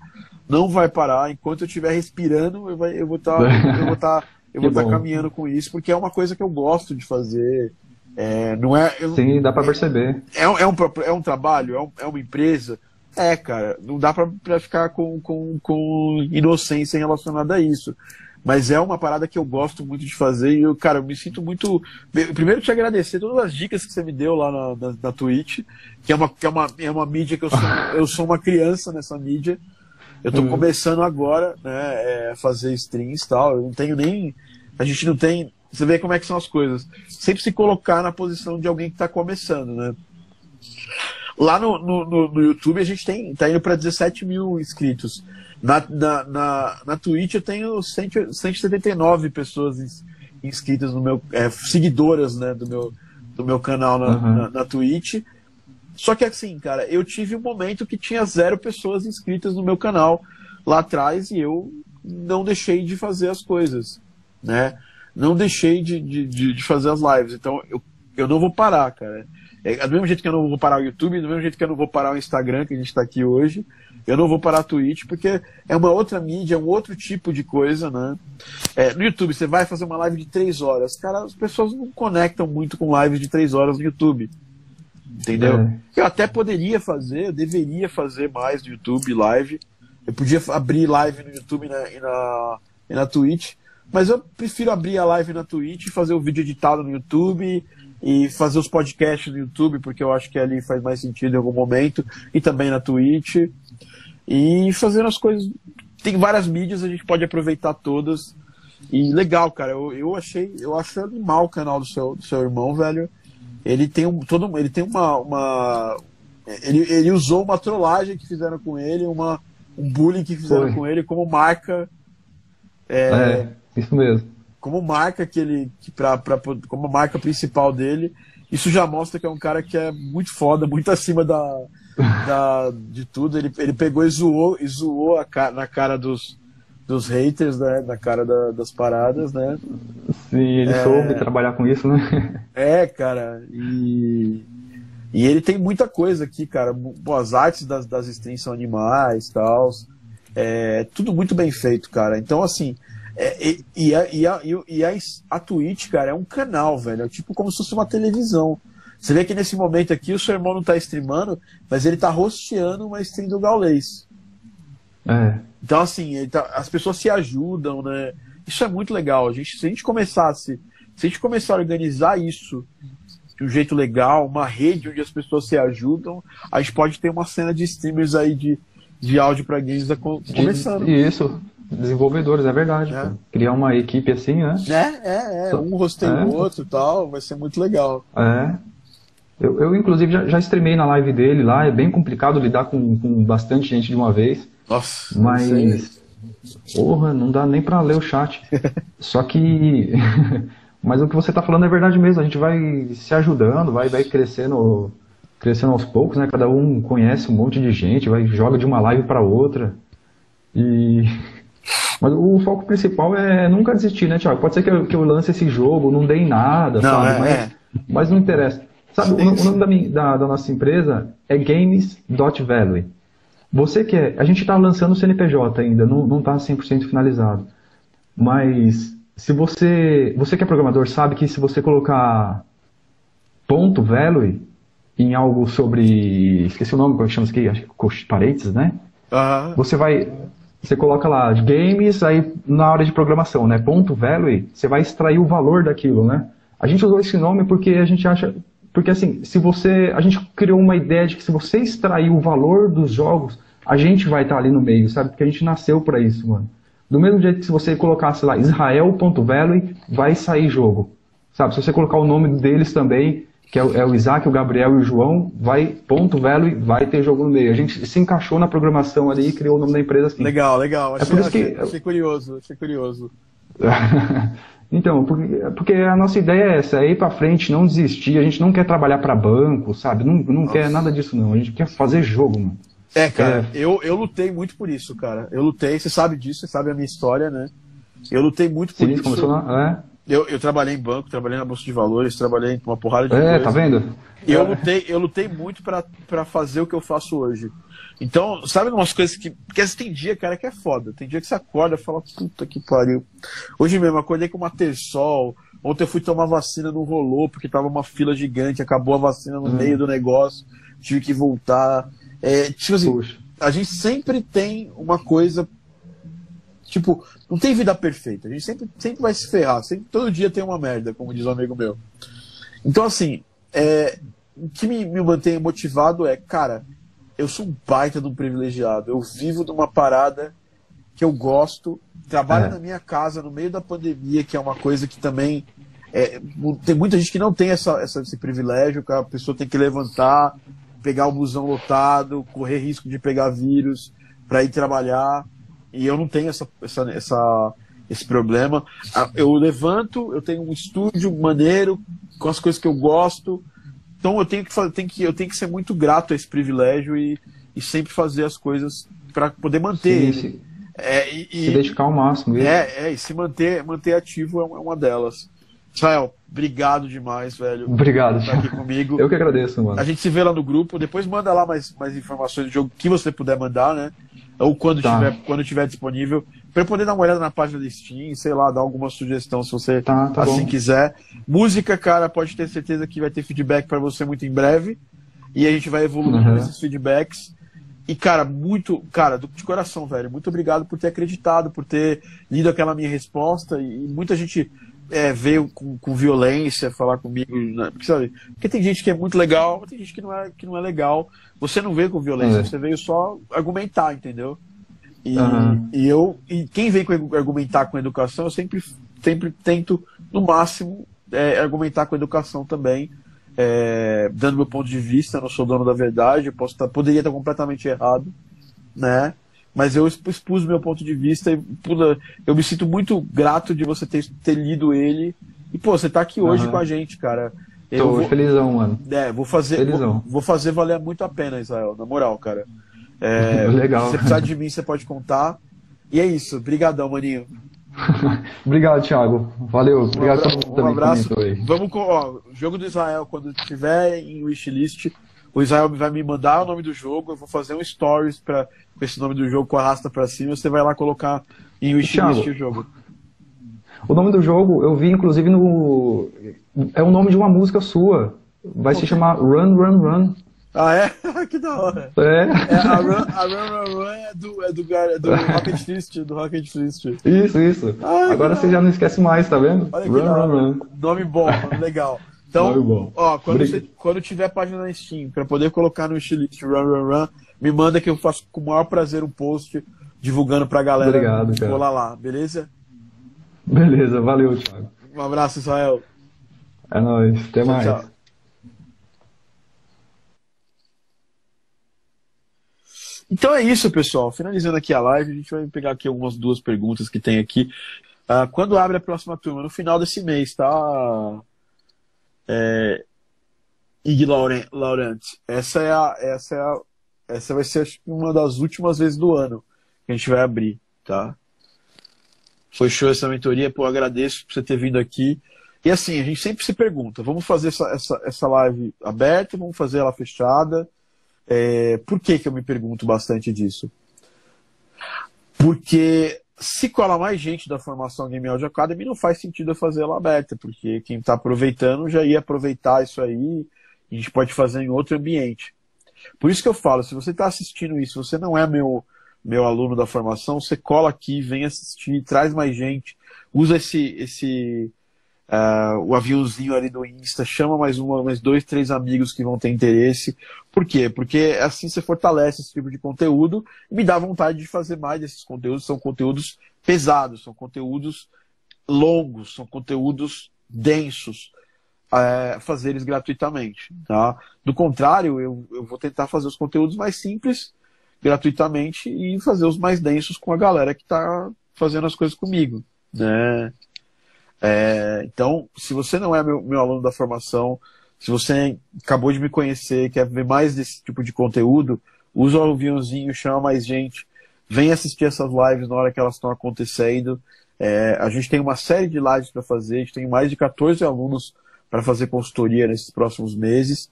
não vai parar. Enquanto eu estiver respirando, eu, vai, eu vou estar tá, eu vou tá, eu vou estar tá caminhando com isso, porque é uma coisa que eu gosto de fazer. É, não é, eu, Sim, dá para perceber. É, é, um, é um trabalho, é, um, é uma empresa. É, cara, não dá para ficar com, com, com inocência relacionada a isso. Mas é uma parada que eu gosto muito de fazer e eu, cara, eu me sinto muito. Primeiro te agradecer todas as dicas que você me deu lá na, na, na Twitch, que é uma, que é uma, é uma mídia que eu sou, eu sou uma criança nessa mídia. Eu tô uhum. começando agora, né, é, fazer streams e tal. Eu não tenho nem. A gente não tem. Você vê como é que são as coisas. Sempre se colocar na posição de alguém que está começando, né? Lá no, no, no, YouTube a gente tem, tá indo para 17 mil inscritos. Na, na, na, na Twitch eu tenho 100, 179 pessoas inscritas no meu. É, seguidoras né, do, meu, do meu canal na, uhum. na, na Twitch. Só que assim, cara, eu tive um momento que tinha zero pessoas inscritas no meu canal lá atrás e eu não deixei de fazer as coisas, né? Não deixei de, de, de fazer as lives. Então eu, eu não vou parar, cara. É, do mesmo jeito que eu não vou parar o YouTube, do mesmo jeito que eu não vou parar o Instagram, que a gente está aqui hoje, eu não vou parar a Twitch, porque é uma outra mídia, é um outro tipo de coisa, né? É, no YouTube, você vai fazer uma live de três horas. Cara, as pessoas não conectam muito com lives de três horas no YouTube. Entendeu? É. Eu até poderia fazer, eu deveria fazer mais no YouTube live. Eu podia abrir live no YouTube e na, e na, e na Twitch. Mas eu prefiro abrir a live na Twitch, fazer o vídeo editado no YouTube e fazer os podcasts no YouTube, porque eu acho que ali faz mais sentido em algum momento, e também na Twitch. E fazendo as coisas. Tem várias mídias, a gente pode aproveitar todas. E legal, cara. Eu, eu achei. Eu acho animal o canal do seu, do seu irmão, velho. Ele tem um. Todo, ele tem uma. uma ele, ele usou uma trollagem que fizeram com ele, uma, um bullying que fizeram Foi. com ele como marca. É, é, isso mesmo como marca que ele que pra, pra, como marca principal dele isso já mostra que é um cara que é muito foda muito acima da, da de tudo ele, ele pegou e zoou e zoou a, na cara dos dos haters né na cara da, das paradas né sim ele é, soube trabalhar com isso né é cara e e ele tem muita coisa aqui cara as artes das, das strings são animais tal é tudo muito bem feito cara então assim é, e, e, a, e, a, e a, a Twitch, cara, é um canal, velho. É tipo como se fosse uma televisão. Você vê que nesse momento aqui o seu irmão não tá streamando, mas ele tá rosteando uma stream do Gaulês. É. Então, assim, tá, as pessoas se ajudam, né? Isso é muito legal. A gente, se a gente começasse, se a gente começar a organizar isso de um jeito legal, uma rede onde as pessoas se ajudam, a gente pode ter uma cena de streamers aí de, de áudio para games começando. Isso desenvolvedores, é verdade. É. Criar uma equipe assim, né? É, é, é. Um rosteia é. o outro e tal, vai ser muito legal. É. Eu, eu inclusive, já, já streamei na live dele lá, é bem complicado lidar com, com bastante gente de uma vez. Nossa, mas. Porra, não dá nem pra ler o chat. Só que. mas o que você tá falando é verdade mesmo, a gente vai se ajudando, vai, vai crescendo, crescendo aos poucos, né? Cada um conhece um monte de gente, vai joga de uma live para outra. E mas o foco principal é nunca desistir, né, Thiago? Pode ser que eu, que eu lance esse jogo, não dê em nada, não, sabe? É, mas, é. mas não interessa. Sabe, o, o, nome da, minha, da, da, nossa empresa é Games.Value. Você quer. A gente está lançando o CNPJ ainda, não está 100% finalizado. Mas se você. Você que é programador sabe que se você colocar ponto value em algo sobre. Esqueci o nome, como chama isso aqui? Acho que parênteses, né? Uhum. Você vai você coloca lá games, aí na hora de programação, né? Ponto value, você vai extrair o valor daquilo, né? A gente usou esse nome porque a gente acha. Porque assim, se você. A gente criou uma ideia de que se você extrair o valor dos jogos, a gente vai estar ali no meio, sabe? Porque a gente nasceu para isso, mano. Do mesmo jeito que se você colocasse lá Israel.value, vai sair jogo. Sabe? Se você colocar o nome deles também, que é o, é Isaac, o Gabriel e o João, vai, ponto, velho, e vai ter jogo no meio. A gente se encaixou na programação ali e criou o nome da empresa assim. Legal, legal. Achei, é por isso achei, que... achei curioso, achei curioso. então, porque, porque a nossa ideia é essa, é ir para frente, não desistir. A gente não quer trabalhar para banco, sabe? Não, não quer nada disso, não. A gente quer fazer jogo, mano. É, cara, é. Eu, eu lutei muito por isso, cara. Eu lutei, você sabe disso, você sabe a minha história, né? Eu lutei muito por Sim, isso. Começou lá, é. Eu, eu trabalhei em banco, trabalhei na Bolsa de Valores, trabalhei em uma porrada de É, coisa. tá vendo? Eu É. lutei, eu lutei muito pra fazer o que eu faço hoje. Então, sabe umas coisas que. Porque assim, tem dia, cara, que é foda. Tem dia que você acorda e fala, puta que pariu. Hoje mesmo, acordei com uma terçol. Ontem eu fui tomar vacina, não rolou, porque tava uma fila gigante, acabou a vacina no Hum. meio do negócio, tive que voltar. É, tipo assim, Puxa. a gente sempre tem uma coisa. Tipo, não tem vida perfeita. A gente sempre, sempre vai se ferrar. Sempre, todo dia tem uma merda, como diz um amigo meu. Então, assim, é, o que me, me mantém motivado é, cara, eu sou um baita de um privilegiado. Eu vivo de uma parada que eu gosto, trabalho É. na minha casa no meio da pandemia, que é uma coisa que também. é, tem muita gente que não tem essa, essa- esse privilégio, que a pessoa tem que levantar, pegar o busão lotado, correr risco de pegar vírus para ir trabalhar. E eu não tenho essa, essa, essa- esse problema. Ah, Eu levanto, eu tenho um estúdio maneiro, com as coisas que eu gosto. Então eu tenho que, fa- tenho que, eu tenho que ser muito grato a esse privilégio e, e sempre fazer as coisas para poder manter. Sim, ele. se, É, e, se dedicar ao máximo. E- é, é, e se manter, manter ativo é uma, é uma delas. Israel, obrigado demais, velho. Obrigado, por estar aqui comigo. Eu que agradeço, mano. A gente se vê lá no grupo, depois manda lá mais, mais informações do jogo que você puder mandar, né? Ou quando, Tá. tiver, quando tiver disponível. Pra eu poder dar uma olhada na página do Steam, sei lá, dar alguma sugestão se você Tá, tá assim bom. quiser. Música, cara, pode ter certeza que vai ter feedback pra você muito em breve. E a gente vai evoluindo Uhum. nesses feedbacks. E, cara, muito, cara, de coração, velho, muito obrigado por ter acreditado, por ter lido aquela minha resposta. E, muita gente é, veio com, com violência falar comigo, né? porque, sabe? Porque tem gente que é muito legal, tem gente que não é, que não é legal. Você não veio com violência, É. você veio só argumentar, entendeu? E, Aham. e eu, e quem vem com argumentar com educação, eu sempre, sempre tento, no máximo, é, argumentar com educação também, é, dando meu ponto de vista. Eu não sou dono da verdade, eu posso tá, poderia estar completamente errado, né? Mas eu expu- expus meu ponto de vista e eu me sinto muito grato de você ter, ter lido ele. E, pô, você tá aqui hoje Aham. com a gente, cara. Eu Tô vou, felizão, mano. é, vou fazer, vou, Felizão. vou fazer valer muito a pena, Israel, na moral, cara. É, Legal. Se precisar de mim, você pode contar. E é isso. Brigadão, maninho. Obrigado, Thiago. Valeu. Obrigado um a abra- todo mundo um abraço. Vamos com ó, o jogo do Israel, quando tiver em wishlist, o Israel vai me mandar o nome do jogo, eu vou fazer um stories pra, com esse nome do jogo com a rasta pra cima, você vai lá colocar em wishlist Thiago. o jogo. O nome do jogo eu vi inclusive no. É o nome de uma música sua. Vai se chamar Run, Run, Run. Ah, é? que da hora. É. É, a, run, a Run Run Run é do, é do, é do Rocket Fist, do Rocket Fist. Isso, isso. Ai, Agora você já não esquece mais, tá vendo? Olha Run. Run, Run. Nome bom, legal. Então, ó, quando, você, quando tiver página na Steam, pra poder colocar no wishlist Run Run Run, me manda que eu faço com o maior prazer um post divulgando pra galera Obrigado, cara. colar lá, beleza? Beleza, valeu, Thiago. Um abraço, Israel. É nóis. Até Tchau, mais. tchau. Então é isso, pessoal. Finalizando aqui a live, a gente vai pegar aqui algumas duas perguntas que tem aqui. Ah, quando abre a próxima turma? No final desse mês, tá? É... Ig Lauren- Laurent. Essa é a, essa é a, essa vai ser uma das últimas vezes do ano que a gente vai abrir, tá? Foi show essa mentoria, pô, agradeço por você ter vindo aqui. E assim, a gente sempre se pergunta, vamos fazer essa, essa, essa live aberta, vamos fazer ela fechada? É, por que, que eu me pergunto bastante disso? Porque se cola mais gente da formação Game Audio Academy, não faz sentido eu fazer ela aberta, porque quem está aproveitando já ia aproveitar isso aí, a gente pode fazer em outro ambiente. Por isso que eu falo, se você está assistindo isso, você não é meu, meu aluno da formação, você cola aqui, vem assistir, traz mais gente, usa esse, esse ah, o aviãozinho ali do Insta, chama mais uma, mais dois, três amigos que vão ter interesse. Por quê? Porque assim você fortalece esse tipo de conteúdo e me dá vontade de fazer mais desses conteúdos. São conteúdos pesados, são conteúdos longos, são conteúdos densos. É, fazer eles gratuitamente. Tá? Do contrário, eu, eu vou tentar fazer os conteúdos mais simples gratuitamente e fazer os mais densos com a galera que está fazendo as coisas comigo. Né? É, então, se você não é meu, meu aluno da formação, se você acabou de me conhecer, quer ver mais desse tipo de conteúdo, usa o aviãozinho, chama mais gente, vem assistir essas lives na hora que elas estão acontecendo. É, a gente tem uma série de lives para fazer, a gente tem mais de 14 alunos para fazer consultoria nesses próximos meses.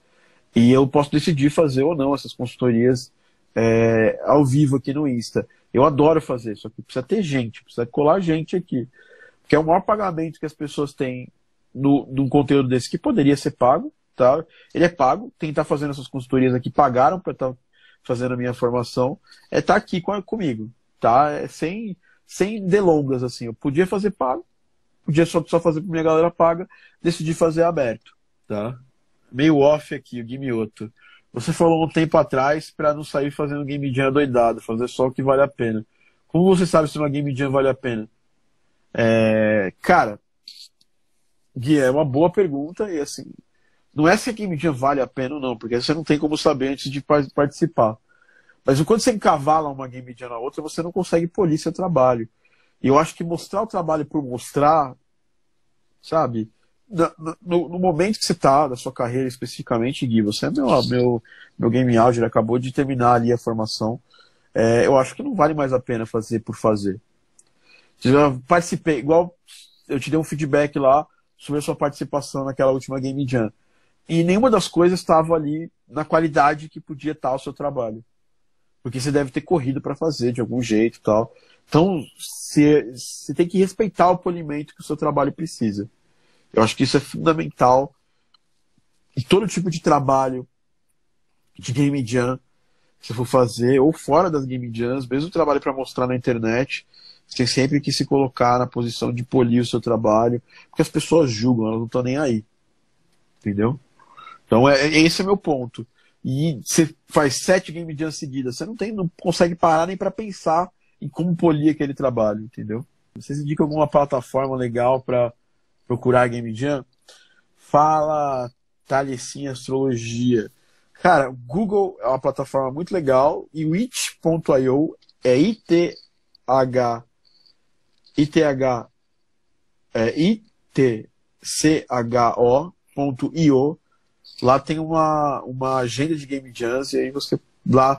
E eu posso decidir fazer ou não essas consultorias é, ao vivo aqui no Insta. Eu adoro fazer, só que precisa ter gente, precisa colar gente aqui. Porque é o maior pagamento que as pessoas têm no, num conteúdo desse que poderia ser pago, tá? Ele é pago, quem está fazendo essas consultorias aqui pagaram para estar tá fazendo a minha formação, é estar tá aqui com, comigo, tá? É sem, sem delongas, assim. Eu podia fazer pago, podia só, só fazer para minha galera paga, decidi fazer aberto, tá? Meio off aqui, o Guimioto. Você falou um tempo atrás para não sair fazendo game jam doidado, fazer só o que vale a pena. Como você sabe se uma game jam vale a pena? É, cara, Gui, é uma boa pergunta e assim, não é se a game jam vale a pena ou não, porque você não tem como saber antes de participar. Mas quando você encavala uma game jam na outra, você não consegue polir seu trabalho. E eu acho que mostrar o trabalho por mostrar, sabe? No, no, no momento que você está da sua carreira especificamente, Gui, você é meu, meu, meu game audio, acabou de terminar ali a formação. É, eu acho que não vale mais a pena fazer por fazer. Eu participei, igual eu te dei um feedback lá sobre a sua participação naquela última Game Jam. E nenhuma das coisas estava ali na qualidade que podia estar o seu trabalho. Porque você deve ter corrido para fazer de algum jeito e tal. Então, você, tem que respeitar o polimento que o seu trabalho precisa. Eu acho que isso é fundamental em todo tipo de trabalho de game jam que você for fazer, ou fora das game jams, mesmo trabalho para mostrar na internet, você sempre que se colocar na posição de polir o seu trabalho, porque as pessoas julgam, elas não estão nem aí. Entendeu? Então, é, é, esse é meu ponto. E você faz sete game jams seguidas, você não, tem, não consegue parar nem para pensar em como polir aquele trabalho, entendeu? Vocês indicam alguma plataforma legal para procurar Game Jam, fala Taliesin Astrologia. Cara, Google é uma plataforma muito legal e o it.io é ITH ITH é. Lá tem uma, uma agenda de Game Jams e aí você lá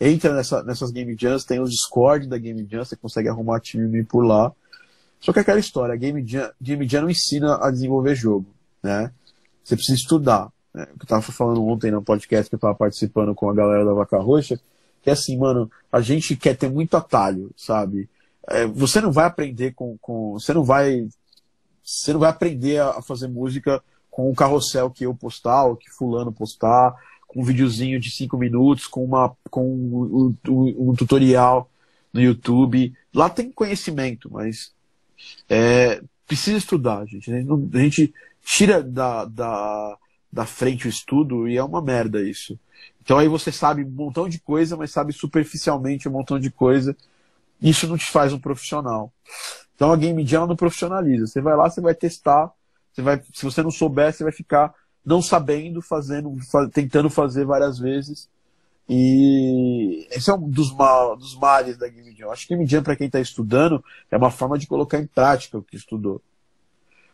entra nessa, nessas Game Jams, tem o Discord da Game Jam, você consegue arrumar time por lá. Só que é aquela história, Game Jam, Game Jam não ensina a desenvolver jogo, né? Você precisa estudar. Né? Eu estava falando ontem no podcast que eu estava participando com a galera da Vaca Roxa, que é assim, mano, a gente quer ter muito atalho, sabe? É, você não vai aprender com, com. Você não vai. Você não vai aprender a fazer música com um carrossel que eu postar, ou que fulano postar, com um videozinho de cinco minutos, com, uma, com um, um, um tutorial no YouTube. Lá tem conhecimento, mas é, precisa estudar, gente. A gente, tira da, da, da frente o estudo e é uma merda isso. Então aí você sabe um montão de coisa, mas sabe superficialmente um montão de coisa. Isso não te faz um profissional. Então a Game Jam não profissionaliza. Você vai lá, você vai testar, você vai, se você não souber, você vai ficar não sabendo, fazendo, tentando fazer várias vezes e esse é um dos, mal, dos males da Game Jam. Acho que Game Jam, para quem está estudando, é uma forma de colocar em prática o que estudou.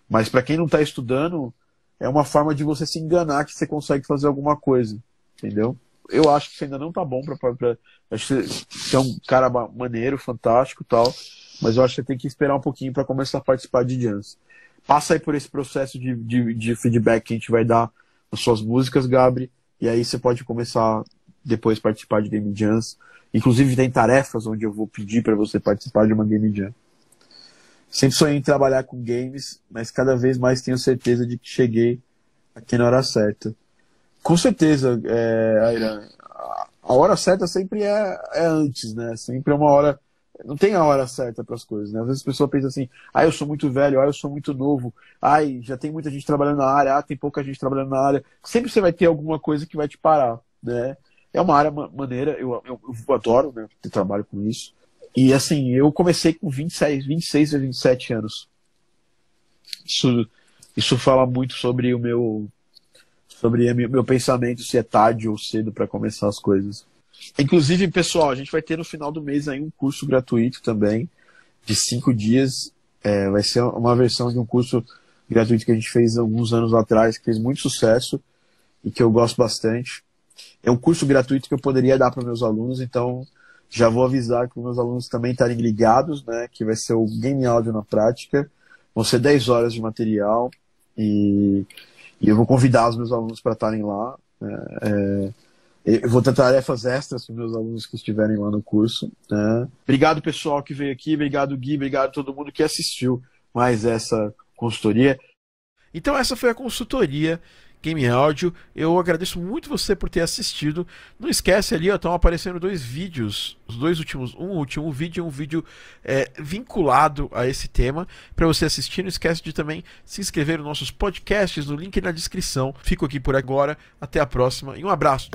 Mas para quem não está estudando, é uma forma de você se enganar que você consegue fazer alguma coisa. Entendeu? Eu acho que ainda não tá bom para. Acho que você é um cara maneiro, fantástico tal. Mas eu acho que tem que esperar um pouquinho para começar a participar de jams. Passa aí por esse processo de, de, de feedback que a gente vai dar nas suas músicas, Gabri. E aí você pode começar depois participar de Game Jams. Inclusive tem tarefas onde eu vou pedir para você participar de uma Game Jam. Sempre sonhei em trabalhar com games, mas cada vez mais tenho certeza de que cheguei aqui na hora certa. Com certeza, é, Airan, a hora certa sempre é, é antes, né? Sempre é uma hora. Não tem a hora certa para as coisas, né? Às vezes a pessoa pensa assim, ah, eu sou muito velho, ah, eu sou muito novo, ai, já tem muita gente trabalhando na área, ah, tem pouca gente trabalhando na área. Sempre você vai ter alguma coisa que vai te parar, né? É uma área maneira, eu, eu, eu adoro né, ter trabalho com isso. E assim, eu comecei com 26, 26 a 27 anos. Isso, isso fala muito sobre o meu sobre meu, pensamento se é tarde ou cedo para começar as coisas. Inclusive, pessoal, a gente vai ter no final do mês aí um curso gratuito também, de cinco dias. É, vai ser uma versão de um curso gratuito que a gente fez alguns anos atrás, que fez muito sucesso e que eu gosto bastante é um curso gratuito que eu poderia dar para meus alunos, então Já vou avisar que os meus alunos também estarem ligados, né? Que vai ser o Game Áudio na prática. Vão ser 10 horas de material e, e eu vou convidar os meus alunos para estarem lá. É, é, eu vou ter tarefas extras para os meus alunos que estiverem lá no curso. Né? Obrigado, pessoal, que veio aqui. Obrigado, Gui. Obrigado a todo mundo que assistiu mais essa consultoria. Então, essa foi a consultoria Game Áudio. Eu agradeço muito você por ter assistido. Não esquece ali, estão aparecendo dois vídeos, os dois últimos, um último vídeo e um vídeo é, vinculado a esse tema para você assistir. Não esquece de também se inscrever nos nossos podcasts, no link na descrição. Fico aqui por agora, até a próxima e um abraço.